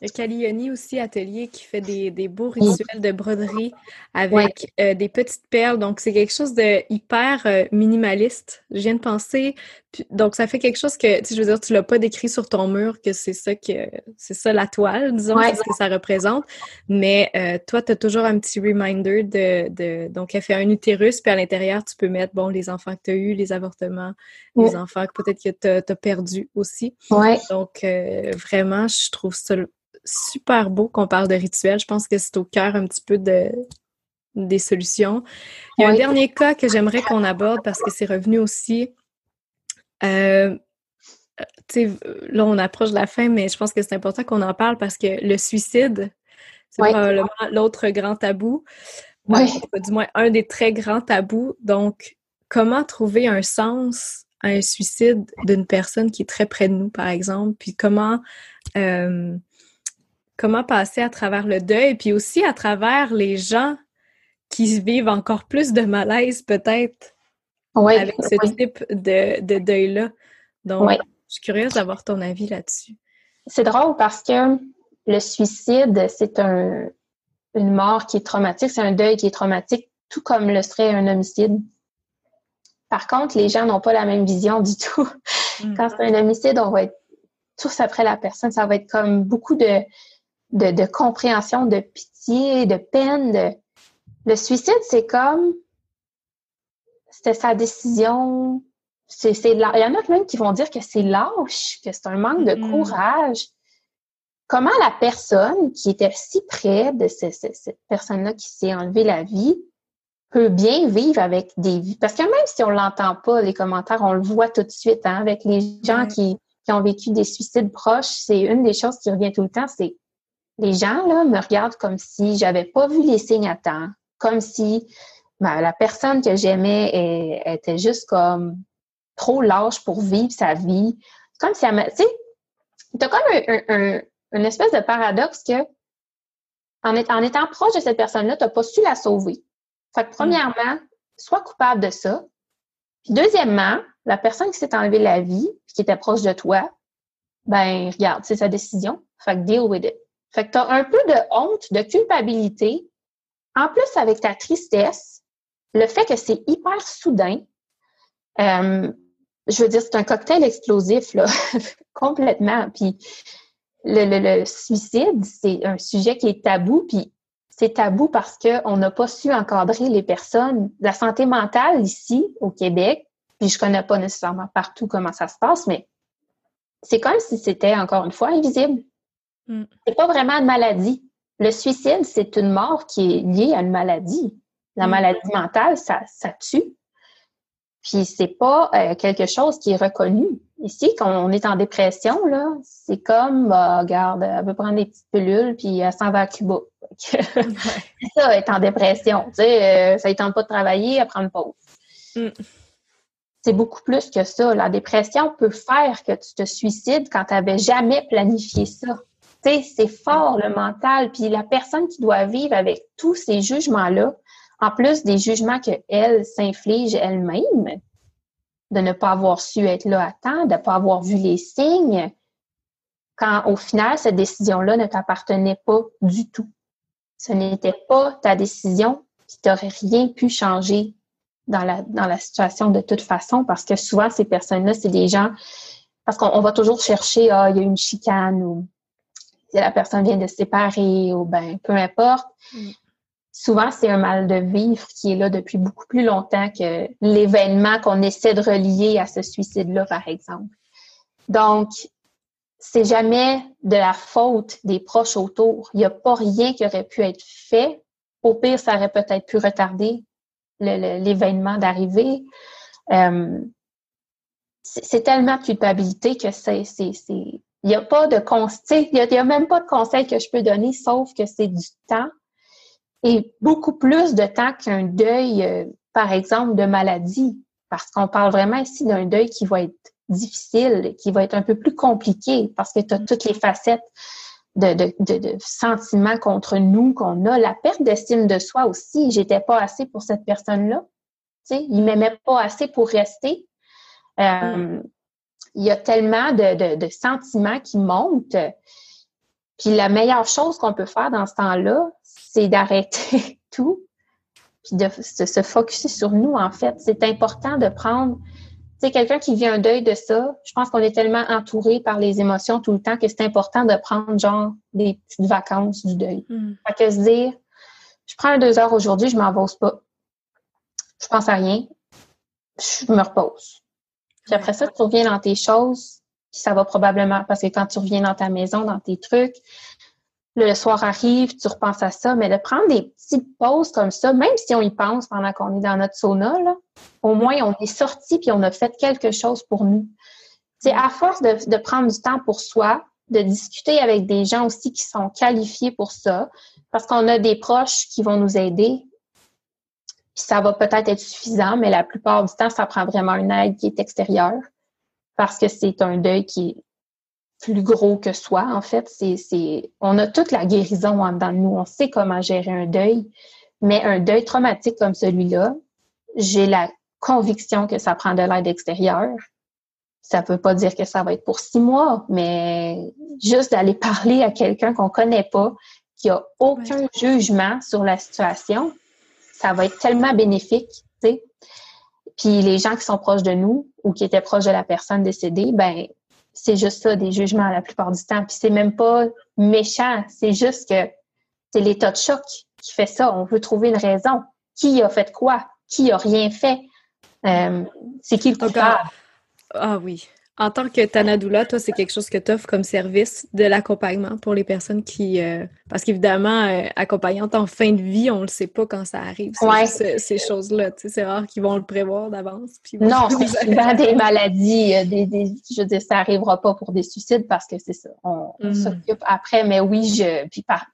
Il y a Calioni aussi, atelier, qui fait des, des beaux rituels de broderie avec euh, des petites perles. Donc, c'est quelque chose de hyper euh, minimaliste. Je viens de penser. Puis- donc, ça fait quelque chose que, tu je veux dire, tu l'as pas décrit sur ton mur, que c'est ça que c'est ça la toile, disons, Ouais. ce que ça représente. Mais euh, toi, tu as toujours un petit reminder de, de. Donc, elle fait un utérus, puis à l'intérieur, tu peux mettre, bon, les enfants que tu as eus, les avortements, les enfants que peut-être que tu as, perdus aussi. Ouais. Donc, euh, vraiment, je trouve ça super beau qu'on parle de rituel. Je pense que c'est au cœur un petit peu de, des solutions. Il y a un dernier cas que j'aimerais qu'on aborde parce que c'est revenu aussi Euh, là, on approche de la fin, mais je pense que c'est important qu'on en parle parce que le suicide, c'est probablement l'autre grand tabou. Oui. du moins, un des très grands tabous. Donc, comment trouver un sens à un suicide d'une personne qui est très près de nous, par exemple? Puis comment, euh, comment passer à travers le deuil, puis aussi à travers les gens qui vivent encore plus de malaise, peut-être, avec ce type de, de deuil-là. Donc, je suis curieuse d'avoir ton avis là-dessus. C'est drôle parce que le suicide, c'est un, une mort qui est traumatique, c'est un deuil qui est traumatique, tout comme le serait un homicide. Par contre, les gens n'ont pas la même vision du tout. Mm. Quand c'est un homicide, on va être tous après la personne. Ça va être comme beaucoup de, de, de compréhension, de pitié, de peine. Le suicide, c'est comme c'était sa décision, c'est, il y en a même qui vont dire que c'est lâche, que c'est un manque de mm-hmm. courage. Comment la personne qui était si près de cette personne-là qui s'est enlevé la vie peut bien vivre avec des vies? Parce que même si on l'entend pas, les commentaires, on le voit tout de suite hein, avec les gens qui, qui ont vécu des suicides proches. C'est une des choses qui revient tout le temps, c'est les gens là me regardent comme si j'avais pas vu les signes à temps, comme si ben, la personne que j'aimais était juste comme trop lâche pour vivre sa vie. Comme si elle Tu sais, t'as comme un, une espèce de paradoxe que en, étant proche de cette personne-là, tu n'as pas su la sauver. Fait que premièrement, sois coupable de ça. Puis deuxièmement, la personne qui s'est enlevée la vie, qui était proche de toi, ben regarde, c'est sa décision. Fait que deal with it. Fait que tu as un peu de honte, de culpabilité. En plus, avec ta tristesse, le fait que c'est hyper soudain, euh, je veux dire, c'est un cocktail explosif, là, [LAUGHS] complètement. Puis le, suicide, c'est un sujet qui est tabou, puis c'est tabou parce qu'on n'a pas su encadrer les personnes. La santé mentale ici, au Québec, puis je connais pas nécessairement partout comment ça se passe, mais c'est comme si c'était, encore une fois, invisible. Mm. C'est pas vraiment une maladie. Le suicide, c'est une mort qui est liée à une maladie. La mm. maladie mentale, ça, ça tue. Puis c'est pas euh, quelque chose qui est reconnu. Ici, quand on est en dépression, là, c'est comme, bah, regarde, elle veut prendre des petites pilules, puis elle s'en va à Cuba. [LAUGHS] c'est ça, être en dépression. Tu sais, euh, ça ne tente pas de travailler, elle prend une pause. Mm. C'est beaucoup plus que ça. La dépression peut faire que tu te suicides quand tu n'avais jamais planifié ça. Tu sais, c'est fort le mental. Puis la personne qui doit vivre avec tous ces jugements-là, en plus des jugements qu'elle s'inflige elle-même, de ne pas avoir su être là à temps, de ne pas avoir vu les signes, quand au final, cette décision-là ne t'appartenait pas du tout. Ce n'était pas ta décision, qui t'aurait rien pu changer dans la, dans la situation de toute façon, parce que souvent, ces personnes-là, c'est des gens, parce qu'on va toujours chercher, ah, il y a une chicane, ou la personne vient de se séparer, ou ben, peu importe. Mm souvent, c'est un mal de vivre qui est là depuis beaucoup plus longtemps que l'événement qu'on essaie de relier à ce suicide-là, par exemple. Donc, c'est jamais de la faute des proches autour. Il n'y a pas rien qui aurait pu être fait. Au pire, ça aurait peut-être pu retarder l'événement d'arriver. Euh, c'est tellement de culpabilité que c'est, il n'y a pas de conseil, il n'y a, même pas de conseil que je peux donner, sauf que c'est du temps et beaucoup plus de temps qu'un deuil, euh, par exemple, de maladie, parce qu'on parle vraiment ici d'un deuil qui va être difficile, qui va être un peu plus compliqué, parce que tu as toutes les facettes de, de, de, sentiments contre nous qu'on a, la perte d'estime de soi aussi. J'étais pas assez pour cette personne-là. Tu sais, il m'aimait pas assez pour rester. Euh, il y a tellement de, de, sentiments qui montent. Puis la meilleure chose qu'on peut faire dans ce temps-là, c'est d'arrêter [LAUGHS] tout, puis de, se focuser sur nous, en fait. C'est important de prendre, tu sais, quelqu'un qui vit un deuil de ça, je pense qu'on est tellement entouré par les émotions tout le temps que c'est important de prendre, genre, des petites vacances du deuil. Mm. Fait que se dire, je prends deux heures aujourd'hui, je m'en pas. Je pense à rien. Je me repose. Puis après ça, tu reviens dans tes choses, puis ça va probablement, parce que quand tu reviens dans ta maison, dans tes trucs, le soir arrive, tu repenses à ça, mais de prendre des petites pauses comme ça, même si on y pense pendant qu'on est dans notre sauna, Au moins, on est sorti puis on a fait quelque chose pour nous. C'est à force de, prendre du temps pour soi, de discuter avec des gens aussi qui sont qualifiés pour ça, parce qu'on a des proches qui vont nous aider. Puis ça va peut-être être suffisant, mais la plupart du temps, ça prend vraiment une aide qui est extérieure, parce que c'est un deuil qui est plus gros que soi. En fait, c'est, on a toute la guérison en dedans de nous. On sait comment gérer un deuil, mais un deuil traumatique comme celui-là, j'ai la conviction que ça prend de l'aide extérieure. Ça veut pas dire que ça va être pour six mois, mais juste d'aller parler à quelqu'un qu'on connaît pas, qui a aucun jugement sur la situation, ça va être tellement bénéfique, tu sais. Puis les gens qui sont proches de nous ou qui étaient proches de la personne décédée, ben c'est juste ça, des jugements la plupart du temps. Puis c'est même pas méchant, c'est juste que c'est l'état de choc qui fait ça. On veut trouver une raison. Qui a fait quoi? Qui a rien fait? Euh, c'est qui le coupable? Ah oui. En tant que Tanadoula, toi, c'est quelque chose que tu offres comme service de l'accompagnement pour les personnes qui... Euh, parce qu'évidemment, euh, accompagnante en fin de vie, on le sait pas quand ça arrive, ces choses-là. C'est rare qu'ils vont le prévoir d'avance. Non, [LAUGHS] c'est souvent des maladies. Des, je veux dire, ça arrivera pas pour des suicides parce que c'est ça. On, mm. s'occupe après. Mais oui, je... Puis par,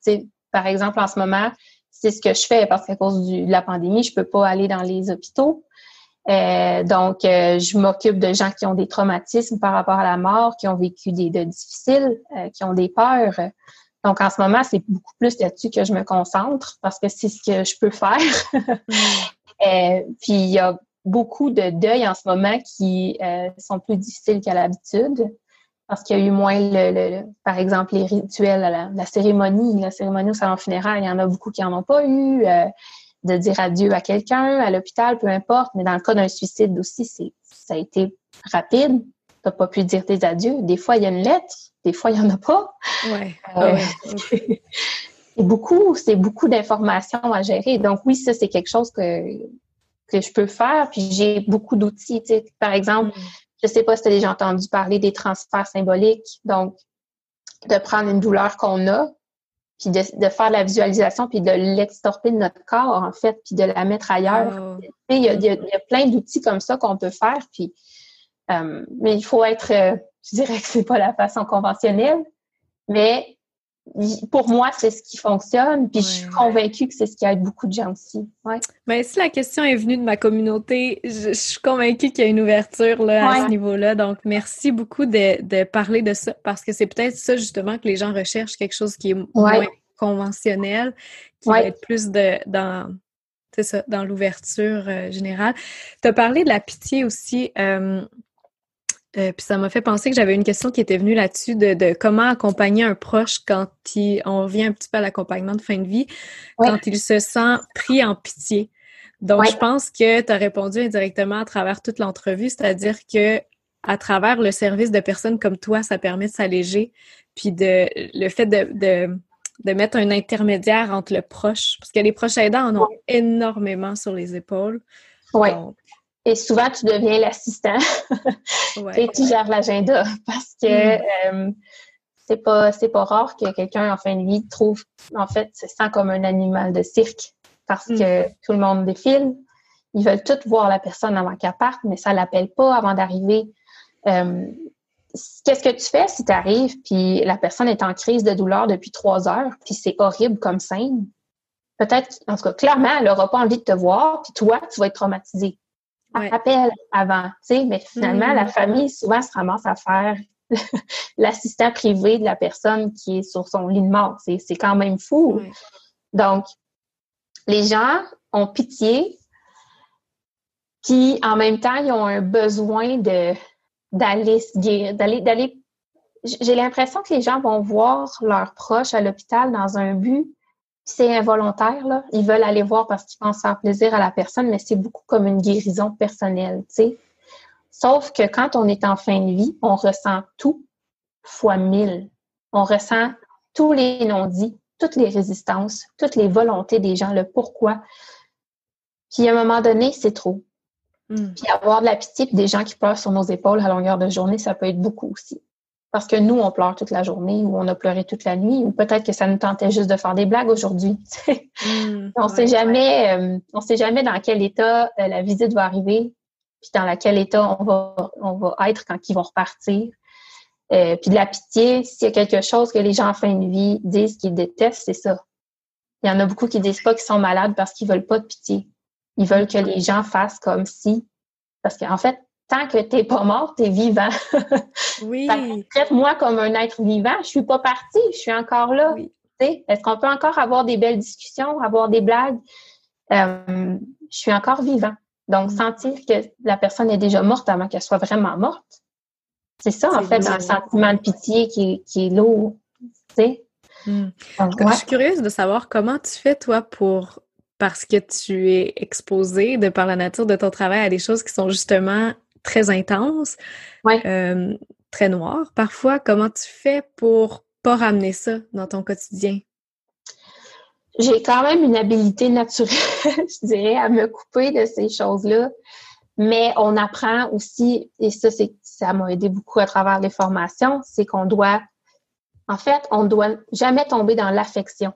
par exemple, en ce moment, c'est ce que je fais parce qu'à cause de la pandémie, je peux pas aller dans les hôpitaux. Euh, donc, euh, je m'occupe de gens qui ont des traumatismes par rapport à la mort, qui ont vécu des deuils difficiles, euh, qui ont des peurs. Donc, en ce moment, c'est beaucoup plus là-dessus que je me concentre parce que c'est ce que je peux faire. [LAUGHS] puis, il y a beaucoup de deuils en ce moment qui sont plus difficiles qu'à l'habitude parce qu'il y a eu moins, le, par exemple, les rituels, la, la, cérémonie, la cérémonie au salon funéraire, il y en a beaucoup qui n'en ont pas eu de dire adieu à quelqu'un, à l'hôpital, peu importe. Mais dans le cas d'un suicide aussi, c'est, ça a été rapide. Tu n'as pas pu dire tes adieux. Des fois, il y a une lettre, des fois, il n'y en a pas. Ouais. Euh, [LAUGHS] c'est beaucoup, c'est beaucoup d'informations à gérer. Donc oui, ça, c'est quelque chose que, que je peux faire. Puis j'ai beaucoup d'outils. Par exemple, mm. je sais pas si tu as déjà entendu parler des transferts symboliques. Donc, de prendre une douleur qu'on a, puis de, de, faire la visualisation, puis de l'extorper de notre corps, en fait, puis de la mettre ailleurs. Oh. Il, y a, il, y a, plein d'outils comme ça qu'on peut faire, puis euh, mais il faut être, euh, je dirais que c'est pas la façon conventionnelle, mais pour moi, c'est ce qui fonctionne, puis je suis convaincue que c'est ce qui aide beaucoup de gens aussi. Ouais. Mais si la question est venue de ma communauté, je, suis convaincue qu'il y a une ouverture là, à ce niveau-là. Donc, merci beaucoup de, de, parler de ça, parce que c'est peut-être ça justement que les gens recherchent, quelque chose qui est moins conventionnel, qui va être plus de, dans, ça, dans l'ouverture euh, générale. Tu as parlé de la pitié aussi. Euh, euh, puis ça m'a fait penser que j'avais une question qui était venue là-dessus de, comment accompagner un proche quand il, on revient un petit peu à l'accompagnement de fin de vie, quand il se sent pris en pitié. Donc, je pense que tu as répondu indirectement à travers toute l'entrevue, c'est-à-dire que à travers le service de personnes comme toi, ça permet de s'alléger, puis de le fait de, de, mettre un intermédiaire entre le proche, parce que les proches aidants en ont énormément sur les épaules. Oui. Et souvent, tu deviens l'assistant [LAUGHS] et tu gères l'agenda parce que mm. euh, c'est pas c'est pas rare que quelqu'un en fin de vie trouve en fait se sent comme un animal de cirque parce mm. que tout le monde défile. Ils veulent tous voir la personne avant qu'elle parte, mais ça l'appelle pas avant d'arriver. Euh, qu'est-ce que tu fais si tu arrives puis la personne est en crise de douleur depuis trois heures puis c'est horrible comme scène? Peut-être, en tout cas, clairement, elle n'aura pas envie de te voir, puis toi, tu vas être traumatisé appel avant, mais finalement, la mm. famille, souvent, se ramasse à faire [LAUGHS] l'assistant privé de la personne qui est sur son lit de mort. C'est quand même fou. Donc, les gens ont pitié, puis en même temps, ils ont un besoin de d'aller se guérir, d'aller d'aller j'ai l'impression que les gens vont voir leurs proches à l'hôpital dans un but c'est involontaire, là. Ils veulent aller voir parce qu'ils pensent faire plaisir à la personne, mais c'est beaucoup comme une guérison personnelle, tu sais. Sauf que quand on est en fin de vie, on ressent tout fois mille. On ressent tous les non-dits, toutes les résistances, toutes les volontés des gens, le pourquoi. Puis à un moment donné, c'est trop. Hmm. Puis avoir de la pitié, puis des gens qui pleurent sur nos épaules à longueur de journée, ça peut être beaucoup aussi. Parce que nous, on pleure toute la journée ou on a pleuré toute la nuit, ou peut-être que ça nous tentait juste de faire des blagues aujourd'hui. [LAUGHS] Mmh, on ne sait jamais, euh, on sait jamais dans quel état euh, la visite va arriver, puis dans quel état on va, on va être quand ils vont repartir. Euh, puis de la pitié, s'il y a quelque chose que les gens en fin de vie disent qu'ils détestent, c'est ça. Il y en a beaucoup qui disent pas qu'ils sont malades parce qu'ils veulent pas de pitié. Ils veulent que les gens fassent comme si. Parce qu'en fait, tant que tu n'es pas mort, tu es vivant. Oui. [LAUGHS] Traite-moi comme un être vivant. Je suis pas partie, je suis encore là. Est-ce qu'on peut encore avoir des belles discussions, avoir des blagues? Euh, je suis encore vivant. Donc, mm. sentir que la personne est déjà morte avant qu'elle soit vraiment morte, c'est ça, en fait, un sentiment de pitié qui, qui est lourd. Mm. Je suis curieuse de savoir comment tu fais, toi, pour parce que tu es exposé de par la nature de ton travail à des choses qui sont justement très intenses, euh, très noires parfois. Comment tu fais pour pas ramener ça dans ton quotidien? J'ai quand même une habilité naturelle, [LAUGHS] je dirais, à me couper de ces choses-là. Mais on apprend aussi, et ça, c'est ça m'a aidé beaucoup à travers les formations, c'est qu'on doit, en fait, on ne doit jamais tomber dans l'affection.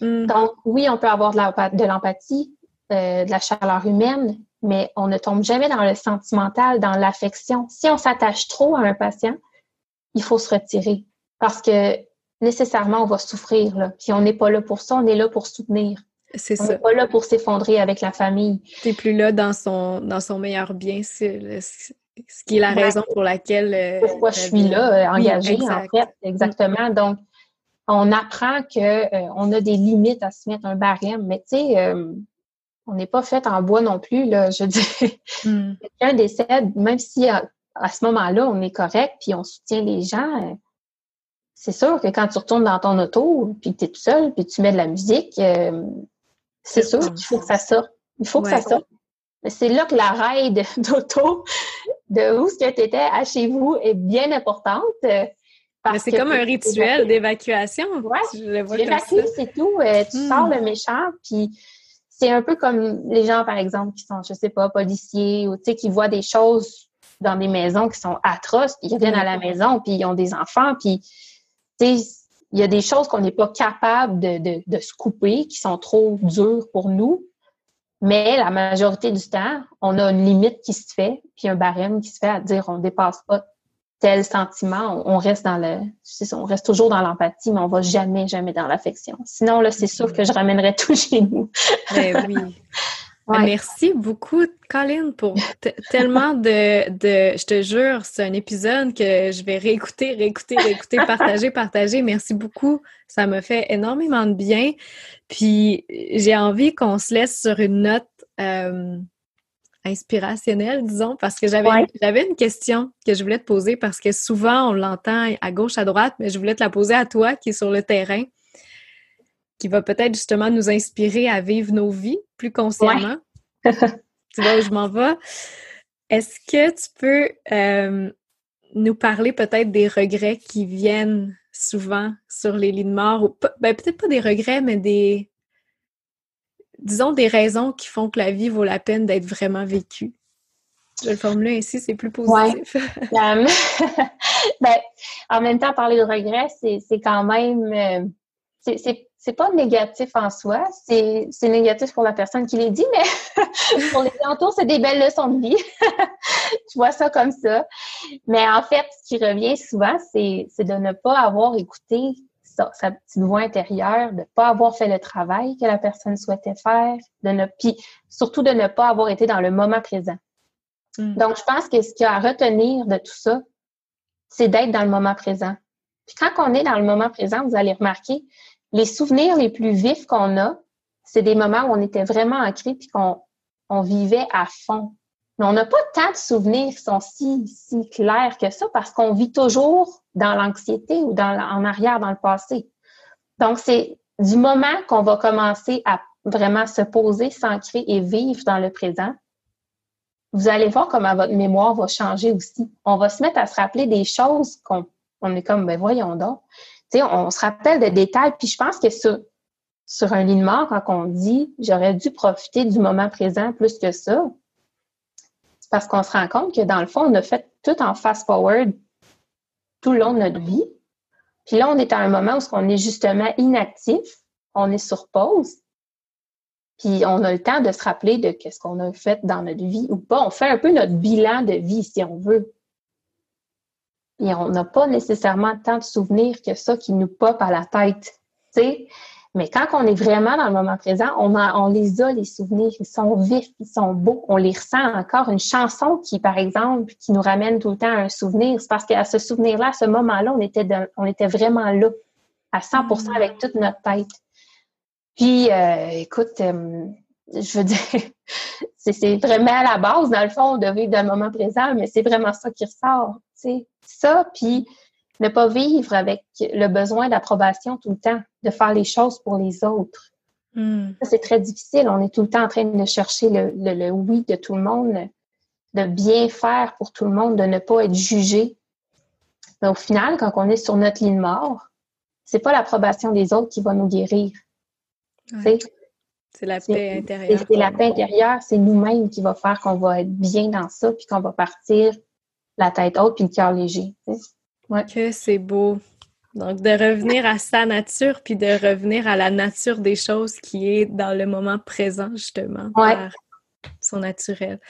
Mm. Donc, oui, on peut avoir de l'empathie, euh, de la chaleur humaine, mais on ne tombe jamais dans le sentimental, dans l'affection. Si on s'attache trop à un patient, il faut se retirer parce que nécessairement, on va souffrir. Là. Puis on n'est pas là pour ça, on est là pour soutenir. C'est on n'est pas là pour s'effondrer avec la famille. Tu plus là dans son, dans son meilleur bien. C'est ce qui est la raison pour laquelle. Euh, Pourquoi je suis là, euh, engagée, en fait. Exactement. Donc, on apprend qu'on euh, on a des limites à se mettre un barème. Mais tu sais, on n'est pas fait en bois non plus, là. Je dis, mm. [LAUGHS] quelqu'un décède, même si à, ce moment-là, on est correct, puis on soutient les gens, c'est sûr que quand tu retournes dans ton auto, puis que tu es tout seul, puis tu mets de la musique, c'est sûr qu'il faut que ça sorte. Il faut que ça sorte. C'est là que la raide [LAUGHS] d'auto de où ce que tu étais à chez vous est bien importante. Euh, c'est comme un rituel d'évacuation. Ouais, c'est tout. Euh, tu hmm. sors le méchant, puis c'est un peu comme les gens, par exemple, qui sont, je sais pas, policiers ou, tu sais, qui voient des choses dans des maisons qui sont atroces, puis ils reviennent à la maison, puis ils ont des enfants, puis, tu sais, il y a des choses qu'on n'est pas capable de, de, de se couper, qui sont trop dures pour nous. Mais la majorité du temps, on a une limite qui se fait, puis un barème qui se fait à dire on dépasse pas tel sentiment, on reste dans le, on reste toujours dans l'empathie, mais on va jamais, jamais dans l'affection. Sinon, là, c'est sûr que je ramènerais tout [LAUGHS] chez nous. Ben oui. [LAUGHS] Merci beaucoup, Colin, pour tellement de, de, je te jure, c'est un épisode que je vais réécouter, réécouter, réécouter, [LAUGHS] partager, partager. Merci beaucoup. Ça me fait énormément de bien. Puis j'ai envie qu'on se laisse sur une note euh, inspirationnelle, disons, parce que j'avais j'avais une question que je voulais te poser parce que souvent on l'entend à gauche, à droite, mais je voulais te la poser à toi qui est sur le terrain qui va peut-être justement nous inspirer à vivre nos vies plus consciemment. [LAUGHS] tu vois où je m'en vais? Est-ce que tu peux euh, nous parler peut-être des regrets qui viennent souvent sur les lits de mort? Ou, ben, peut-être pas des regrets, mais des, disons, des raisons qui font que la vie vaut la peine d'être vraiment vécue. Je le formule ainsi, c'est plus positif. [LAUGHS] [LAUGHS] ben, en même temps, parler de regrets, c'est quand même... Euh, c'est c'est pas négatif en soi, c'est négatif pour la personne qui les dit, mais [LAUGHS] pour les entours, c'est des belles leçons de vie. je vois ça comme ça. Mais en fait, ce qui revient souvent, c'est de ne pas avoir écouté sa, petite voix intérieure, de ne pas avoir fait le travail que la personne souhaitait faire, de ne, puis surtout de ne pas avoir été dans le moment présent. Mm. Donc, je pense que ce qu'il y a à retenir de tout ça, c'est d'être dans le moment présent. Puis quand on est dans le moment présent, vous allez remarquer, les souvenirs les plus vifs qu'on a, c'est des moments où on était vraiment ancré puis qu'on on vivait à fond. Mais on n'a pas tant de souvenirs qui sont si, si clairs que ça parce qu'on vit toujours dans l'anxiété ou en arrière dans le passé. Donc, c'est du moment qu'on va commencer à vraiment se poser, s'ancrer et vivre dans le présent, vous allez voir comment votre mémoire va changer aussi. On va se mettre à se rappeler des choses qu'on on est comme, ben voyons donc on se rappelle des détails. Puis je pense que sur, sur un lit de mort, quand on dit j'aurais dû profiter du moment présent plus que ça, parce qu'on se rend compte que dans le fond, on a fait tout en fast-forward tout le long de notre vie. Puis là, on est à un moment où on est justement inactif, on est sur pause, puis on a le temps de se rappeler de qu'est-ce qu'on a fait dans notre vie ou pas. On fait un peu notre bilan de vie, si on veut. Et on n'a pas nécessairement tant de souvenirs que ça qui nous pop à la tête. sais. Mais quand on est vraiment dans le moment présent, on, on les a, les souvenirs. Ils sont vifs, ils sont beaux. On les ressent encore. Une chanson qui, par exemple, qui nous ramène tout le temps à un souvenir, c'est parce qu'à ce souvenir-là, à ce moment-là, on était, on était vraiment là, à 100 mm. avec toute notre tête. Puis, euh, écoute, euh, je veux dire, [LAUGHS] c'est vraiment à la base, dans le fond, de vivre dans le moment présent, mais c'est vraiment ça qui ressort. sais. Ça, puis ne pas vivre avec le besoin d'approbation tout le temps, de faire les choses pour les autres. Hmm. C'est très difficile. On est tout le temps en train de chercher le, le, oui de tout le monde, de bien faire pour tout le monde, de ne pas être jugé. Mais au final, quand on est sur notre ligne mort, c'est pas l'approbation des autres qui va nous guérir. C'est la paix intérieure. C'est la paix intérieure, c'est nous-mêmes qui va faire qu'on va être bien dans ça, puis qu'on va partir la tête haute puis le cœur léger. Que c'est beau. Donc, de revenir à sa nature, puis de revenir à la nature des choses qui est dans le moment présent, justement, par son naturel.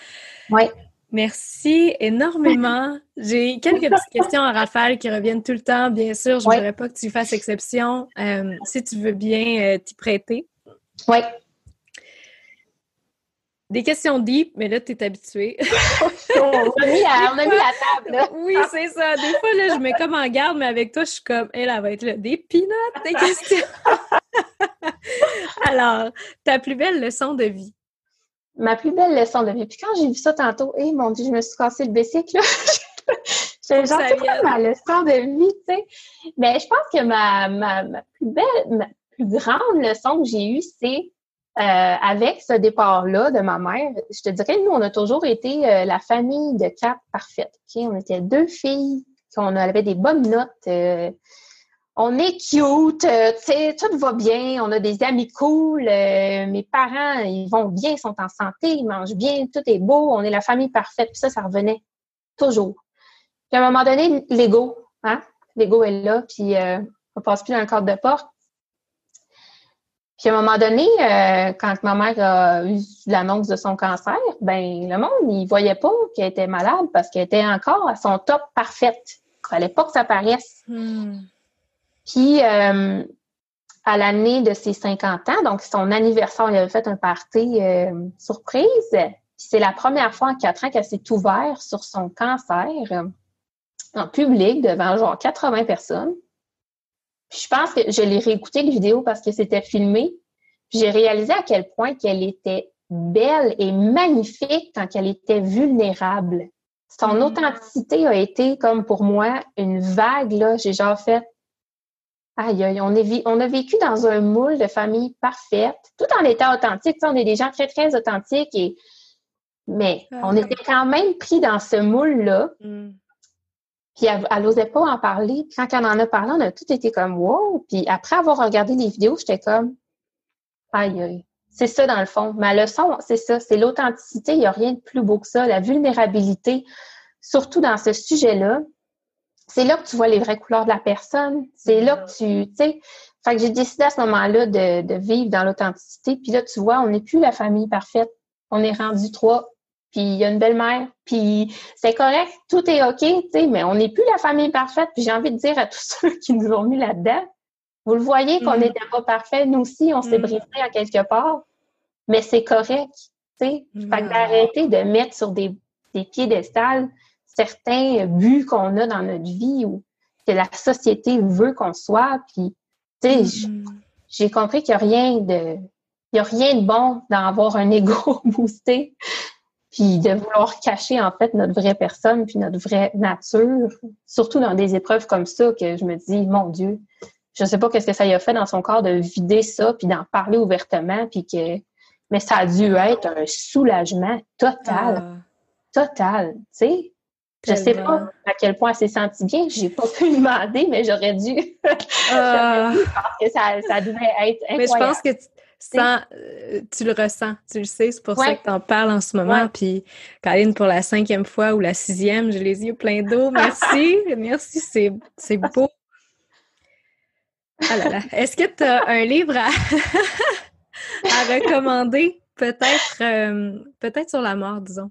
Oui. Merci énormément. [LAUGHS] J'ai quelques petites questions à Raphaël qui reviennent tout le temps. Bien sûr, je ne voudrais pas que tu fasses exception. Euh, si tu veux bien euh, t'y prêter. Oui. Des questions deep, mais là, tu es habitué. [LAUGHS] on, a mis la, table. Oui, c'est ça. Des fois, là, je mets comme en garde, mais avec toi, je suis comme, elle, elle va être là. Des peanuts, des questions. [LAUGHS] Alors, ta plus belle leçon de vie? Ma plus belle leçon de vie. Puis quand j'ai vu ça tantôt, hé, mon Dieu, je me suis cassé le bicycle, là. [LAUGHS] J'ai genre, c'est ma leçon de vie, tu sais? Mais je pense que ma, ma, ma plus belle, ma plus grande leçon que j'ai eue, c'est euh, avec ce départ-là de ma mère, je te dirais, nous, on a toujours été euh, la famille de quatre parfaites. On était deux filles, on avait des bonnes notes. Euh, on est cute, sais, tout va bien, on a des amis cool, mes parents, ils vont bien, ils sont en santé, ils mangent bien, tout est beau, on est la famille parfaite. Puis ça, ça revenait toujours. Puis à un moment donné, l'ego, hein? L'ego est là, puis on passe plus dans le cadre de porte. Puis à un moment donné, euh, quand ma mère a eu l'annonce de son cancer, ben le monde, il voyait pas qu'elle était malade parce qu'elle était encore à son top parfaite. Il fallait pas que ça paraisse. Hmm. Puis euh, à l'année de ses 50 ans, donc son anniversaire, il avait fait un party euh, surprise. C'est la première fois en quatre ans qu'elle s'est ouverte sur son cancer en public devant genre 80 personnes je pense que je l'ai réécouté les vidéos parce que c'était filmé. J'ai réalisé à quel point qu'elle était belle et magnifique quand elle était vulnérable. Son mm. authenticité a été comme pour moi une vague là. J'ai genre fait aïe aïe, on, est, on a vécu dans un moule de famille parfaite, tout en étant authentique. on est des gens très très authentiques et mais ah on était quand même pris dans ce moule là. Mm. Puis elle, n'osait pas en parler. quand elle en a parlé, on a tout été comme wow. Puis après avoir regardé les vidéos, j'étais comme aïe aïe. C'est ça dans le fond. Ma leçon, c'est ça, c'est l'authenticité. Il n'y a rien de plus beau que ça. La vulnérabilité, surtout dans ce sujet-là. C'est là que tu vois les vraies couleurs de la personne. C'est là que tu, tu sais. Fait que j'ai décidé à ce moment-là de, de vivre dans l'authenticité. Puis là, tu vois, on n'est plus la famille parfaite. On est rendu trois puis il y a une belle-mère, puis c'est correct, tout est OK, tu sais, mais on n'est plus la famille parfaite. Puis j'ai envie de dire à tous [LAUGHS] ceux qui nous ont mis là-dedans, vous le voyez qu'on mm. n'était pas parfait, nous aussi, on s'est mm. brisé à quelque part, mais c'est correct, tu sais. Mm. Fait d'arrêter de mettre sur des, des piédestals certains buts qu'on a dans notre vie ou que la société veut qu'on soit, puis, tu sais, j'ai compris qu'il n'y a rien de... Il n'y a rien de bon d'avoir un ego [LAUGHS] boosté puis de vouloir cacher en fait notre vraie personne puis notre vraie nature, surtout dans des épreuves comme ça que je me dis mon Dieu, je sais pas qu'est-ce que ça y a fait dans son corps de vider ça puis d'en parler ouvertement puis que mais ça a dû être un soulagement total, ah. total, tu sais. Je sais pas à quel point elle s'est sentie bien, j'ai pas pu [LAUGHS] demander, mais j'aurais dû. [LAUGHS] Ah. parce que ça, ça devait être incroyable. Mais je pense que sans, euh, tu le ressens, tu le sais, c'est pour ça que tu en parles en ce moment. Puis, Caroline, pour la cinquième fois ou la sixième, j'ai les yeux pleins d'eau. [LAUGHS] Merci, merci, c'est beau. Ah là là. Est-ce que tu as un livre à, [LAUGHS] à recommander? Peut-être euh, peut-être sur la mort, disons.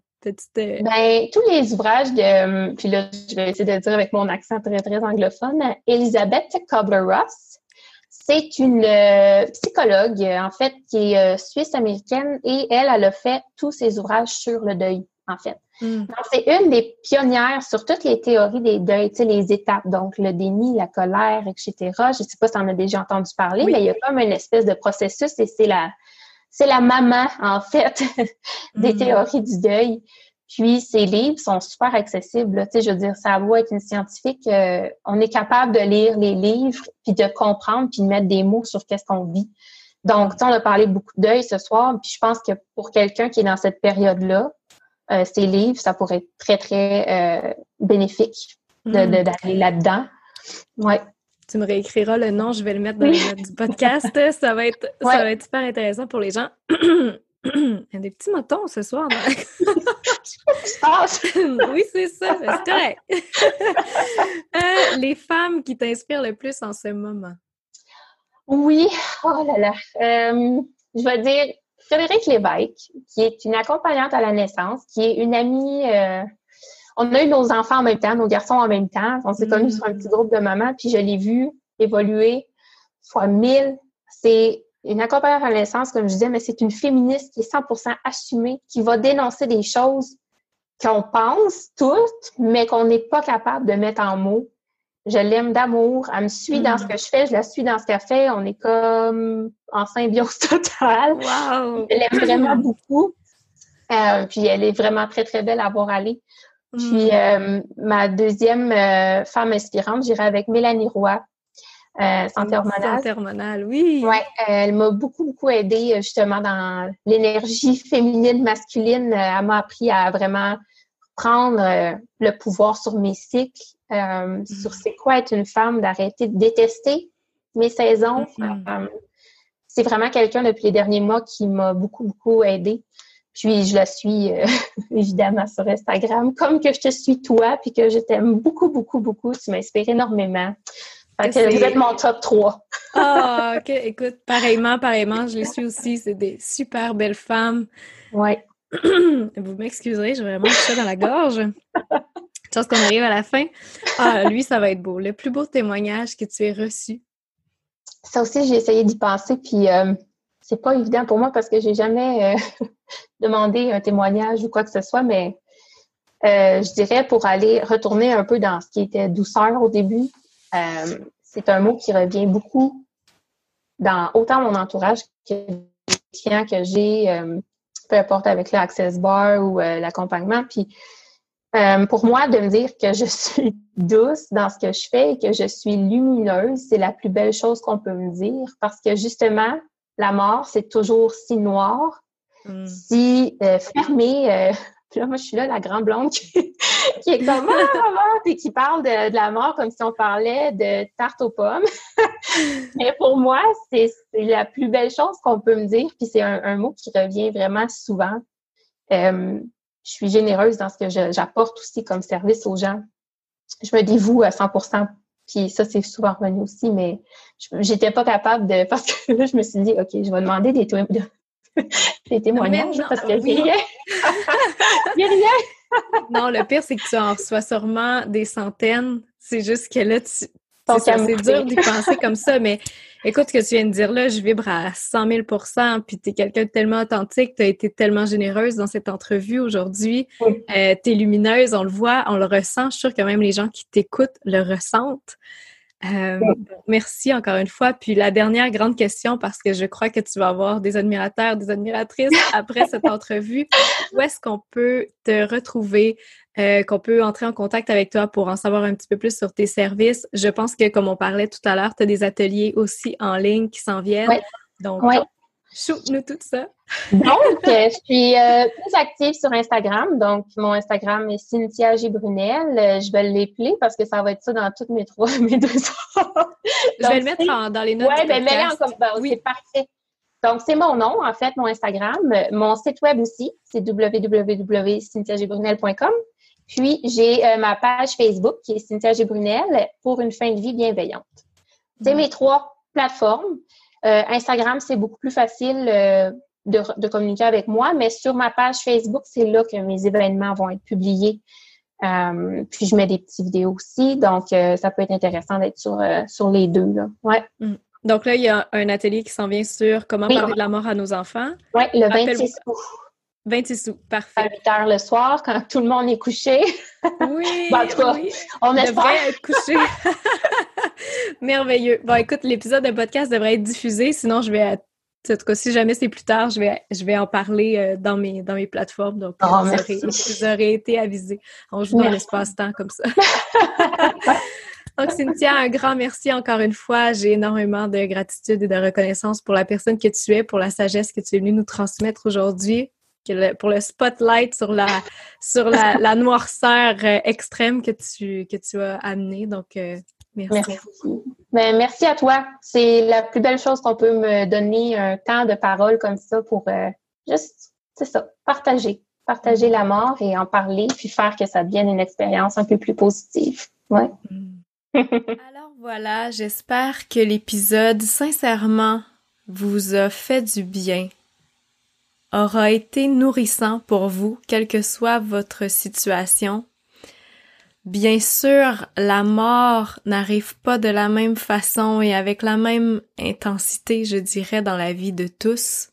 Ben, tous les ouvrages de, puis là, je vais essayer de le dire avec mon accent très, très anglophone, Elisabeth Kubler-Ross. C'est une euh, psychologue, en fait, qui est euh, suisse-américaine et elle, elle a fait tous ses ouvrages sur le deuil, en fait. Hmm. Donc, c'est une des pionnières sur toutes les théories des deuils, tu sais, les étapes, donc le déni, la colère, etc. Je ne sais pas si tu en as déjà entendu parler, mais il y a comme une espèce de processus et c'est la, c'est la maman, en fait, [LAUGHS] des hmm. théories du deuil. Puis ses livres sont super accessibles. Tu sais, je veux dire, ça vaut être une scientifique. Euh, on est capable de lire les livres, puis de comprendre, puis de mettre des mots sur qu'est-ce qu'on vit. Donc, tu sais, on a parlé beaucoup de deuil ce soir, puis je pense que pour quelqu'un qui est dans cette période-là, euh, ces livres, ça pourrait être très, très euh, bénéfique hmm. d'aller là-dedans. Ouais. Tu me réécriras le nom, je vais le mettre dans les notes du podcast. Ça va être, ça va être super intéressant pour les gens. Il y a des petits motons ce soir. [LAUGHS] oui, c'est ça, c'est correct. Euh, les femmes qui t'inspirent le plus en ce moment? Oui, oh là là. Euh, je vais dire Frédéric Lévesque, qui est une accompagnante à la naissance, qui est une amie. Euh, on a eu nos enfants en même temps, nos garçons en même temps. On s'est connus sur un petit groupe de mamans, puis je l'ai vu évoluer fois mille. C'est une accompagnante à la naissance, comme je disais, mais c'est une féministe qui est 100% assumée, qui va dénoncer des choses qu'on pense toutes, mais qu'on n'est pas capable de mettre en mots. Je l'aime d'amour, elle me suit dans ce mm. que je fais, je la suis dans ce qu'elle fait, on est comme en symbiose [LAUGHS] totale. Wow. Je l'aime vraiment beaucoup. Euh, puis elle est vraiment très, très belle à voir aller. Puis mm. euh, ma deuxième euh, femme inspirante, j'irai avec Mélanie Roy, euh, santé hormonale. Santé hormonale, oui. Ouais, elle m'a beaucoup, beaucoup aidée justement dans l'énergie [LAUGHS] féminine, masculine. Elle m'a appris à vraiment prendre le pouvoir sur mes cycles, mm. sur c'est quoi être une femme, d'arrêter de détester mes saisons. Mm-hmm. c'est vraiment quelqu'un depuis les derniers mois qui m'a beaucoup, beaucoup aidée. Puis je la suis euh, [LAUGHS] évidemment sur Instagram, comme que je te suis toi, puis que je t'aime beaucoup, beaucoup, beaucoup. Tu m'inspires énormément. Fait que vous êtes mon top 3. Ah, OK. Écoute, pareillement, pareillement, je les suis aussi. C'est des super belles femmes. Ouais. [CLEARS THROAT] Vous m'excuserez, j'ai vraiment ça dans la gorge. Chance qu'on arrive à la fin. Ah, lui, ça va être beau. Le plus beau témoignage que tu aies reçu. Ça aussi, j'ai essayé d'y penser, puis euh, c'est pas évident pour moi parce que j'ai jamais euh, [LAUGHS] demandé un témoignage ou quoi que ce soit, mais euh, je dirais pour aller retourner un peu dans ce qui était douceur au début, euh, c'est un mot qui revient beaucoup dans autant mon entourage que les clients que j'ai, peu importe avec l'Access Bar ou l'accompagnement. Puis pour moi, de me dire que je [LAUGHS] suis douce dans ce que je fais et que je suis lumineuse, c'est la plus belle chose qu'on peut me dire parce que justement, la mort, c'est toujours si noir, mm. si euh, fermé. Puis là, moi, je suis là, la grande blonde [LAUGHS] qui, est comme ah, et qui parle de, la mort comme si on parlait de tarte aux pommes. [LAUGHS] Mais pour moi, c'est la plus belle chose qu'on peut me dire. Puis c'est un, mot qui revient vraiment souvent. Euh, je suis généreuse dans ce que j'apporte aussi comme service aux gens. Je me dévoue à 100% puis ça, c'est souvent revenu aussi, mais j'étais pas capable de. [LAUGHS] Parce que là, je me suis dit, OK, je vais demander des, des témoignages parce que j'ai rien. a rien. non, le pire, c'est que tu en reçois sûrement des centaines. C'est juste que là, tu, c'est dur d'y penser comme ça, mais écoute ce que tu viens de dire là, je vibre à 100 000% puis tu es quelqu'un de tellement authentique, tu as été tellement généreuse dans cette entrevue aujourd'hui. Euh, tu es lumineuse, on le voit, on le ressent. Je suis sûre que même les gens qui t'écoutent le ressentent. Euh, merci encore une fois. Puis la dernière grande question, parce que je crois que tu vas avoir des admirateurs, des admiratrices après cette entrevue, où est-ce qu'on peut te retrouver, euh, qu'on peut entrer en contact avec toi pour en savoir un petit peu plus sur tes services? Je pense que, comme on parlait tout à l'heure, tu as des ateliers aussi en ligne qui s'en viennent. Donc, shoot-nous tout ça. donc, euh, je suis euh, plus active sur Instagram. Donc, mon Instagram est Cynthia G. Brunel. Euh, je vais l'épeler parce que ça va être ça dans toutes mes trois, [LAUGHS] mes deux Je vais le mettre dans les notes. Oui, ben mets-le en comme ben, oui. c'est parfait. Donc, c'est mon nom, en fait, mon Instagram. Mon site web aussi, c'est www.cynthiagebrunel.com. Puis, j'ai euh, ma page Facebook qui est Cynthia G. Brunel pour une fin de vie bienveillante. C'est mm. mes trois plateformes. Euh, Instagram, c'est beaucoup plus facile euh, de, communiquer avec moi, mais sur ma page Facebook, c'est là que mes événements vont être publiés. puis je mets des petites vidéos aussi, donc ça peut être intéressant d'être sur, sur les deux. Là. Ouais. Mm. Donc là, il y a un atelier qui s'en vient sur comment parler de la mort à nos enfants. Oui, le 26 août. 26 août, parfait. À 8 heures le soir, quand tout le monde est couché. Oui, [LAUGHS] ben, oui. on espère. être couché. [LAUGHS] Merveilleux. Bon, écoute, l'épisode de podcast devrait être diffusé, sinon je vais, en tout cas, si jamais c'est plus tard, je vais, je vais en parler euh, dans, mes, dans mes plateformes. Donc, oh, vous, aurez, été avisés. On joue dans l'espace-temps comme ça. [LAUGHS] Donc, Cynthia, un grand merci encore une fois. J'ai énormément de gratitude et de reconnaissance pour la personne que tu es, pour la sagesse que tu es venue nous transmettre aujourd'hui, pour le spotlight sur la, sur la, noirceur euh, extrême que tu, que tu as amené. Donc, euh, merci. Merci. Ben, merci à toi. C'est la plus belle chose qu'on peut me donner un temps de parole comme ça pour euh, juste, c'est ça, partager. Partager la mort et en parler, puis faire que ça devienne une expérience un peu plus positive. Ouais. Mm. [LAUGHS] Alors voilà, j'espère que l'épisode, sincèrement, vous a fait du bien, aura été nourrissant pour vous, quelle que soit votre situation. Bien sûr, la mort n'arrive pas de la même façon et avec la même intensité, je dirais, dans la vie de tous.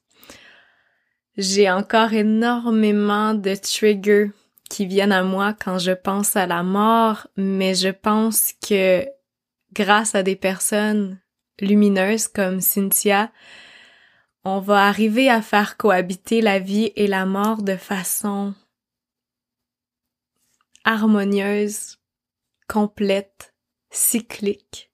J'ai encore énormément de triggers qui viennent à moi quand je pense à la mort, mais je pense que grâce à des personnes lumineuses comme Cynthia, on va arriver à faire cohabiter la vie et la mort de façon harmonieuse, complète, cyclique.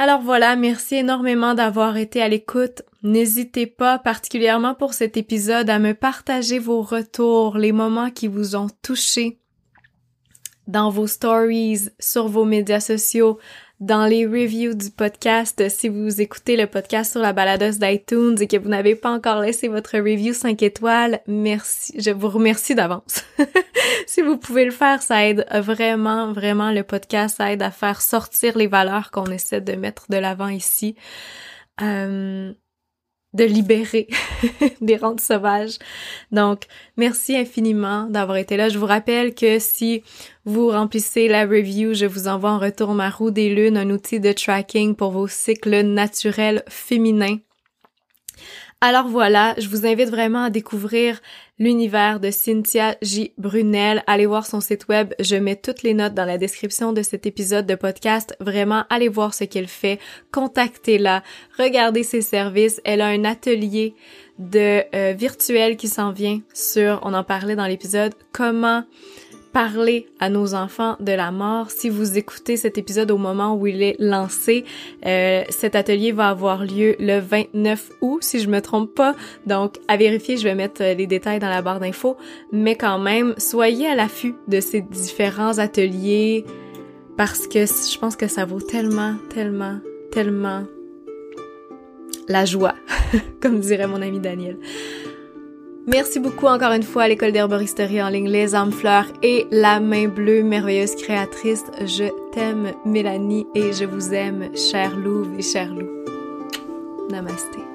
Alors voilà, merci énormément d'avoir été à l'écoute. N'hésitez pas, particulièrement pour cet épisode, à me partager vos retours, les moments qui vous ont touché dans vos stories, sur vos médias sociaux, dans les reviews du podcast. Si vous écoutez le podcast sur la baladeuse d'iTunes et que vous n'avez pas encore laissé votre review 5 étoiles, merci. Je vous remercie d'avance. [LAUGHS] si vous pouvez le faire, ça aide vraiment, vraiment le podcast. Ça aide à faire sortir les valeurs qu'on essaie de mettre de l'avant ici. Euh, de libérer [LAUGHS] des rentes sauvages. Donc, merci infiniment d'avoir été là. Je vous rappelle que si vous remplissez la review, je vous envoie en retour ma roue des lunes, un outil de tracking pour vos cycles naturels féminins. Alors voilà, je vous invite vraiment à découvrir l'univers de Cynthia J. Brunel. Allez voir son site web. Je mets toutes les notes dans la description de cet épisode de podcast. Vraiment, allez voir ce qu'elle fait. Contactez-la. Regardez ses services. Elle a un atelier de euh, virtuel qui s'en vient sur, on en parlait dans l'épisode, comment parler à nos enfants de la mort. Si vous écoutez cet épisode au moment où il est lancé, euh, cet atelier va avoir lieu le 29 août, si je me trompe pas. Donc, à vérifier, je vais mettre euh, les détails dans la barre d'infos. Mais quand même, soyez à l'affût de ces différents ateliers parce que je pense que ça vaut tellement, tellement, tellement la joie, [LAUGHS] comme dirait mon ami Daniel. Merci beaucoup encore une fois à l'école d'herboristerie en ligne Les âmes fleurs et la main bleue, merveilleuse créatrice. Je t'aime Mélanie et je vous aime, chère Louve et cher Lou. Namasté.